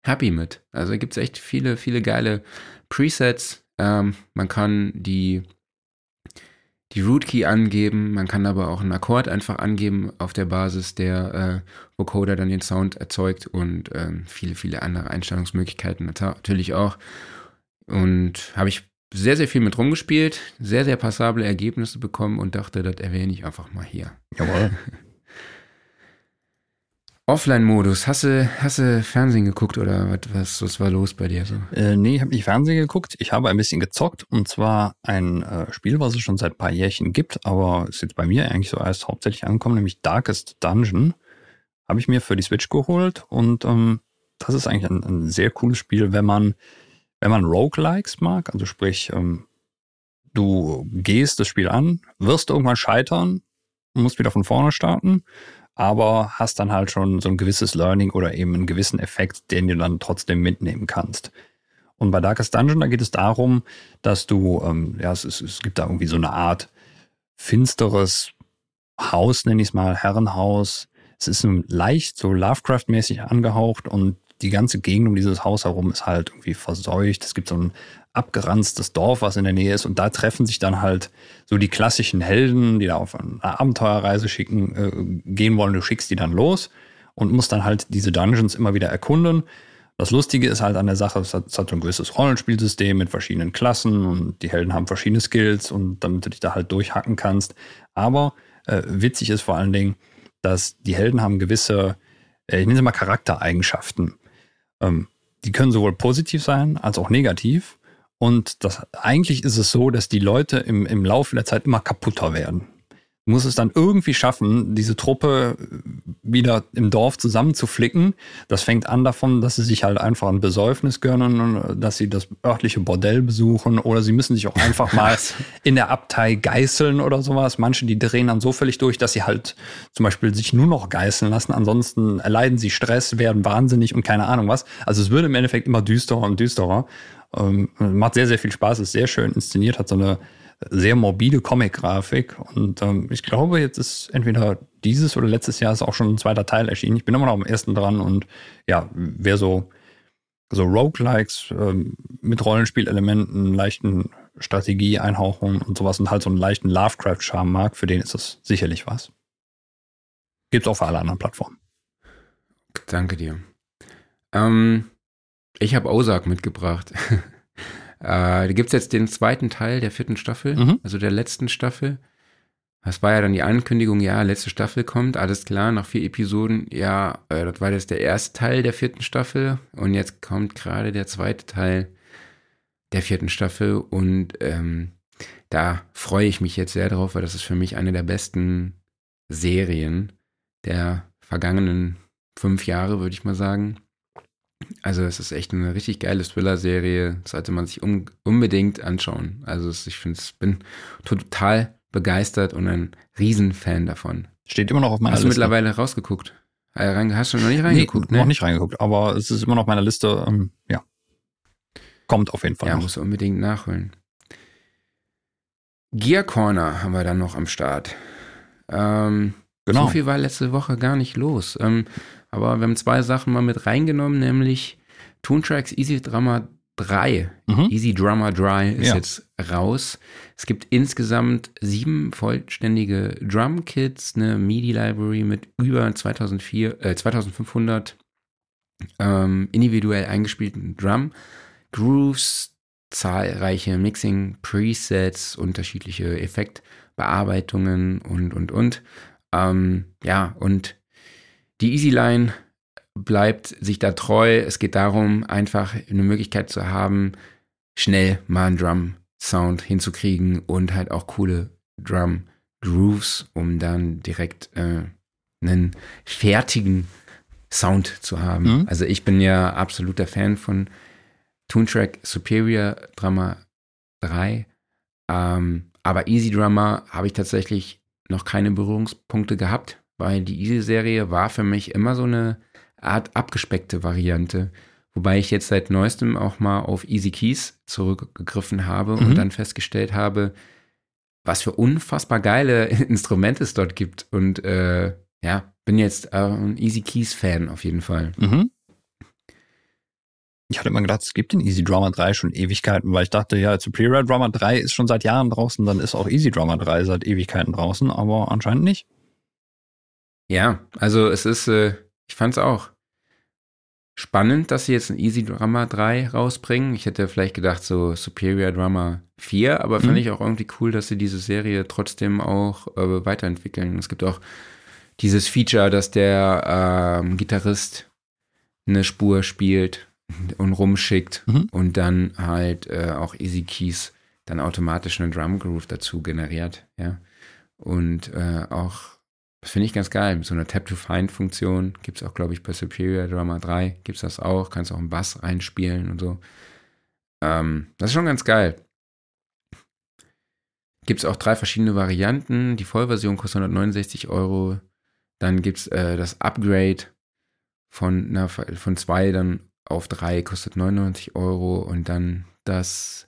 happy mit. Also gibt es echt viele, viele geile Presets. Ähm, man kann die, die Root Key angeben, man kann aber auch einen Akkord einfach angeben auf der Basis der äh, Vocoder dann den Sound erzeugt und ähm, viele, viele andere Einstellungsmöglichkeiten natürlich auch. Und habe ich sehr, sehr viel mit rumgespielt, sehr, sehr passable Ergebnisse bekommen und dachte, das erwähne ich einfach mal hier. Jawohl. Offline-Modus. Hast du, hast du Fernsehen geguckt oder was, was, was war los bei dir so? Äh, nee, ich habe nicht Fernsehen geguckt. Ich habe ein bisschen gezockt und zwar ein äh, Spiel, was es schon seit ein paar Jährchen gibt, aber ist jetzt bei mir eigentlich so erst hauptsächlich angekommen, nämlich Darkest Dungeon. Habe ich mir für die Switch geholt und ähm, das ist eigentlich ein, ein sehr cooles Spiel, wenn man wenn man Roguelikes mag, also sprich, ähm, du gehst das Spiel an, wirst irgendwann scheitern, musst wieder von vorne starten, aber hast dann halt schon so ein gewisses Learning oder eben einen gewissen Effekt, den du dann trotzdem mitnehmen kannst. Und bei Darkest Dungeon, da geht es darum, dass du, ähm, ja, es, es, gibt da irgendwie so eine Art finsteres Haus, nenne ich es mal, Herrenhaus. Es ist leicht so Lovecraft-mäßig angehaucht und die ganze Gegend um dieses Haus herum ist halt irgendwie verseucht. Es gibt so ein abgeranztes Dorf, was in der Nähe ist. Und da treffen sich dann halt so die klassischen Helden, die da auf eine Abenteuerreise schicken, äh, gehen wollen. Du schickst die dann los und musst dann halt diese Dungeons immer wieder erkunden. Das Lustige ist halt an der Sache, es hat, es hat so ein gewisses Rollenspielsystem mit verschiedenen Klassen und die Helden haben verschiedene Skills und damit du dich da halt durchhacken kannst. Aber äh, witzig ist vor allen Dingen, dass die Helden haben gewisse, äh, ich nenne sie mal Charaktereigenschaften. Ähm, die können sowohl positiv sein als auch negativ. Und das, eigentlich ist es so, dass die Leute im, im Laufe der Zeit immer kaputter werden. Du musst es dann irgendwie schaffen, diese Truppe wieder im Dorf zusammenzuflicken. Das fängt an davon, dass sie sich halt einfach ein Besäufnis gönnen, dass sie das örtliche Bordell besuchen oder sie müssen sich auch einfach mal in der Abtei geißeln oder sowas. Manche, die drehen dann so völlig durch, dass sie halt zum Beispiel sich nur noch geißeln lassen. Ansonsten erleiden sie Stress, werden wahnsinnig und keine Ahnung was. Also es wird im Endeffekt immer düsterer und düsterer. Ähm, macht sehr, sehr viel Spaß, ist sehr schön inszeniert, hat so eine sehr morbide Comic-Grafik. Und ähm, ich glaube, jetzt ist entweder dieses oder letztes Jahr ist auch schon ein zweiter Teil erschienen. Ich bin immer noch am ersten dran und ja, wer so, so Roguelikes ähm, mit Rollenspielelementen, leichten Strategie-Einhauchungen und sowas und halt so einen leichten Lovecraft-Charme mag, für den ist das sicherlich was. Gibt's auch für alle anderen Plattformen. Danke dir. Ähm, ich habe Ozark mitgebracht. äh, da gibt's jetzt den zweiten Teil der vierten Staffel, mhm. also der letzten Staffel. Das war ja dann die Ankündigung, ja, letzte Staffel kommt, alles klar, nach vier Episoden, ja, äh, das war jetzt der erste Teil der vierten Staffel und jetzt kommt gerade der zweite Teil der vierten Staffel und ähm, da freue ich mich jetzt sehr drauf, weil das ist für mich eine der besten Serien der vergangenen fünf Jahre, würde ich mal sagen. Also es ist echt eine richtig geile Thriller-Serie, sollte man sich um, unbedingt anschauen. Also ich finde, ich bin total begeistert und ein Riesenfan davon. Steht immer noch auf meiner Liste. Hast du mittlerweile rausgeguckt? Äh, hast du noch nicht reingeguckt? Nee, ne? noch nicht reingeguckt, aber es ist immer noch auf meiner Liste. Ähm, ja, kommt auf jeden Fall. Ja, noch. muss unbedingt nachholen. Gear Corner haben wir dann noch am Start. Ähm, genau. So viel war letzte Woche gar nicht los. Ähm, aber wir haben zwei Sachen mal mit reingenommen, nämlich Toontracks Easy Drama 3. Mhm. Easy Drummer Dry ist ja. jetzt raus. Es gibt insgesamt sieben vollständige Drum-Kits, eine MIDI-Library mit über 2004, äh, 2500 ähm, individuell eingespielten Drum-Grooves, zahlreiche Mixing-Presets, unterschiedliche Effektbearbeitungen und, und, und. Ähm, ja, und die Easyline bleibt sich da treu. Es geht darum, einfach eine Möglichkeit zu haben, schnell mal einen Drum-Sound hinzukriegen und halt auch coole Drum-Grooves, um dann direkt äh, einen fertigen Sound zu haben. Mhm. Also ich bin ja absoluter Fan von Toontrack Superior Drummer 3. Ähm, aber Easy Drummer habe ich tatsächlich noch keine Berührungspunkte gehabt weil die Easy-Serie war für mich immer so eine Art abgespeckte Variante. Wobei ich jetzt seit neuestem auch mal auf Easy Keys zurückgegriffen habe mhm. und dann festgestellt habe, was für unfassbar geile Instrumente es dort gibt und äh, ja, bin jetzt äh, ein Easy Keys Fan auf jeden Fall. Mhm. Ich hatte immer gedacht, es gibt den Easy Drummer 3 schon Ewigkeiten, weil ich dachte, ja, Superior Drummer 3 ist schon seit Jahren draußen, dann ist auch Easy Drummer 3 seit Ewigkeiten draußen, aber anscheinend nicht. Ja, also es ist, äh, ich fand es auch spannend, dass sie jetzt ein Easy Drummer 3 rausbringen. Ich hätte vielleicht gedacht, so Superior Drummer 4, aber fand Mhm. ich auch irgendwie cool, dass sie diese Serie trotzdem auch äh, weiterentwickeln. Es gibt auch dieses Feature, dass der ähm, Gitarrist eine Spur spielt und rumschickt Mhm. und dann halt äh, auch Easy Keys dann automatisch einen Drum Groove dazu generiert, ja. Und äh, auch, das finde ich ganz geil, so eine Tap-to-Find-Funktion gibt es auch, glaube ich, bei Superior Drummer 3 gibt es das auch, kannst auch einen Bass reinspielen und so. Ähm, das ist schon ganz geil. Gibt es auch drei verschiedene Varianten. Die Vollversion kostet 169 Euro. Dann gibt es äh, das Upgrade von, na, von zwei dann auf drei, kostet 99 Euro. Und dann das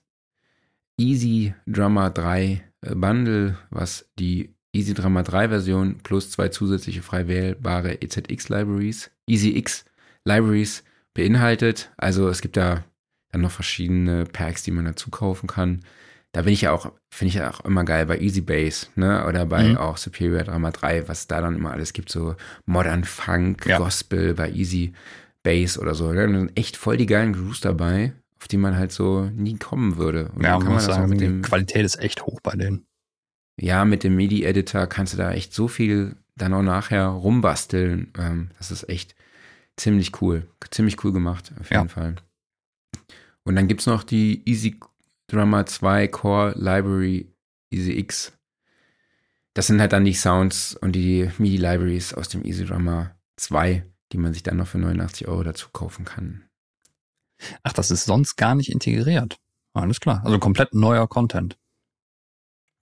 Easy Drummer 3 äh, Bundle, was die Easy Drummer 3 Version plus zwei zusätzliche frei wählbare EZX Libraries, Easy X Libraries beinhaltet. Also es gibt da dann noch verschiedene Packs, die man dazu kaufen kann. Da bin ich ja auch, finde ich ja auch immer geil bei Easy Bass, ne? Oder bei Mhm. auch Superior Drummer 3, was da dann immer alles gibt, so Modern Funk, Ja. Gospel bei Easy Bass oder so. Da sind echt voll die geilen Grooves dabei, auf die man halt so nie kommen würde. Und Ja, dann man muss sagen, mit die dem, Qualität ist echt hoch bei denen. Ja, mit dem MIDI-Editor kannst du da echt so viel dann auch nachher rumbasteln. Ähm, das ist echt ziemlich cool. Ziemlich cool gemacht, auf jeden Ja. Fall. Und dann gibt's noch die Easy Drummer 2 Core Library Easy X. Das sind halt dann die Sounds und die MIDI-Libraries aus dem Easy Drummer 2, die man sich dann noch für 89 Euro dazu kaufen kann. Ach, das ist sonst gar nicht integriert. Alles klar. Also komplett neuer Content.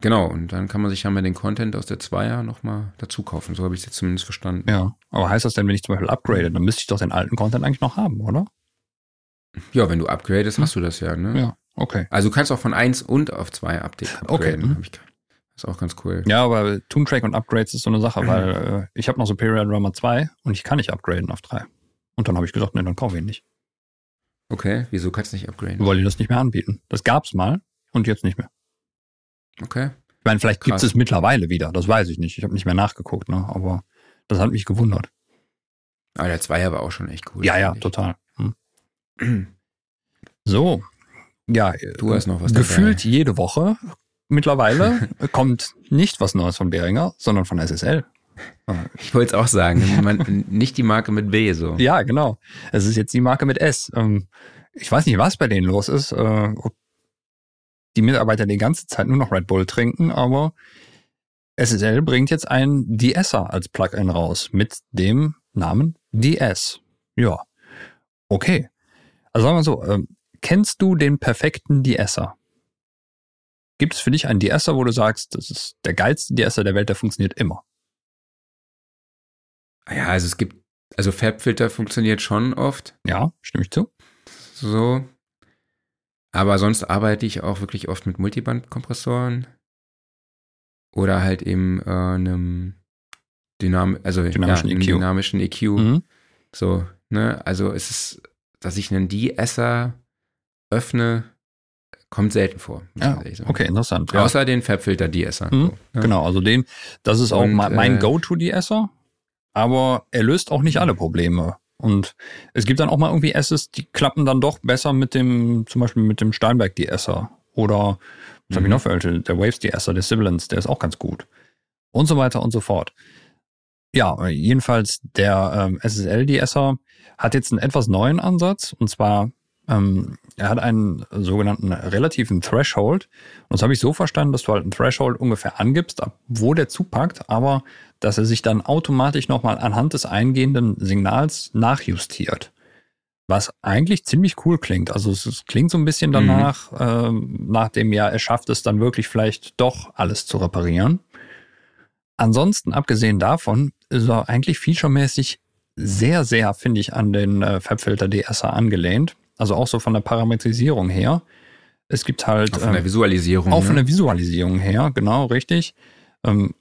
Genau, und dann kann man sich ja mal den Content aus der 2er nochmal dazu kaufen. So habe ich es jetzt zumindest verstanden. Ja. Aber heißt das denn, wenn ich zum Beispiel upgrade, dann müsste ich doch den alten Content eigentlich noch haben, oder? Ja, wenn du upgradest, hast du das ja, ne? Ja. Okay. Also du kannst auch von 1 und auf 2 Update Okay, mhm. Hab ich, das ist auch ganz cool. Ja, aber Toontrack und Upgrades ist so eine Sache, weil äh, ich habe noch Superior Drummer 2 und ich kann nicht upgraden auf 3. Und dann habe ich gesagt, nee, dann kaufe ich ihn nicht. Okay, wieso kannst du nicht upgraden? Weil die das nicht mehr anbieten. Das gab's mal und jetzt nicht mehr. Okay. Ich meine, vielleicht gibt es mittlerweile wieder, das weiß ich nicht. Ich habe nicht mehr nachgeguckt, ne? aber das hat mich gewundert. Aber der 2er war auch schon echt cool. ja, ja, total. Hm. So, ja, Du hast noch was gefühlt dabei. jede Woche mittlerweile kommt nicht was Neues von Behringer, sondern von SSL. Ich wollte es auch sagen. Man, nicht die Marke mit B so. Ja, genau. Es ist jetzt die Marke mit S. Ähm, ich weiß nicht, was bei denen los ist. Äh, ob die Mitarbeiter die ganze Zeit nur noch Red Bull trinken, aber SSL bringt jetzt ein DSer als Plugin raus mit dem Namen DS. Ja, okay. Also sagen wir so, ähm, kennst du den perfekten DSer? Gibt es für dich einen DSer, wo du sagst, das ist der geilste DSer der Welt, der funktioniert immer? Ja, also es gibt, also Fabfilter funktioniert schon oft Ja, stimme ich zu. so. Aber sonst arbeite ich auch wirklich oft mit Multiband-Kompressoren. Oder halt eben äh, einem Dynam also, Dynamischen ja, EQ. dynamischen EQ. Mhm. So, ne? Also es ist, dass ich einen De-Esser öffne, kommt selten vor. Ja, sagen. okay, interessant. Ja. Außer den Fabfilter De-Esser. Mhm, So, ne? Genau, also den, das ist auch Und, mein, äh, Go-To-DSer, aber er löst auch nicht alle Probleme. Und es gibt dann auch mal irgendwie Asses, die klappen dann doch besser mit dem, zum Beispiel mit dem Steinberg DSer oder was habe ich Mhm. noch für welche? Der Waves DSer, der Sibilance, der ist auch ganz gut. Und so weiter und so fort. Ja, jedenfalls der ähm, SSL DSer hat jetzt einen etwas neuen Ansatz und zwar ähm, er hat einen sogenannten relativen Threshold. Und das habe ich so verstanden, dass du halt einen Threshold ungefähr angibst, ab wo der zupackt, aber dass er sich dann automatisch nochmal anhand des eingehenden Signals nachjustiert. Was eigentlich ziemlich cool klingt. Also es, es klingt so ein bisschen danach, ähm, nach dem Jahr, er schafft es dann wirklich vielleicht doch alles zu reparieren. Ansonsten, abgesehen davon, ist er eigentlich featuremäßig sehr, sehr, finde ich, an den äh, Fabfilter DSer angelehnt. Also auch so von der Parametrisierung her. Es gibt halt Auch von der ähm, Visualisierung. auch ne? von der Visualisierung her, genau, richtig. Ähm,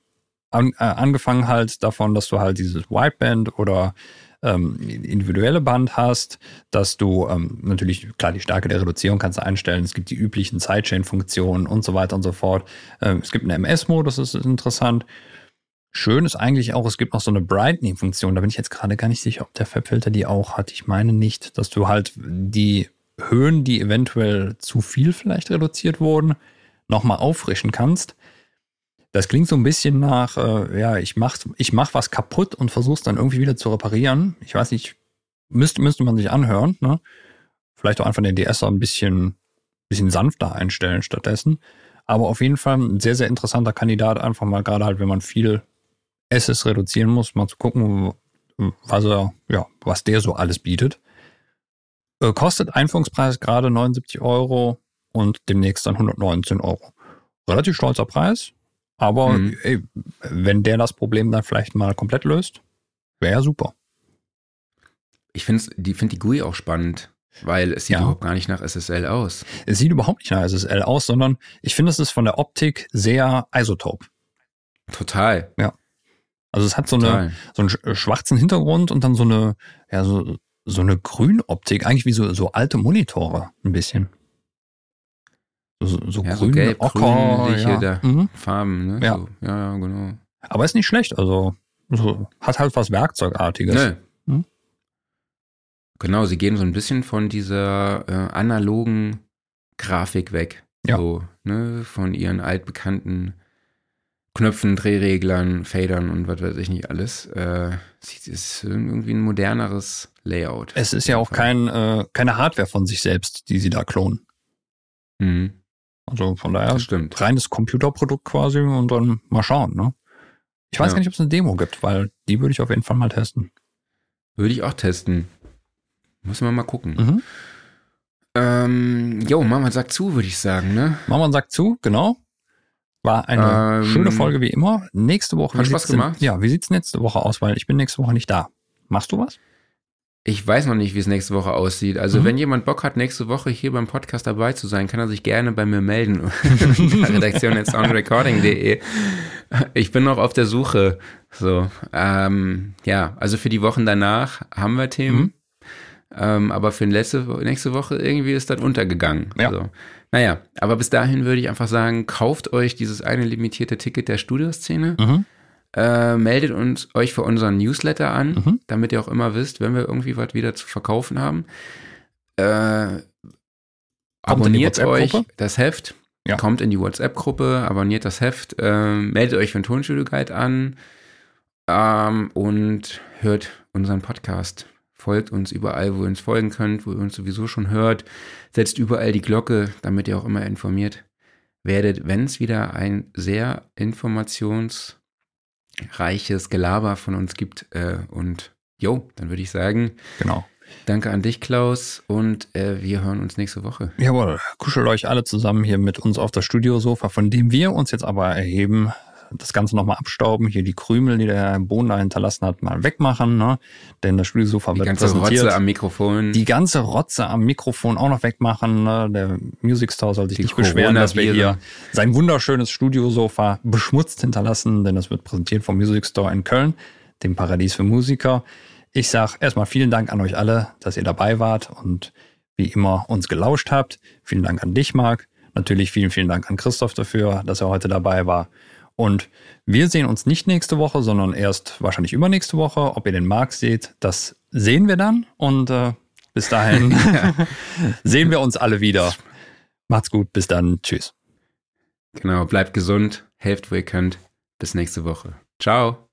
an, äh, angefangen halt davon, dass du halt dieses Wideband oder ähm, individuelle Band hast, dass du ähm, natürlich, klar, die Stärke der Reduzierung kannst du einstellen. Es gibt die üblichen Sidechain-Funktionen und so weiter und so fort. Ähm, es gibt einen MS-Modus, das ist interessant. Schön ist eigentlich auch, es gibt noch so eine Brightening-Funktion. Da bin ich jetzt gerade gar nicht sicher, ob der Fabfilter die auch hat. Ich meine nicht, dass du halt die Höhen, die eventuell zu viel vielleicht reduziert wurden, nochmal auffrischen kannst. Das klingt so ein bisschen nach, äh, ja, ich mach, ich mach was kaputt und versuch's dann irgendwie wieder zu reparieren. Ich weiß nicht, müsste, müsste man sich anhören, ne? Vielleicht auch einfach den DSer ein bisschen, bisschen sanfter einstellen stattdessen. Aber auf jeden Fall ein sehr, sehr interessanter Kandidat, einfach mal gerade halt, wenn man viel Asses reduzieren muss, mal zu gucken, was er, ja, was der so alles bietet. Äh, kostet Einführungspreis gerade 79 Euro und demnächst dann 119 Euro. Relativ stolzer Preis, aber mhm. ey, wenn der das Problem dann vielleicht mal komplett löst, wäre ja super. Ich finde die, find die GUI auch spannend, weil es sieht ja. überhaupt gar nicht nach SSL aus. Es sieht überhaupt nicht nach SSL aus, sondern ich finde, es ist von der Optik sehr isotope. Total. Ja. Also es hat so, eine, so einen schwarzen Hintergrund und dann so eine, ja, so, so eine Grünoptik, eigentlich wie so, so alte Monitore ein bisschen. So, so, ja, grün, so gelb, Ocker, ja. mhm. Farben, ne? Ja. So, ja, genau. Aber ist nicht schlecht, also so, hat halt was Werkzeugartiges. Nee. Hm? Genau, sie gehen so ein bisschen von dieser äh, analogen Grafik weg. Ja. So, ne, von ihren altbekannten Knöpfen, Drehreglern, Fadern und was weiß ich nicht alles. Äh, es ist irgendwie ein moderneres Layout. Es ist ja auch kein, äh, keine Hardware von sich selbst, die sie da klonen. Mhm. Also von daher reines Computerprodukt quasi und dann mal schauen, ne? Ich weiß ja. gar nicht, ob es eine Demo gibt, weil die würde ich auf jeden Fall mal testen. Würde ich auch testen. Müssen wir mal gucken. Mhm. Ähm, jo, Mama sagt zu, würde ich sagen, ne? Mama sagt zu, genau. War eine ähm, schöne Folge wie immer. Nächste Woche. Hat Spaß gemacht. Denn, ja, wie sieht's nächste Woche aus? Weil ich bin nächste Woche nicht da. Machst du was? Ich weiß noch nicht, wie es nächste Woche aussieht. Also, mhm. wenn jemand Bock hat, nächste Woche hier beim Podcast dabei zu sein, kann er sich gerne bei mir melden. Redaktion at soundrecording.de. Ich bin noch auf der Suche. So, ähm, ja, also für die Wochen danach haben wir Themen. Mhm. Ähm, aber für letzte, nächste Woche irgendwie ist das untergegangen. Ja. Also, naja, aber bis dahin würde ich einfach sagen, kauft euch dieses eine limitierte Ticket der Studioszene. Mhm. Äh, meldet uns euch für unseren Newsletter an, mhm. damit ihr auch immer wisst, wenn wir irgendwie was wieder zu verkaufen haben. Äh, abonniert euch das Heft. Ja. Kommt in die WhatsApp-Gruppe, abonniert das Heft, äh, meldet euch für den Tonstudio Guide an ähm, und hört unseren Podcast. Folgt uns überall, wo ihr uns folgen könnt, wo ihr uns sowieso schon hört. Setzt überall die Glocke, damit ihr auch immer informiert werdet, wenn es wieder ein sehr informations- reiches Gelaber von uns gibt. Äh, und jo, dann würde ich sagen, genau. Danke an dich, Klaus, und äh, wir hören uns nächste Woche. Jawohl, kuschelt euch alle zusammen hier mit uns auf das Studiosofa, von dem wir uns jetzt aber erheben das Ganze nochmal abstauben, hier die Krümel, die der Boden da hinterlassen hat, mal wegmachen, ne? Denn das Studiosofa wird präsentiert. Die ganze Rotze am Mikrofon. Die ganze Rotze am Mikrofon auch noch wegmachen. Ne? Der Music Store soll sich die nicht beschweren, dass wir hier sein wunderschönes Studiosofa beschmutzt hinterlassen, denn das wird präsentiert vom Music Store in Köln, dem Paradies für Musiker. Ich sag erstmal vielen Dank an euch alle, dass ihr dabei wart und wie immer uns gelauscht habt. Vielen Dank an dich, Marc. Natürlich vielen, vielen Dank an Christoph dafür, dass er heute dabei war. Und wir sehen uns nicht nächste Woche, sondern erst wahrscheinlich übernächste Woche. Ob ihr den Markt seht, das sehen wir dann. Und äh, bis dahin sehen wir uns alle wieder. Macht's gut, bis dann. Tschüss. Genau, bleibt gesund, helft, wo ihr könnt. Bis nächste Woche. Ciao.